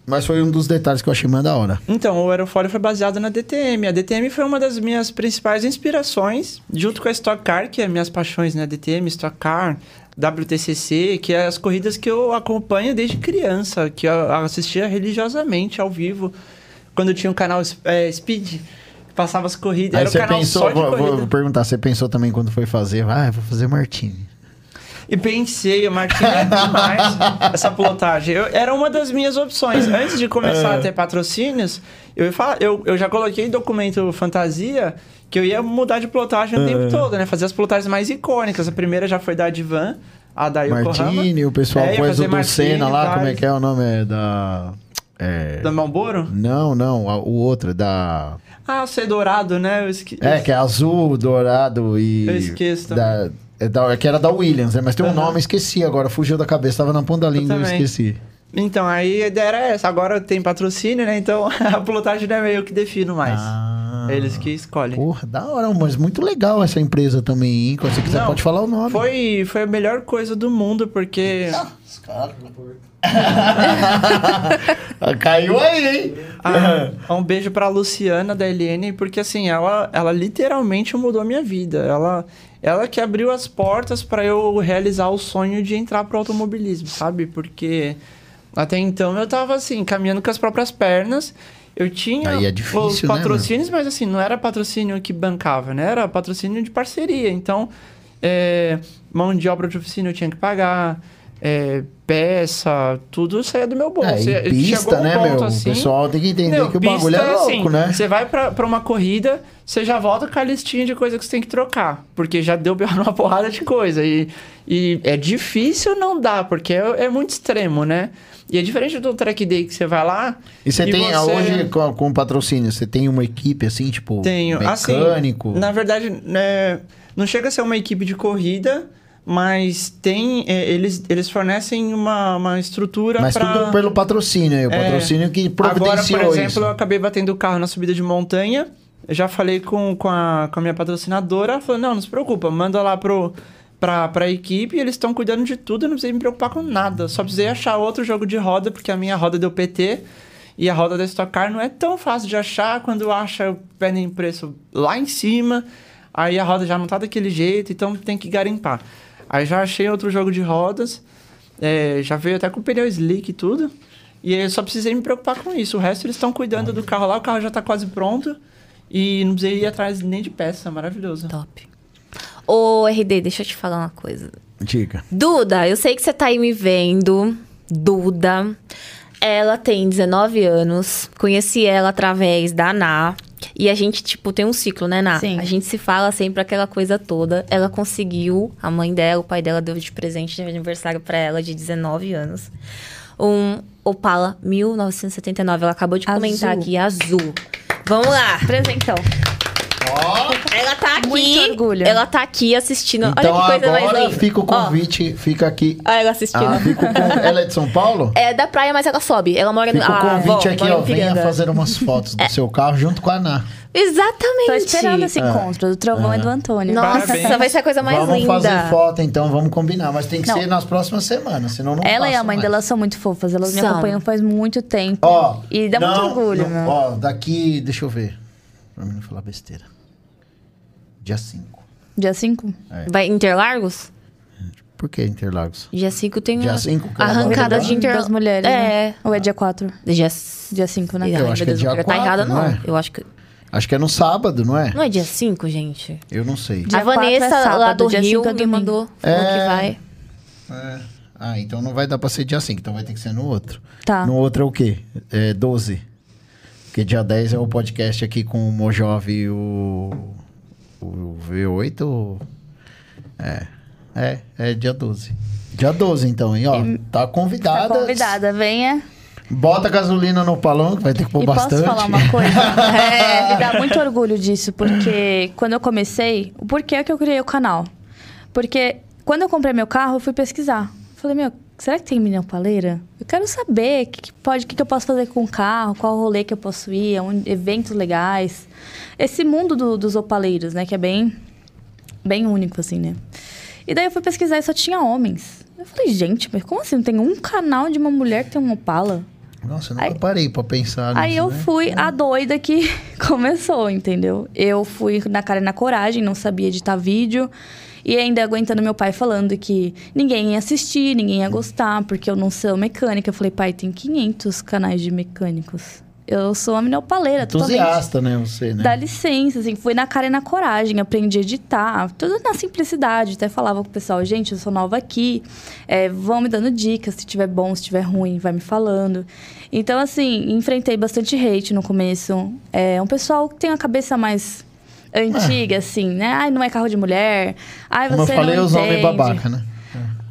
Mas foi um dos detalhes que eu achei mais da hora. Então, o aerofólio foi baseado na DTM. A DTM foi uma das minhas principais inspirações, junto com a Stock Car, que é minhas paixões, né? DTM, Stock Car, WTCC, que é as corridas que eu acompanho desde criança, que eu assistia religiosamente ao vivo, quando tinha um canal é, Speed, passava as corridas. Aí Era um você canal pensou, só de vou, corrida. vou perguntar, você pensou também quando foi fazer? Ah, eu vou fazer Martini. E pensei, Martinho é demais essa plotagem. Eu- era uma das minhas opções. Antes de começar É. a ter patrocínios, eu, falar- eu, eu já coloquei em documento fantasia que eu ia mudar de plotagem o É. tempo todo, né? Fazer as plotagens mais icônicas. A primeira já foi da Advan, a da Yokohama. Martini, o pessoal É, pôs o do Senna lá, como é que é o nome? É da. É... Da Malboro? Não, não, a- o outro, é da. Ah, o C dourado, né? Eu esque... É, que é azul, dourado e. Eu esqueço Da, é da, é que era da Williams, né? Mas tem um Aham. nome, esqueci agora, fugiu da cabeça, tava na ponta da língua, eu também. esqueci. Então, aí a ideia era essa. Agora tem patrocínio, né? Então a pilotagem não é meio que defino mais. Ah. Eles que escolhem. Porra, da hora, mas muito legal essa empresa também, hein? Quando você quiser, Não, pode falar o nome. Foi, foi a melhor coisa do mundo, porque. Caiu aí, hein? Ah, um beijo pra Luciana da LN, porque assim, ela, ela literalmente mudou a minha vida. Ela, ela que abriu as portas pra eu realizar o sonho de entrar pro automobilismo, sabe? Porque até então eu tava assim, caminhando com as próprias pernas. Eu tinha é difícil, os né, patrocínios, mas assim, não era patrocínio que bancava, né? Era patrocínio de parceria. Então, é, mão de obra de oficina eu tinha que pagar, é, peça, tudo saía do meu bolso. É, pista, um né, meu? assim, o pessoal tem que entender meu, que o bagulho é pista, louco, assim, né? Você vai pra, pra uma corrida, você já volta com a listinha de coisa que você tem que trocar. Porque já deu uma porrada de coisa. E, e é difícil não dar, porque é, é muito extremo, né? E é diferente do track day que você vai lá. E você tem, você- hoje, com, com patrocínio, você tem uma equipe assim, tipo, Tenho. mecânico? Assim, na verdade, né, não chega a ser uma equipe de corrida, mas tem. é, eles, eles fornecem uma, uma estrutura Mas pra... tudo pelo patrocínio, aí, o É. patrocínio que Agora, providenciou por exemplo, isso. eu acabei batendo o carro na subida de montanha. Eu já falei com, com, a, com a minha patrocinadora. Ela falou: não, não se preocupa, manda lá pro, pra, pra equipe. Eles estão cuidando de tudo. Eu não precisei me preocupar com nada. Só precisei achar outro jogo de roda, porque a minha roda deu PT. E a roda da Stock Car não é tão fácil de achar. Quando acha, pedem preço lá em cima. Aí a roda já não tá daquele jeito, então tem que garimpar. Aí já achei outro jogo de rodas. é, já veio até com pneu slick e tudo. E eu só precisei me preocupar com isso. O resto eles estão cuidando do carro lá, o carro já tá quase pronto. E não precisei ir atrás nem de peça, maravilhoso. Top. Ô, RD, deixa eu te falar uma coisa. Diga. Duda, eu sei que você tá aí me vendo. Duda. Ela tem 19 anos. Conheci ela através da Ná. E a gente, tipo, tem um ciclo, né, Ná? Sim. A gente se fala sempre aquela coisa toda. Ela conseguiu, a mãe dela, o pai dela deu de presente de aniversário pra ela de 19 anos. Um Opala 1979. Ela acabou de Azul. comentar aqui, azul. Vamos lá. Presentão. Ela tá aqui. Muito orgulho. Ela tá aqui assistindo. Então Olha que coisa mais agora linda. fica o Ó, convite, fica aqui. Olha ela assistindo. Ah, con- Ela é de São Paulo? É da praia, mas ela sobe. Ela mora Fica no. o Ah, convite avó, aqui, ó. Venha fazer umas fotos do seu carro junto com a Ana. Exatamente. Tô esperando esse encontro do Trovão e do Antônio. Nossa, Parabéns. vai ser a coisa mais vamos linda. fazer foto, então, vamos combinar. Mas tem que Não. ser nas próximas semanas, senão não Ela e a mãe mais. dela são muito fofas. Elas me São. acompanham faz muito tempo. Ó, e dá não, muito orgulho, não. Ó, daqui, deixa eu ver. Pra mim não falar besteira. Dia 5. Dia 5? Vai Interlagos? Por que Interlagos? Dia 5 tem Dia a- 5 que é arrancadas de? Interlagos. Das mulheres, É. né? Ou é dia 4? Dia... Dia 5, né? Ai, Eu acho meu que é Deus, dia não quero tá 4, errada, não é? Eu acho que... Acho que é no sábado, não é? Não é dia 5, gente? Eu não sei. Dia a 4 é Vanessa, lá sábado, do dia Rio, cinco é me mandou. Falou É. que vai. É. Ah, então não vai dar pra ser dia 5, então vai ter que ser no outro. Tá. No outro é o quê? É 12. Porque dia 10 é o podcast aqui com o Mojove e o, o V8. É. É, é dia 12. Dia 12, então, hein? Ó, tá Tá convidada. convidada, venha. Bota gasolina no palão, que vai ter que pôr e bastante. posso falar uma coisa? É, me dá muito orgulho disso, porque quando eu comecei, o porquê que eu criei o canal? Porque quando eu comprei meu carro, eu fui pesquisar. Falei, meu, será que tem minha paleira? Eu quero saber o que, que pode, o que, que eu posso fazer com o carro, qual rolê que eu posso ir, onde- eventos legais. Esse mundo do- dos opaleiros, né, que é bem, bem único, assim, né? E daí eu fui pesquisar e só tinha homens. Eu falei, gente, mas como assim? Não tem um canal de uma mulher que tem um Opala? Nossa, eu nunca Aí- parei pra pensar nisso, Aí eu né? fui a doida que começou, entendeu? Eu fui na cara e na coragem, não sabia editar vídeo. E ainda aguentando meu pai falando que ninguém ia assistir, ninguém ia gostar, porque eu não sou mecânica. Eu falei, pai, tem 500 canais de mecânicos. Eu sou uma minopaleira, totalmente. Entusiasta, né, você, né? Dá licença, assim, fui na cara e na coragem, aprendi a editar, tudo na simplicidade. Até falava com o pessoal, gente, eu sou nova aqui, é, vão me dando dicas, se tiver bom, se tiver ruim, vai me falando. Então, assim, enfrentei bastante hate no começo. É um pessoal que tem a cabeça mais antiga, assim, né? Ai, não é carro de mulher. Ai, Como eu você falei, não os homens babaca, né?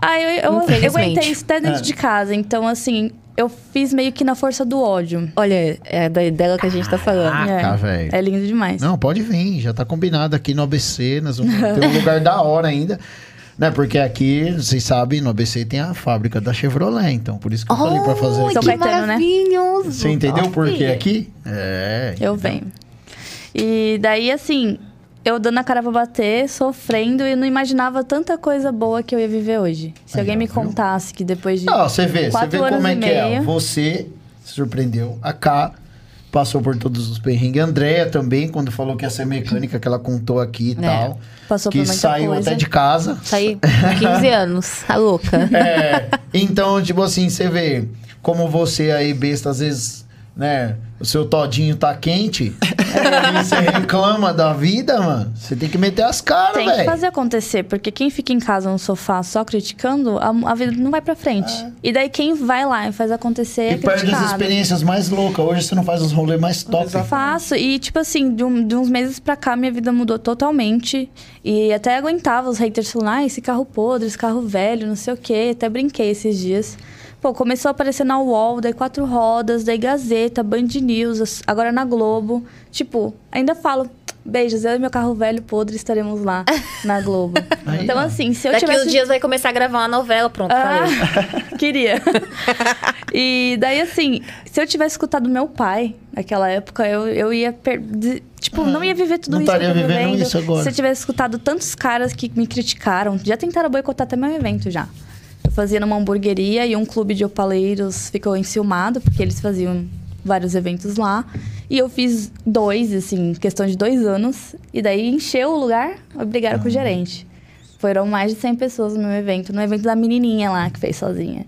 Ai, eu, eu, eu aguentei isso até dentro É. de casa. Então, assim, eu fiz meio que na força do ódio. Olha, é da- dela que a gente tá falando. Caraca, é, velho. é lindo demais. Não, pode vir, já tá combinado aqui no ABC, nós vamos ter um lugar da hora ainda. Né, porque aqui, vocês sabem, no ABC tem a fábrica da Chevrolet, então por isso que eu falei pra fazer Oh, aqui. São que Caetano, né? maravilhoso. Você entendeu por que Top. aqui? É. Eu venho. E daí, assim, eu dando a cara pra bater, sofrendo, e não imaginava tanta coisa boa que eu ia viver hoje. Se Aí, alguém me viu? contasse que depois de. Não, você vê, você Quatro vê como é e que é. meio. Você se surpreendeu. A K passou por todos os perrengues. A Andrea também, quando falou que ia ser mecânica, que ela contou aqui e É, tal. passou que por muita saiu coisa. até de casa. Saí com 15 anos, a louca. É, então, tipo assim, você vê como você aí, besta, às vezes, né? O seu todinho tá quente e você reclama da vida, mano. Você tem que meter as caras, Tem que velho. fazer acontecer, porque quem fica em casa no sofá só criticando, a, a vida não vai pra frente. E daí quem vai lá e faz acontecer é E perde as experiências mais loucas. Hoje você não faz os rolês mais top. Exato. Faço. E, tipo assim, de, um- de uns meses pra cá, minha vida mudou totalmente. E até aguentava os haters falando, ah, esse carro podre, esse carro velho, não sei o quê. Até brinquei esses dias. Pô, começou a aparecer na UOL, daí Quatro Rodas, daí Gazeta, Band News, agora na Globo. Tipo, ainda falo, beijos, eu e meu carro velho podre estaremos lá na Globo. Aí, então, ó. assim, se eu Daqui tivesse... uns dias vai começar a gravar uma novela, pronto, falei. Ah, queria. e daí, assim, se eu tivesse escutado meu pai naquela época, eu, eu ia. per- Tipo, não ia viver tudo não isso estaria vivendo. isso agora. Se eu tivesse escutado tantos caras que me criticaram, já tentaram boicotar até meu evento já. Eu fazia numa hamburgueria e um clube de opaleiros ficou enciumado, porque eles faziam vários eventos lá. E eu fiz dois, assim, questão de dois anos. E daí encheu o lugar, brigaram Ah. com o gerente. Foram mais de 100 pessoas no meu evento, no evento da menininha lá que fez sozinha.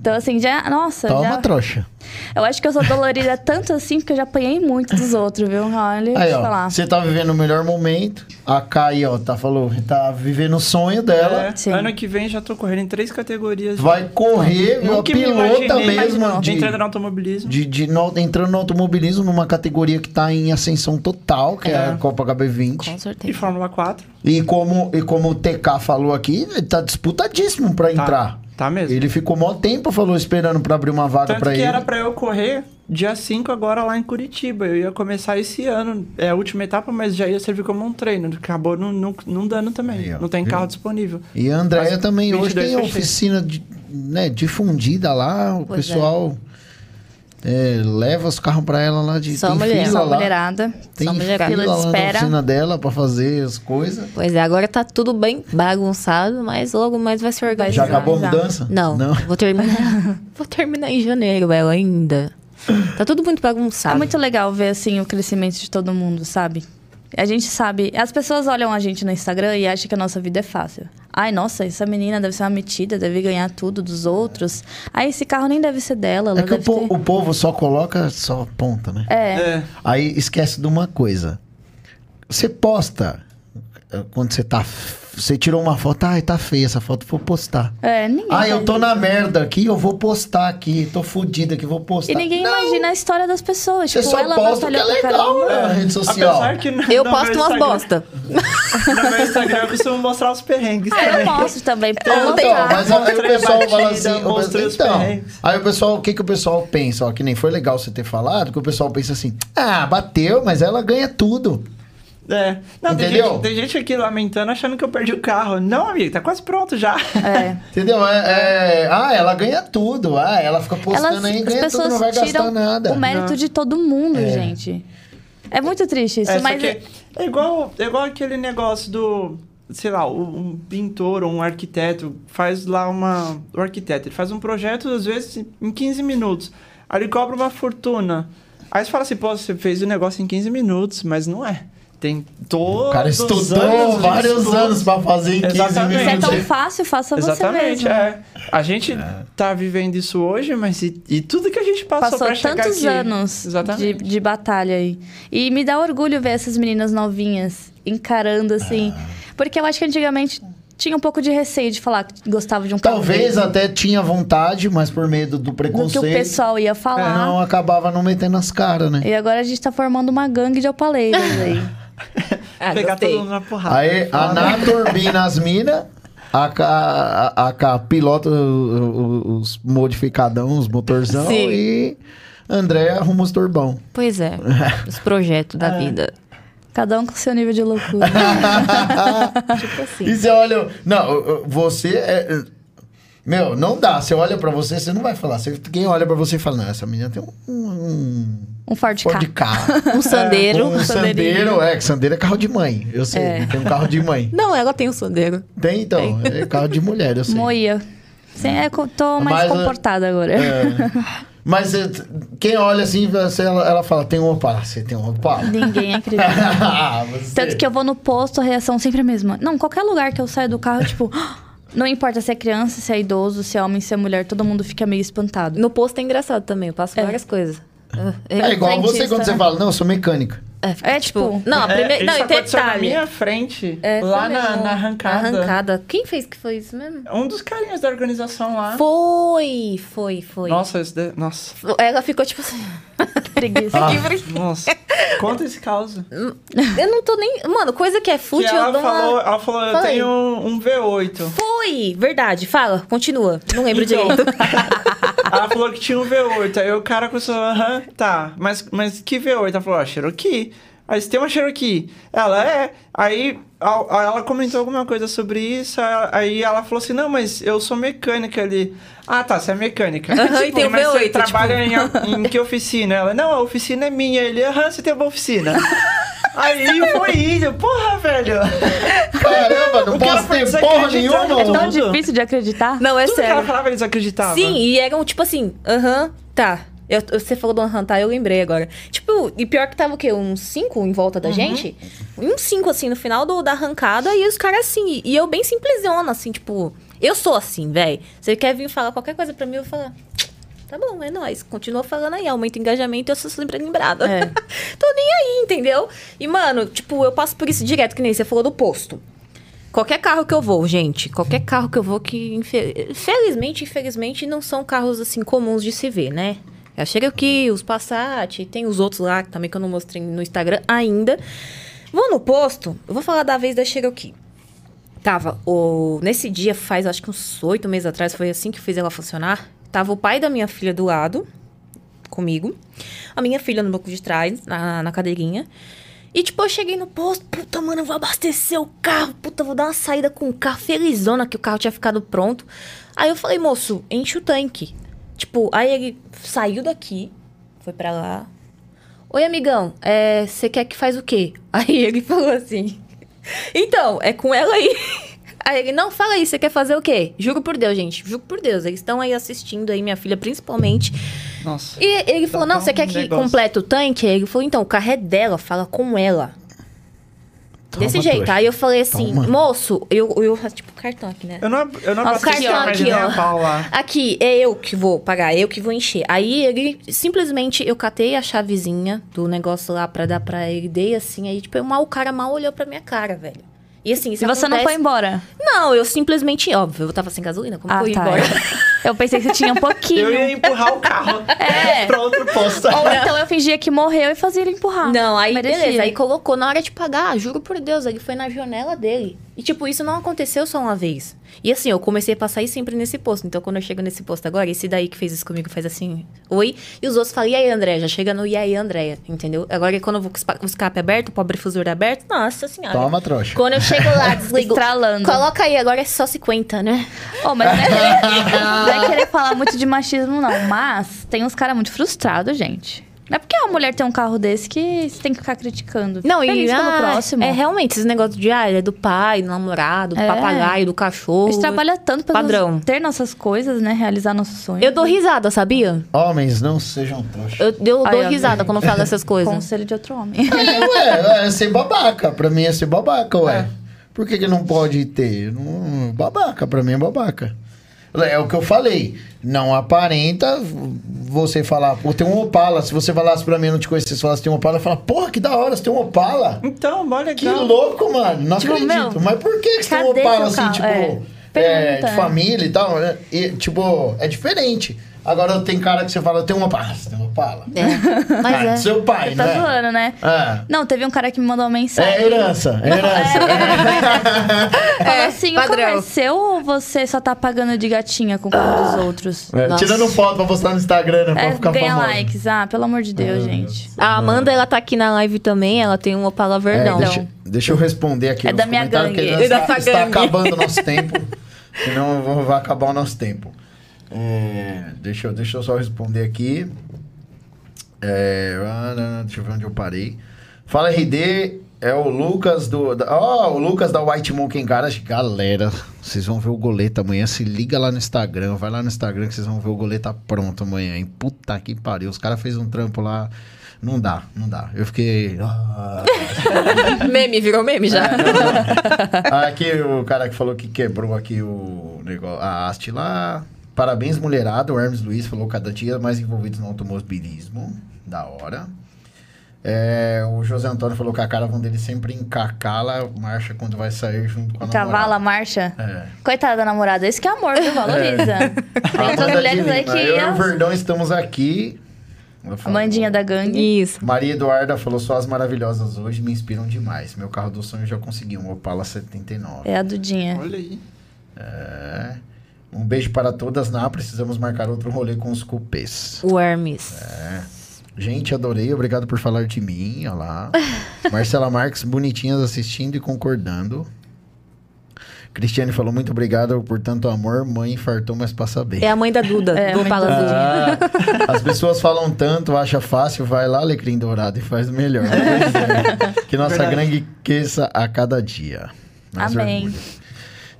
Então, assim, já. Nossa, Hum. Toma, já. trouxa. Eu acho que eu sou dolorida tanto assim porque eu já apanhei muito dos outros, viu? Olha, Aí, deixa eu ó, falar. você tá vivendo o melhor momento. A Kai, ó, tá, falou, tá vivendo o sonho dela. É, ano que vem já tô correndo em três categorias. Vai correr, viu? A Nunca me pilota imaginei mesmo de, entrando no automobilismo. de, de no- entrando no automobilismo numa categoria que tá em ascensão total, que é, É. a Copa HB20. Com E certeza. Fórmula 4. E como, e como o TK falou aqui, ele tá disputadíssimo pra Tá, entrar. tá mesmo. Ele ficou mó tempo, falou, esperando pra abrir uma vaga que ele. era pra eu correr dia 5 agora lá em Curitiba. Eu ia começar esse ano. É a última etapa, mas já ia servir como um treino. Acabou não, não, não dando também. Aí, ó, não tem viu? carro disponível. E a Andréia também hoje 22 tem oficina de, né, difundida lá, o Pois é. pessoal é, leva os carros pra ela lá de Só tem mulher. fila Só lá. mulherada. Tem Só mulherada. fila Fila de na espera. oficina dela pra fazer as coisas. Pois é, agora tá tudo bem bagunçado, mas logo mais vai se organizar. Já acabou a mudança? Não, vou terminar. vou terminar em janeiro, ela ainda. Tá tudo muito É bagunçado. muito legal ver, assim, o crescimento de todo mundo, sabe? A gente sabe... As pessoas olham a gente no Instagram e acham que a nossa vida é fácil. Ai, nossa, essa menina deve ser uma metida, deve ganhar tudo dos outros. Ai, esse carro nem deve ser dela, ela É que o, po- ter... o povo só coloca só ponta, né? É, É. Aí esquece de uma coisa. Você posta eh, quando você tá. Você tirou uma foto, ai, tá feia essa foto, vou postar. é, ninguém... Ah, eu tô na merda aqui, eu vou postar aqui, tô fudido aqui, vou postar. E ninguém Não, imagina a história das pessoas. Você tipo, só ela posta o que é legal caramba. na rede social. Eu posto umas Instagram- bosta. No meu Instagram eu costumo mostrar os perrengues Ah, eu também. mostro também. Então, Então, mas aí o pessoal fala assim, o mostrei pessoal- os então, perrengues. aí o pessoal, o que que o pessoal pensa, ó, que nem foi legal você ter falado, que o pessoal pensa assim, ah, bateu, mas ela ganha tudo. É. Não, tem Entendeu? gente, tem gente aqui lamentando achando que eu perdi o carro. Não, amigo, tá quase pronto já. É. Entendeu? É, é, ah, ela ganha tudo. Ah, ela fica postando Elas, aí, as ganha tudo, pessoas não vai gastar nada. o mérito Não. de todo mundo, É. gente. É muito triste isso, É, mas... é igual, é igual aquele negócio do, sei lá, o- um pintor ou um arquiteto faz lá uma... O arquiteto, ele faz um projeto, às vezes, em 15 minutos. Aí ele cobra uma fortuna. Aí você fala assim, pô, você fez o negócio em 15 minutos, mas não é. Tem todos O cara estudou anos vários estudo. anos pra fazer em 15 Exatamente. Se é minutos. tão fácil, faça você Exatamente, mesmo. é. A gente tá vivendo isso hoje, mas e, e tudo que a gente passou, Passou pra chegar tantos aqui. anos de, de batalha aí. E me dá orgulho ver essas meninas novinhas encarando assim. Porque eu acho que antigamente tinha um pouco de receio de falar que gostava de um Talvez desse, até tinha vontade, mas por medo do do que preconceito, o pessoal ia falar. não acabava não metendo as caras, né? E agora a gente tá formando uma gangue de opaleiros aí. Ah, Pegar gostei. todo mundo na porrada. Aí a Ná turbina as minas, a K, a, a K pilota o- o- os modificadão, os motorzão Sim. e André arruma os turbão. Pois é, os projetos da vida. Cada um com seu nível de loucura. Tipo assim. E você olha. Não, você é. Meu, não dá. Você olha pra você, você não vai falar. Você, quem olha pra você fala, não, essa menina tem um. um Um Ford Ford K. carro. Um sandeiro. Um sandeiro, é, que sandeiro é carro de mãe. Eu sei, É. tem um carro de mãe. Não, ela tem um sandeiro. Tem então, é carro de mulher, eu sei. Moia. Sim, é, tô mais Mas, comportada agora. É. Mas é, quem olha assim, você- ela, ela fala, tem um Opala. Você tem um Opala? Ninguém acredita. Ah, você- Tanto que eu vou no posto, a reação sempre é a mesma. Não, qualquer lugar que eu saio do carro, tipo... Não importa se é criança, se é idoso, se é homem, se é mulher, todo mundo fica meio espantado. No posto é engraçado também, eu passo É. várias coisas. É igual você quando você né? fala, não, eu sou mecânica. É, tipo... Não, a É, primeira. não, isso aconteceu na minha frente, É, lá na, na arrancada. Na arrancada. Quem fez que foi isso mesmo? Um dos carinhas da organização lá. Foi, foi, foi. Nossa, esse de... Nossa. Ela ficou tipo assim. Preguiça. Ah. que Nossa. Conta esse caso. Eu não tô nem. Mano, coisa que é Que fútil, eu ela dou falou, uma. ela falou, eu tenho um, um V8. Foi! Verdade, fala, continua. Não lembro Então. direito. Ela falou que tinha um V8. Aí o cara começou, aham, tá. Mas, mas que V8? Ela falou, ó, Cherokee. Aí você tem uma Cherokee. Ela é. Aí a- a- ela comentou alguma coisa sobre isso. a- Aí ela falou assim: não, mas eu sou mecânica ali. Ah, tá, você é mecânica. Aham, e tem mas V8, você tipo- trabalha em, em que oficina? Ela, não, a oficina é minha. Ele, aham, você tem uma oficina. Aí foi isso. Porra, velho. Caramba, não posso ter porra nenhuma. tudo. Tão difícil de acreditar. Não, é Tudo que ela sério. falava, eles acreditavam. Sim, e eram tipo assim, aham, tá. Eu- você falou do aham, tá, eu lembrei agora. Tipo, e pior que tava o quê? Uns cinco em volta da gente? Uns cinco, assim, no final do, da arrancada, e os caras assim. E eu bem simplesona, assim, tipo. Eu sou assim, velho. Você quer vir falar qualquer coisa pra mim, eu vou falar. Tá bom, é nóis. Continua falando aí, aumenta o engajamento e eu sou sempre lembrada. É. Tô nem aí, entendeu? E, mano, tipo, eu passo por isso direto, que nem você falou do posto. Qualquer carro que eu vou, gente, qualquer carro que eu vou que, infe- felizmente, infelizmente, não são carros, assim, comuns de se ver, né? É a Cherokee, os Passat, tem os outros lá também que eu não mostrei no Instagram ainda. Vou no posto, eu vou falar da vez da Cherokee. Tava, o, nesse dia, faz acho que uns oito meses atrás, foi assim que eu fiz ela funcionar. Tava o pai da minha filha do lado, comigo. A minha filha no banco de trás, na, na cadeirinha. E, tipo, eu cheguei no posto, puta, mano, eu vou abastecer o carro, puta, vou dar uma saída com o carro, felizona que o carro tinha ficado pronto. Aí eu falei, moço, enche o tanque. Tipo, aí ele saiu daqui, foi pra lá. Oi, amigão, é, você quer que faz o quê? Aí ele falou assim, então, é com ela aí. Aí ele, não, fala aí, você quer fazer o quê? Juro por Deus, gente, juro por Deus, eles estão aí assistindo aí, minha filha principalmente. Nossa. E ele falou, não, você um quer que negócio. complete o tanque? Ele falou, então, o carro é dela, fala com ela. Toma, Desse jeito. Aí eu falei assim, Toma. moço, eu, eu, tipo, cartão aqui, né? Eu não, eu não Ó, o cartão aqui, ó. Aqui, é eu que vou pagar, eu que vou encher. Aí ele, simplesmente, eu catei a chavezinha do negócio lá pra dar pra ele, dei assim, aí, tipo, mal, o cara mal olhou pra minha cara, velho. E assim, isso E você não acontece- foi embora? Não, eu simplesmente, óbvio, eu tava sem gasolina, como Ah, que eu ia tá. embora? Eu pensei que você tinha um pouquinho. Eu ia empurrar o carro É. pra outro posto. Ou então eu fingia que morreu e fazia ele empurrar. Não, aí Merecia. beleza. Aí colocou na hora de pagar, juro por Deus, ele foi na janela dele. E tipo, isso não aconteceu só uma vez. E assim, eu comecei a passar aí sempre nesse posto. Então quando eu chego nesse posto agora, esse daí que fez isso comigo faz assim, oi. E os outros falam, e aí, André? Já chega no e aí, Andréia, entendeu? Agora quando eu vou com o escape aberto, o pobre fusor aberto, nossa senhora. Toma, trouxa. Quando eu chego lá, desligo. Estralando. Coloca aí, agora é só 50, né? Oh, mas não é, querer, não é querer falar muito de machismo, não. Mas tem uns caras muito frustrados, gente. Não é porque uma mulher tem um carro desse que você tem que ficar criticando. Não, e feliz pelo ah, próximo. é realmente esses negócios de ah, é do pai, do namorado, do É. papagaio, do cachorro. A gente trabalha tanto pra Padrão. nos- ter nossas coisas, né? Realizar nossos sonhos. Eu dou risada, sabia? Homens, não sejam trouxas. Eu, eu Ai, dou ó. risada quando falo essas coisas. Conselho de outro homem. É, ué, é ser babaca. Pra mim é ser babaca, ué. Por que, que não pode ter? Não, babaca, pra mim é babaca. É o que eu falei. Não aparenta você falar, pô, tem um Opala. Se você falasse pra mim, eu não te conhecesse, falasse tem um Opala, eu falo, porra, que da hora, você tem um Opala. Então, mó Que louco, mano. Não Tipo, acredito. meu, Mas por que, que você tem um Opala assim, tipo, É. é, de né? família e tal? né? E, tipo, é diferente. Agora tem cara que você fala, tem uma pala. Você tem uma pala. É. Mas Ah, é. Seu pai, Tá né? zoando, né? É. Não, teve um cara que me mandou uma mensagem. É herança, é herança. Falou É, assim, o padrão. é seu ou você só tá pagando de gatinha com o carro dos outros? É, tirando foto pra postar no Instagram, né? Pra É, ficar ganha famoso. likes. Ah, pelo amor de Deus, gente. A Amanda, ela tá aqui na live também, ela tem um Opala É, verdão. deixa, deixa eu responder aqui É nos da minha comentários, gangue. É está, está acabando o nosso tempo. Senão vai acabar o nosso tempo. É, deixa, eu, deixa eu só responder aqui. É, deixa eu ver onde eu parei. Fala RD, é o Lucas do. Ó, o Lucas da White Monkey Garage. Galera, vocês vão ver o goleta amanhã. Se liga lá no Instagram. Vai lá no Instagram que vocês vão ver o goleta pronto amanhã, hein? Puta que pariu. Os caras fez um trampo lá. Não dá, não dá. Eu fiquei. ah, Meme, virou meme já. Aqui o cara que falou que quebrou aqui o negócio, a haste lá. Parabéns, mulherada. O Hermes Luiz falou cada dia mais envolvidos no automobilismo. Da hora. É, o José Antônio falou que a caravan dele sempre encacala marcha quando vai sair junto com a Cavala, namorada. marcha. É. Coitada da namorada. Esse que é amor, viu? Valoriza. Tem outras mulheres aí que... Eu e o Verdão estamos aqui. A. Mandinha da gangue. Isso. Maria Eduarda falou só as maravilhosas hoje me inspiram demais. Meu carro do sonho já conseguiu, um Opala 79. É a Dudinha. Olha aí. É. Um beijo para todas, Ná. Precisamos marcar outro rolê com os cupês. O Hermes. Gente, adorei. Obrigado por falar de mim. Olha lá. Marcela Marques, bonitinhas assistindo e concordando. Cristiane falou muito obrigado por tanto amor. Mãe infartou, mas passa bem. É a mãe da Duda, É, do Dudinha. Ah, as pessoas falam tanto, acha fácil, vai lá, Alecrim Dourado, e faz melhor. Pois é. Que nossa Verdade. grande cresça a cada dia. Mais Amém. orgulho.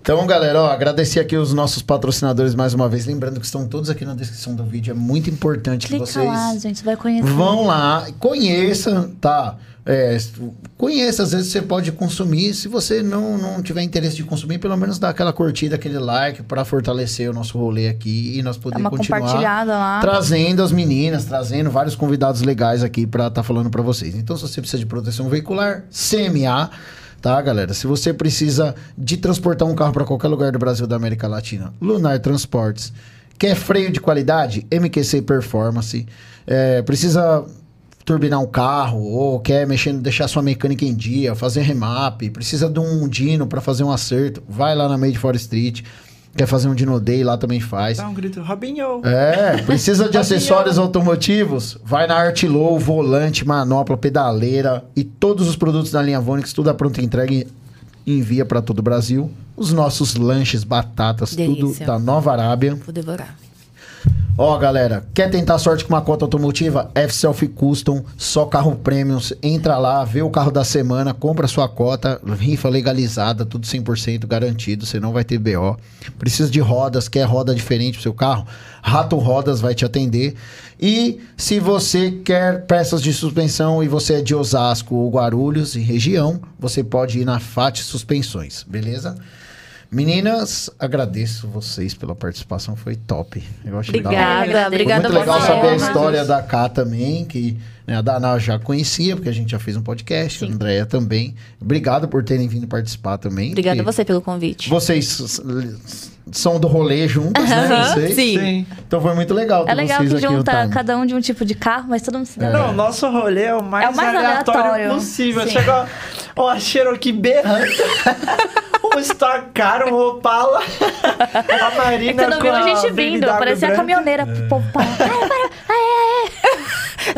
Então, galera, ó, agradecer aqui os nossos patrocinadores mais uma vez. Lembrando que estão todos aqui na descrição do vídeo. É muito importante que Clica vocês lá, gente. Vai conhecer. vão lá, conheça, tá? É, conheça, às vezes você pode consumir. Se você não, não tiver interesse de consumir, pelo menos dá aquela curtida, aquele like para fortalecer o nosso rolê aqui e nós poder continuar lá. trazendo as meninas, trazendo vários convidados legais aqui pra estar falando pra vocês. Então, se você precisa de proteção veicular, CMA, tá, galera? Se você precisa de transportar um carro pra qualquer lugar do Brasil da América Latina, Lunar Transportes. Quer freio de qualidade? MQC Performance. É, precisa turbinar um carro ou quer mexer, deixar sua mecânica em dia, fazer remap, precisa de um dino pra fazer um acerto, vai lá na Made for Street. Quer fazer um Dino Day, lá também faz. Dá um grito, Robinho. É, precisa de acessórios automotivos? Vai na Artlow, volante, manopla, pedaleira e todos os produtos da linha Vonix, tudo a pronta entrega e envia para todo o Brasil. Os nossos lanches, batatas, tudo Delícia. da Nova Arábia. Vou devorar. Ó, galera, quer tentar sorte com uma cota automotiva? F-Self Custom, só carro premium. Entra lá, vê o carro da semana, compra sua cota, rifa legalizada, tudo 100% garantido, você não vai ter BO. Precisa de rodas, quer roda diferente pro seu carro? Rato Rodas vai te atender. E se você quer peças de suspensão e você é de Osasco ou Guarulhos e região, você pode ir na FAT Suspensões, beleza? Meninas, agradeço vocês pela participação, foi top. Eu achei da. Obrigada, Foi obrigada Foi muito legal saber a história da Cá também, que né, a Dana já conhecia, porque a gente já fez um podcast, a Andrea também. Obrigado por terem vindo participar também. Obrigada a você pelo convite. Vocês são do rolê juntos, né? Vocês. sim. Sim. Então foi muito legal ter É legal vocês que aqui junta lutando. cada um de um tipo de carro, mas todo mundo se dá É. Não, nosso rolê é o mais, É o mais aleatório, aleatório. possível. Sim. Chegou ó, a Cherokee berrando, um Stock Car, um Opala, a É Marina que quando com viu a gente BMW vindo, parecia a caminhoneira. O povo para. Para, para.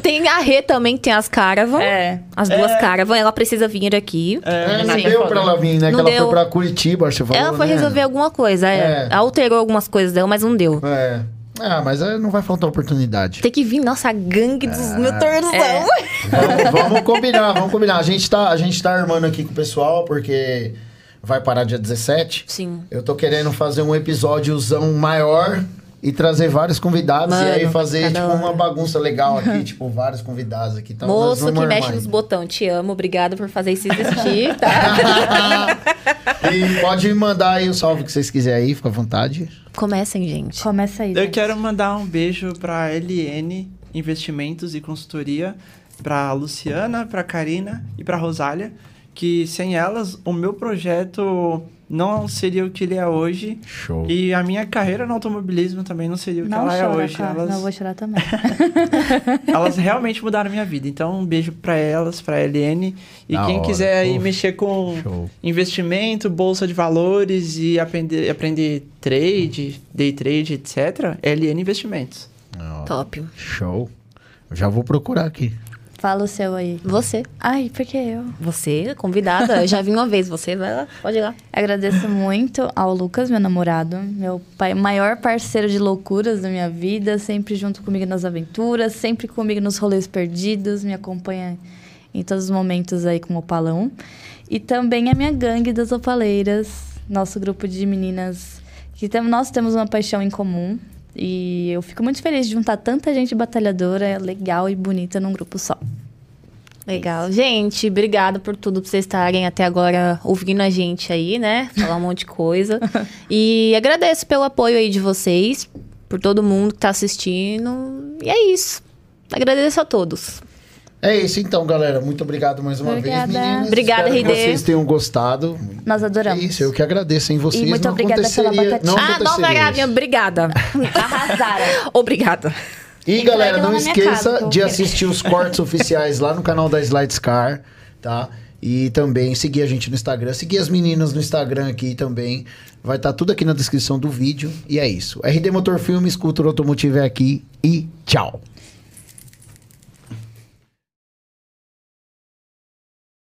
Tem a Rê também, que tem as Caravan. É. As duas Caravan, ela precisa vir aqui. É, não Sim. deu pra ela vir, né? Não que ela deu. foi pra Curitiba, você falou, ela foi né? resolver alguma coisa, é. É. Alterou algumas coisas dela, mas não deu. É. Ah, mas é, não vai faltar oportunidade. Tem que vir, nossa, gangue dos meu torzão. É. vamos, vamos combinar, vamos combinar. A gente, tá, a gente tá armando aqui com o pessoal, porque vai parar dia 17. Sim. Eu tô querendo fazer um episódiozão maior e trazer vários convidados e Mano, aí fazer tipo hora. uma bagunça legal aqui, tipo vários convidados aqui. Então, Moço vamos que mexe aí. nos botões, te amo, obrigada por fazer isso existir, tá? e pode mandar aí o salve que vocês quiserem aí, fica à vontade. Comecem, gente. Começa aí. Eu gente. quero mandar um beijo pra LN Investimentos e Consultoria, pra Luciana, pra Karina e pra Rosália, que sem elas o meu projeto não seria o que ele é hoje. Show. E a minha carreira no automobilismo também não seria o que Não ela é chora, hoje. cara. Elas, Não, eu vou chorar também. elas realmente mudaram a minha vida. Então, um beijo pra elas, pra Helene. E Da quem hora. quiser aí Uf, mexer com Show. investimento, bolsa de valores e aprender, aprender trade, day trade, etc., LN Investimentos. Top. Show. Eu já vou procurar aqui. Fala o seu aí. Você. Ai, por que eu? Você, convidada. Eu já vim uma vez. Você vai lá. Pode ir lá. Agradeço muito ao Lucas, meu namorado, meu pai, maior parceiro de loucuras da minha vida, sempre junto comigo nas aventuras, sempre comigo nos rolês perdidos, me acompanha em todos os momentos aí com o Opalão. E também a minha gangue das opaleiras, nosso grupo de meninas que tem, nós temos uma paixão em comum. E eu fico muito feliz de juntar tanta gente batalhadora, legal e bonita num grupo só. Legal. Gente, obrigada por tudo, por vocês estarem até agora ouvindo a gente aí, né? Falar um monte de coisa. E agradeço pelo apoio aí de vocês, por todo mundo que tá assistindo. E é isso. Agradeço a todos. É isso então, galera. Muito obrigado mais uma Obrigada. vez, meninas. Obrigada, Espero que RD. vocês tenham gostado. Nós É adoramos. isso, eu que agradeço em vocês. E muito não obrigada pela aconteceria- batatinha. não ah, Arábia, isso. obrigada. Arrasaram. Obrigada. E Tem galera, não esqueça casa, de assistir os cortes oficiais lá no canal da Slides Car, tá? E também seguir a gente no Instagram, seguir as meninas no Instagram aqui também. Vai estar tudo aqui na descrição do vídeo. E é isso. RD Motor Filmes, Cultura Automotiva é aqui e tchau.